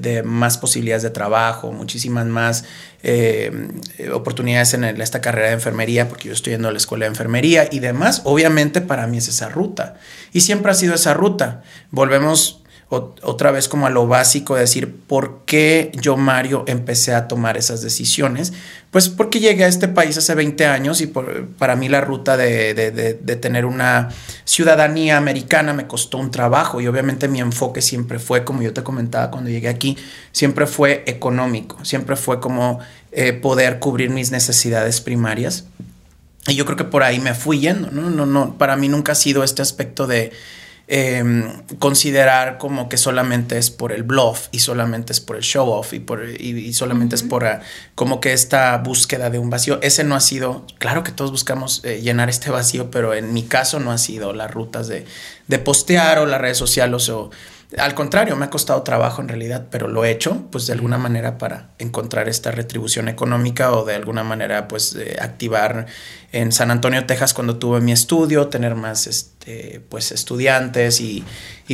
[SPEAKER 1] de más posibilidades de trabajo, muchísimas más eh, oportunidades en esta carrera de enfermería, porque yo estoy yendo a la escuela de enfermería y demás, obviamente para mí es esa ruta. Y siempre ha sido esa ruta. Volvemos otra vez como a lo básico, decir, ¿por qué yo, Mario, empecé a tomar esas decisiones? Pues porque llegué a este país hace 20 años y para mí la ruta de, tener una ciudadanía americana me costó un trabajo y obviamente mi enfoque siempre fue, como yo te comentaba cuando llegué aquí, siempre fue económico, siempre fue como eh, poder cubrir mis necesidades primarias. Y yo creo que por ahí me fui yendo, ¿no? No, no, para mí nunca ha sido este aspecto de Em, considerar como que solamente es por el bluff y solamente es por el show off y, por, y, solamente es por ah, como que esta búsqueda de un vacío. Ese no ha sido, claro que todos buscamos eh, llenar este vacío, pero en mi caso no ha sido las rutas de, de postear o las redes sociales o al contrario, me ha costado trabajo en realidad, pero lo he hecho pues de alguna manera para encontrar esta retribución económica o de alguna manera pues activar en San Antonio, Texas cuando tuve mi estudio, tener más este, pues estudiantes y,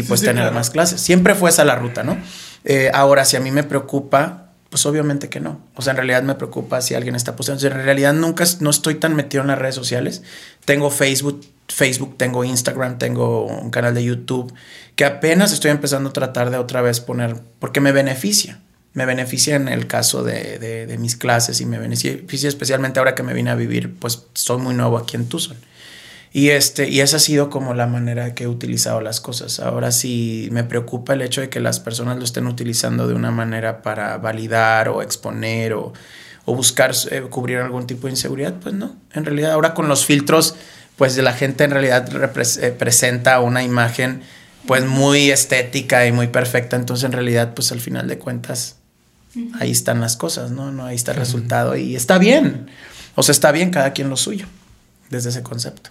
[SPEAKER 1] pues tener más clases. Siempre fue esa la ruta, ¿no? Eh, ahora, si a mí me preocupa, pues obviamente que no. O sea, en realidad me preocupa si alguien está posteando. En realidad nunca no estoy tan metido en las redes sociales. Tengo Facebook, Facebook, tengo Instagram, tengo un canal de YouTube que apenas estoy empezando a tratar de otra vez poner, porque me beneficia. Me beneficia en el caso de, de, mis clases y me beneficia especialmente ahora que me vine a vivir, pues soy muy nuevo aquí en Tucson. Y, este, y esa ha sido como la manera que he utilizado las cosas. Ahora sí me preocupa el hecho de que las personas lo estén utilizando de una manera para validar o exponer o, o buscar eh, cubrir algún tipo de inseguridad. Pues no, en realidad ahora con los filtros, pues la gente en realidad representa eh, una imagen pues muy estética y muy perfecta. Entonces en realidad pues al final de cuentas ahí están las cosas, ¿no? no ahí está el resultado y está bien. O sea, está bien cada quien lo suyo desde ese concepto.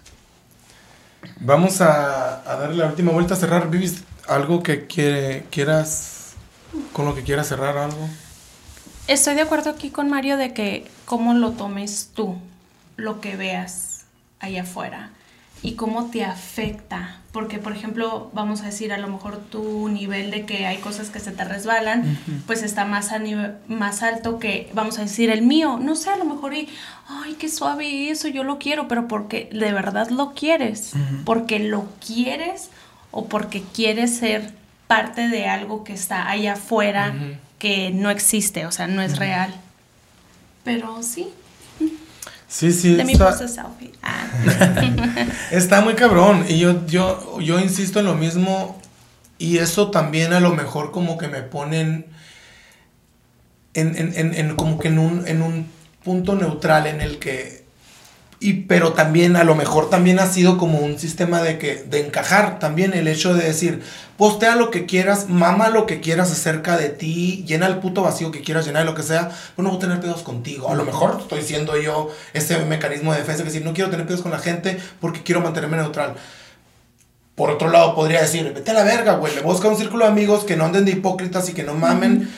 [SPEAKER 3] Vamos a, darle la última vuelta a cerrar. ¿Vivis algo que quiere, quieras, con lo que quieras cerrar algo?
[SPEAKER 2] Estoy de acuerdo aquí con Mario de que cómo lo tomes tú, lo que veas allá afuera y cómo te afecta. Porque, por ejemplo, vamos a decir, a lo mejor tu nivel de que hay cosas que se te resbalan, pues está más, a nivel, más alto que, vamos a decir, el mío. No sé, a lo mejor, y, ay, qué suave eso, yo lo quiero, pero porque de verdad lo quieres. Porque lo quieres o porque quieres ser parte de algo que está allá afuera que no existe, o sea, no es real. Pero sí,
[SPEAKER 3] Sí, sí.
[SPEAKER 2] De está, mi selfie. Ah.
[SPEAKER 3] está muy cabrón. Y yo, yo, yo insisto en lo mismo. Y eso también a lo mejor como que me ponen en, en, en, como que en un, en un punto neutral en el que y pero también a lo mejor también ha sido como un sistema de que de encajar también el hecho de decir postea lo que quieras mama lo que quieras acerca de ti llena el puto vacío que quieras llenar lo que sea pues no voy a tener pedos contigo. A lo mejor estoy siendo yo ese mecanismo de defensa que decir no quiero tener pedos con la gente porque quiero mantenerme neutral. Por otro lado podría decir vete a la verga güey me busca un círculo de amigos que no anden de hipócritas y que no mamen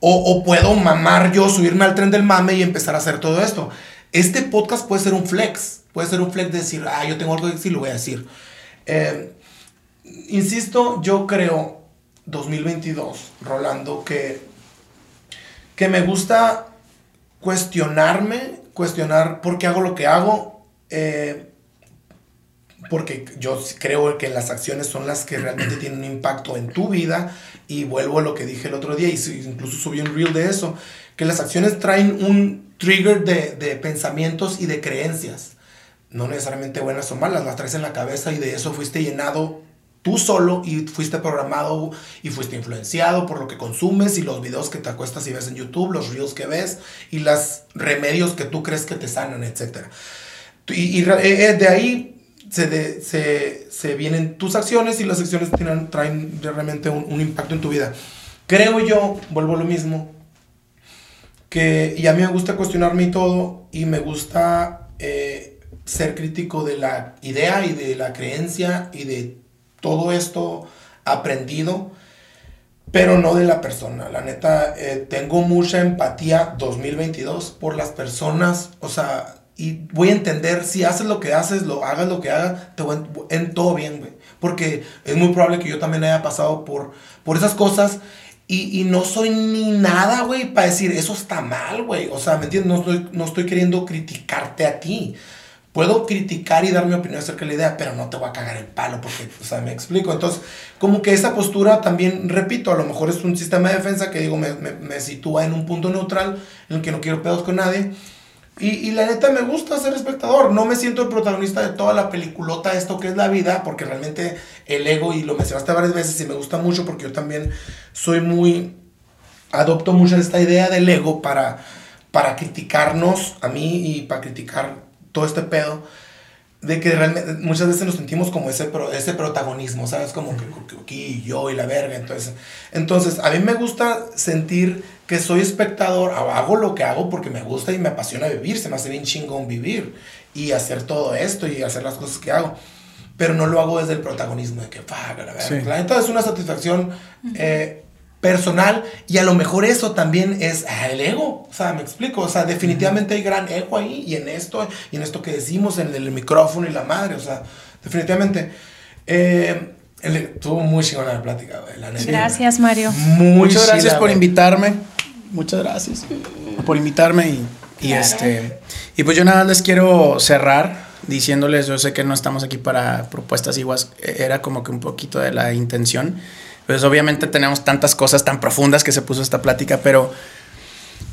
[SPEAKER 3] o, o puedo mamar yo subirme al tren del mame y empezar a hacer todo esto este podcast puede ser un flex. Puede ser un flex de decir, ah, yo tengo algo que decir, lo voy a decir. Eh, insisto, yo creo, 2022, Rolando, que, que me gusta cuestionarme, cuestionar por qué hago lo que hago. Eh, porque yo creo que las acciones son las que realmente tienen un impacto en tu vida. Y vuelvo a lo que dije el otro día, y incluso subí un reel de eso, que las acciones traen un trigger de, pensamientos y de creencias. No necesariamente buenas o malas, las traes en la cabeza y de eso fuiste llenado tú solo y fuiste programado y fuiste influenciado por lo que consumes y los videos que te acuestas y ves en YouTube, los reels que ves y los remedios que tú crees que te sanan, etc. Y, eh, eh, de ahí se, se, vienen tus acciones y las acciones tienen, traen realmente un, un impacto en tu vida. Creo yo, vuelvo a lo mismo, que, y a mí me gusta cuestionarme y todo, y me gusta eh, ser crítico de la idea y de la creencia y de todo esto aprendido, pero no de la persona. La neta, eh, tengo mucha empatía 2022 por las personas, o sea, y voy a entender, si haces lo que haces, lo hagas lo que hagas, te voy en, todo bien, güey. Porque es muy probable que yo también haya pasado por, por esas cosas y, no soy ni nada, güey, para decir, eso está mal, güey. O sea, ¿me entiendes? No estoy, no estoy queriendo criticarte a ti. puedo criticar y dar mi opinión acerca de la idea, pero no te voy a cagar el palo porque, o sea, me explico. Entonces, como que esa postura también, repito, a lo mejor es un sistema de defensa que digo, me, me, me sitúa en un punto neutral en el que no quiero pedos con nadie. Y, y, la neta me gusta ser espectador, no me siento el protagonista de toda la peliculota, esto que es la vida, porque realmente el ego, y lo mencionaste varias veces y me gusta mucho porque yo también soy muy, adopto mucho esta idea del ego para, para criticarnos a mí y para criticar todo este pedo de que realmente muchas veces nos sentimos como ese, ese protagonismo, ¿sabes? Como que, aquí yo y la verga. Entonces, entonces, a mí me gusta sentir que soy espectador, hago lo que hago porque me gusta y me apasiona vivir, se me hace bien chingón vivir y hacer todo esto y hacer las cosas que hago. Pero no lo hago desde el protagonismo de que, fuck, la. Sí. Entonces, es una satisfacción eh, personal y a lo mejor eso también es ah, el ego, o sea, me explico, o sea, definitivamente hay gran ego ahí y en esto, y en esto que decimos, en el micrófono y la madre, o sea, definitivamente. Eh, estuvo muy chingona la plática, la
[SPEAKER 2] neta. Gracias, Mario.
[SPEAKER 1] Muchas gracias por invitarme. Muchas gracias por invitarme y, y claro. este y pues yo nada les quiero cerrar diciéndoles, yo sé que no estamos aquí para propuestas iguales, era como que un poquito de la intención pues obviamente tenemos tantas cosas tan profundas que se puso esta plática, pero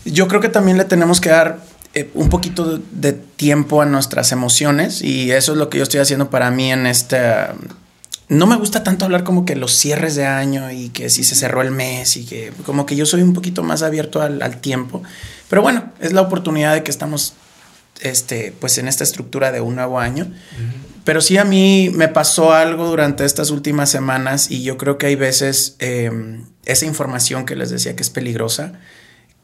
[SPEAKER 1] yo creo que también le tenemos que dar eh, un poquito de tiempo a nuestras emociones y eso es lo que yo estoy haciendo para mí en este... No me gusta tanto hablar como que los cierres de año y que si se cerró el mes y que como que yo soy un poquito más abierto al, al tiempo. Pero bueno, es la oportunidad de que estamos este, pues en esta estructura de un nuevo año. Uh -huh. Pero sí a mí me pasó algo durante estas últimas semanas y yo creo que hay veces eh, esa información que les decía que es peligrosa,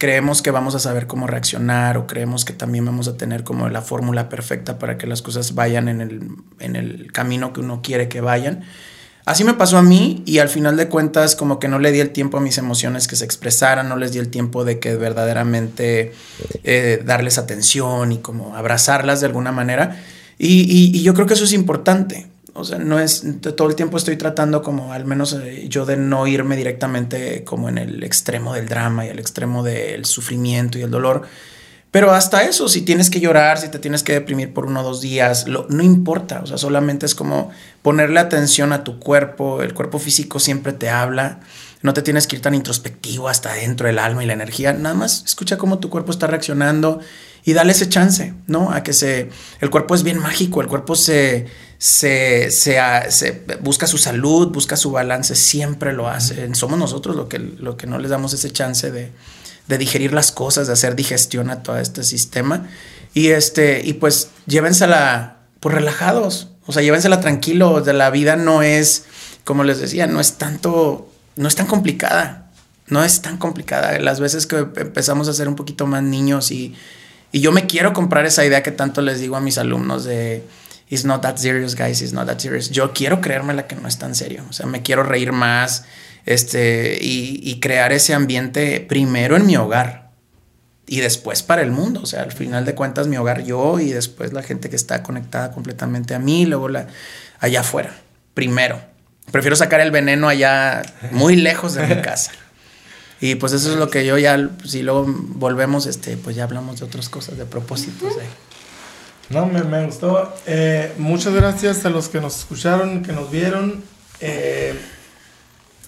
[SPEAKER 1] creemos que vamos a saber cómo reaccionar o creemos que también vamos a tener como la fórmula perfecta para que las cosas vayan en el, en el camino que uno quiere que vayan. Así me pasó a mí y al final de cuentas como que no le di el tiempo a mis emociones que se expresaran, no les di el tiempo de que verdaderamente eh, darles atención y como abrazarlas de alguna manera. Y, yo creo que eso es importante. O sea, no es todo el tiempo estoy tratando como al menos eh, yo de no irme directamente como en el extremo del drama y el extremo del sufrimiento y el dolor. Pero hasta eso, si tienes que llorar, si te tienes que deprimir por uno o dos días, no importa. O sea, solamente es como ponerle atención a tu cuerpo. El cuerpo físico siempre te habla. No te tienes que ir tan introspectivo hasta dentro del alma y la energía. Nada más escucha cómo tu cuerpo está reaccionando y dale ese chance, ¿no? A que se... El cuerpo es bien mágico, el cuerpo se, se, se, se busca su salud, busca su balance, siempre lo hace. Somos nosotros lo que, lo que no les damos ese chance de, de digerir las cosas, de hacer digestión a todo este sistema. Y, este, y pues llévensela pues relajados, o sea, llévensela tranquilos, de la vida no es, como les decía, no es tanto, no es tan complicada, no es tan complicada. Las veces que empezamos a ser un poquito más niños y y yo me quiero comprar esa idea que tanto les digo a mis alumnos de It's not that serious, guys, it's not that serious. Yo quiero creérmela que no es tan serio. O sea, me quiero reír más este, y, y crear ese ambiente primero en mi hogar y después para el mundo. O sea, al final de cuentas, mi hogar yo y después la gente que está conectada completamente a mí, luego la, allá afuera. Primero. Prefiero sacar el veneno allá muy lejos de mi casa. Y pues eso es lo que yo ya, si luego volvemos, este, pues ya hablamos de otras cosas, de propósitos. Eh.
[SPEAKER 3] No, me, me gustó. Eh, muchas gracias a los que nos escucharon, que nos vieron. Eh,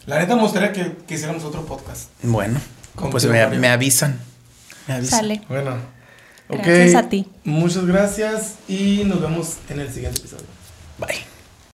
[SPEAKER 3] la neta me gustaría que, que, hiciéramos otro podcast.
[SPEAKER 1] Bueno, pues me, me, avisan.
[SPEAKER 2] me, avisan. Sale.
[SPEAKER 3] Bueno.
[SPEAKER 2] Gracias
[SPEAKER 3] okay.
[SPEAKER 2] a ti.
[SPEAKER 3] Muchas gracias y nos vemos en el siguiente episodio.
[SPEAKER 1] Bye.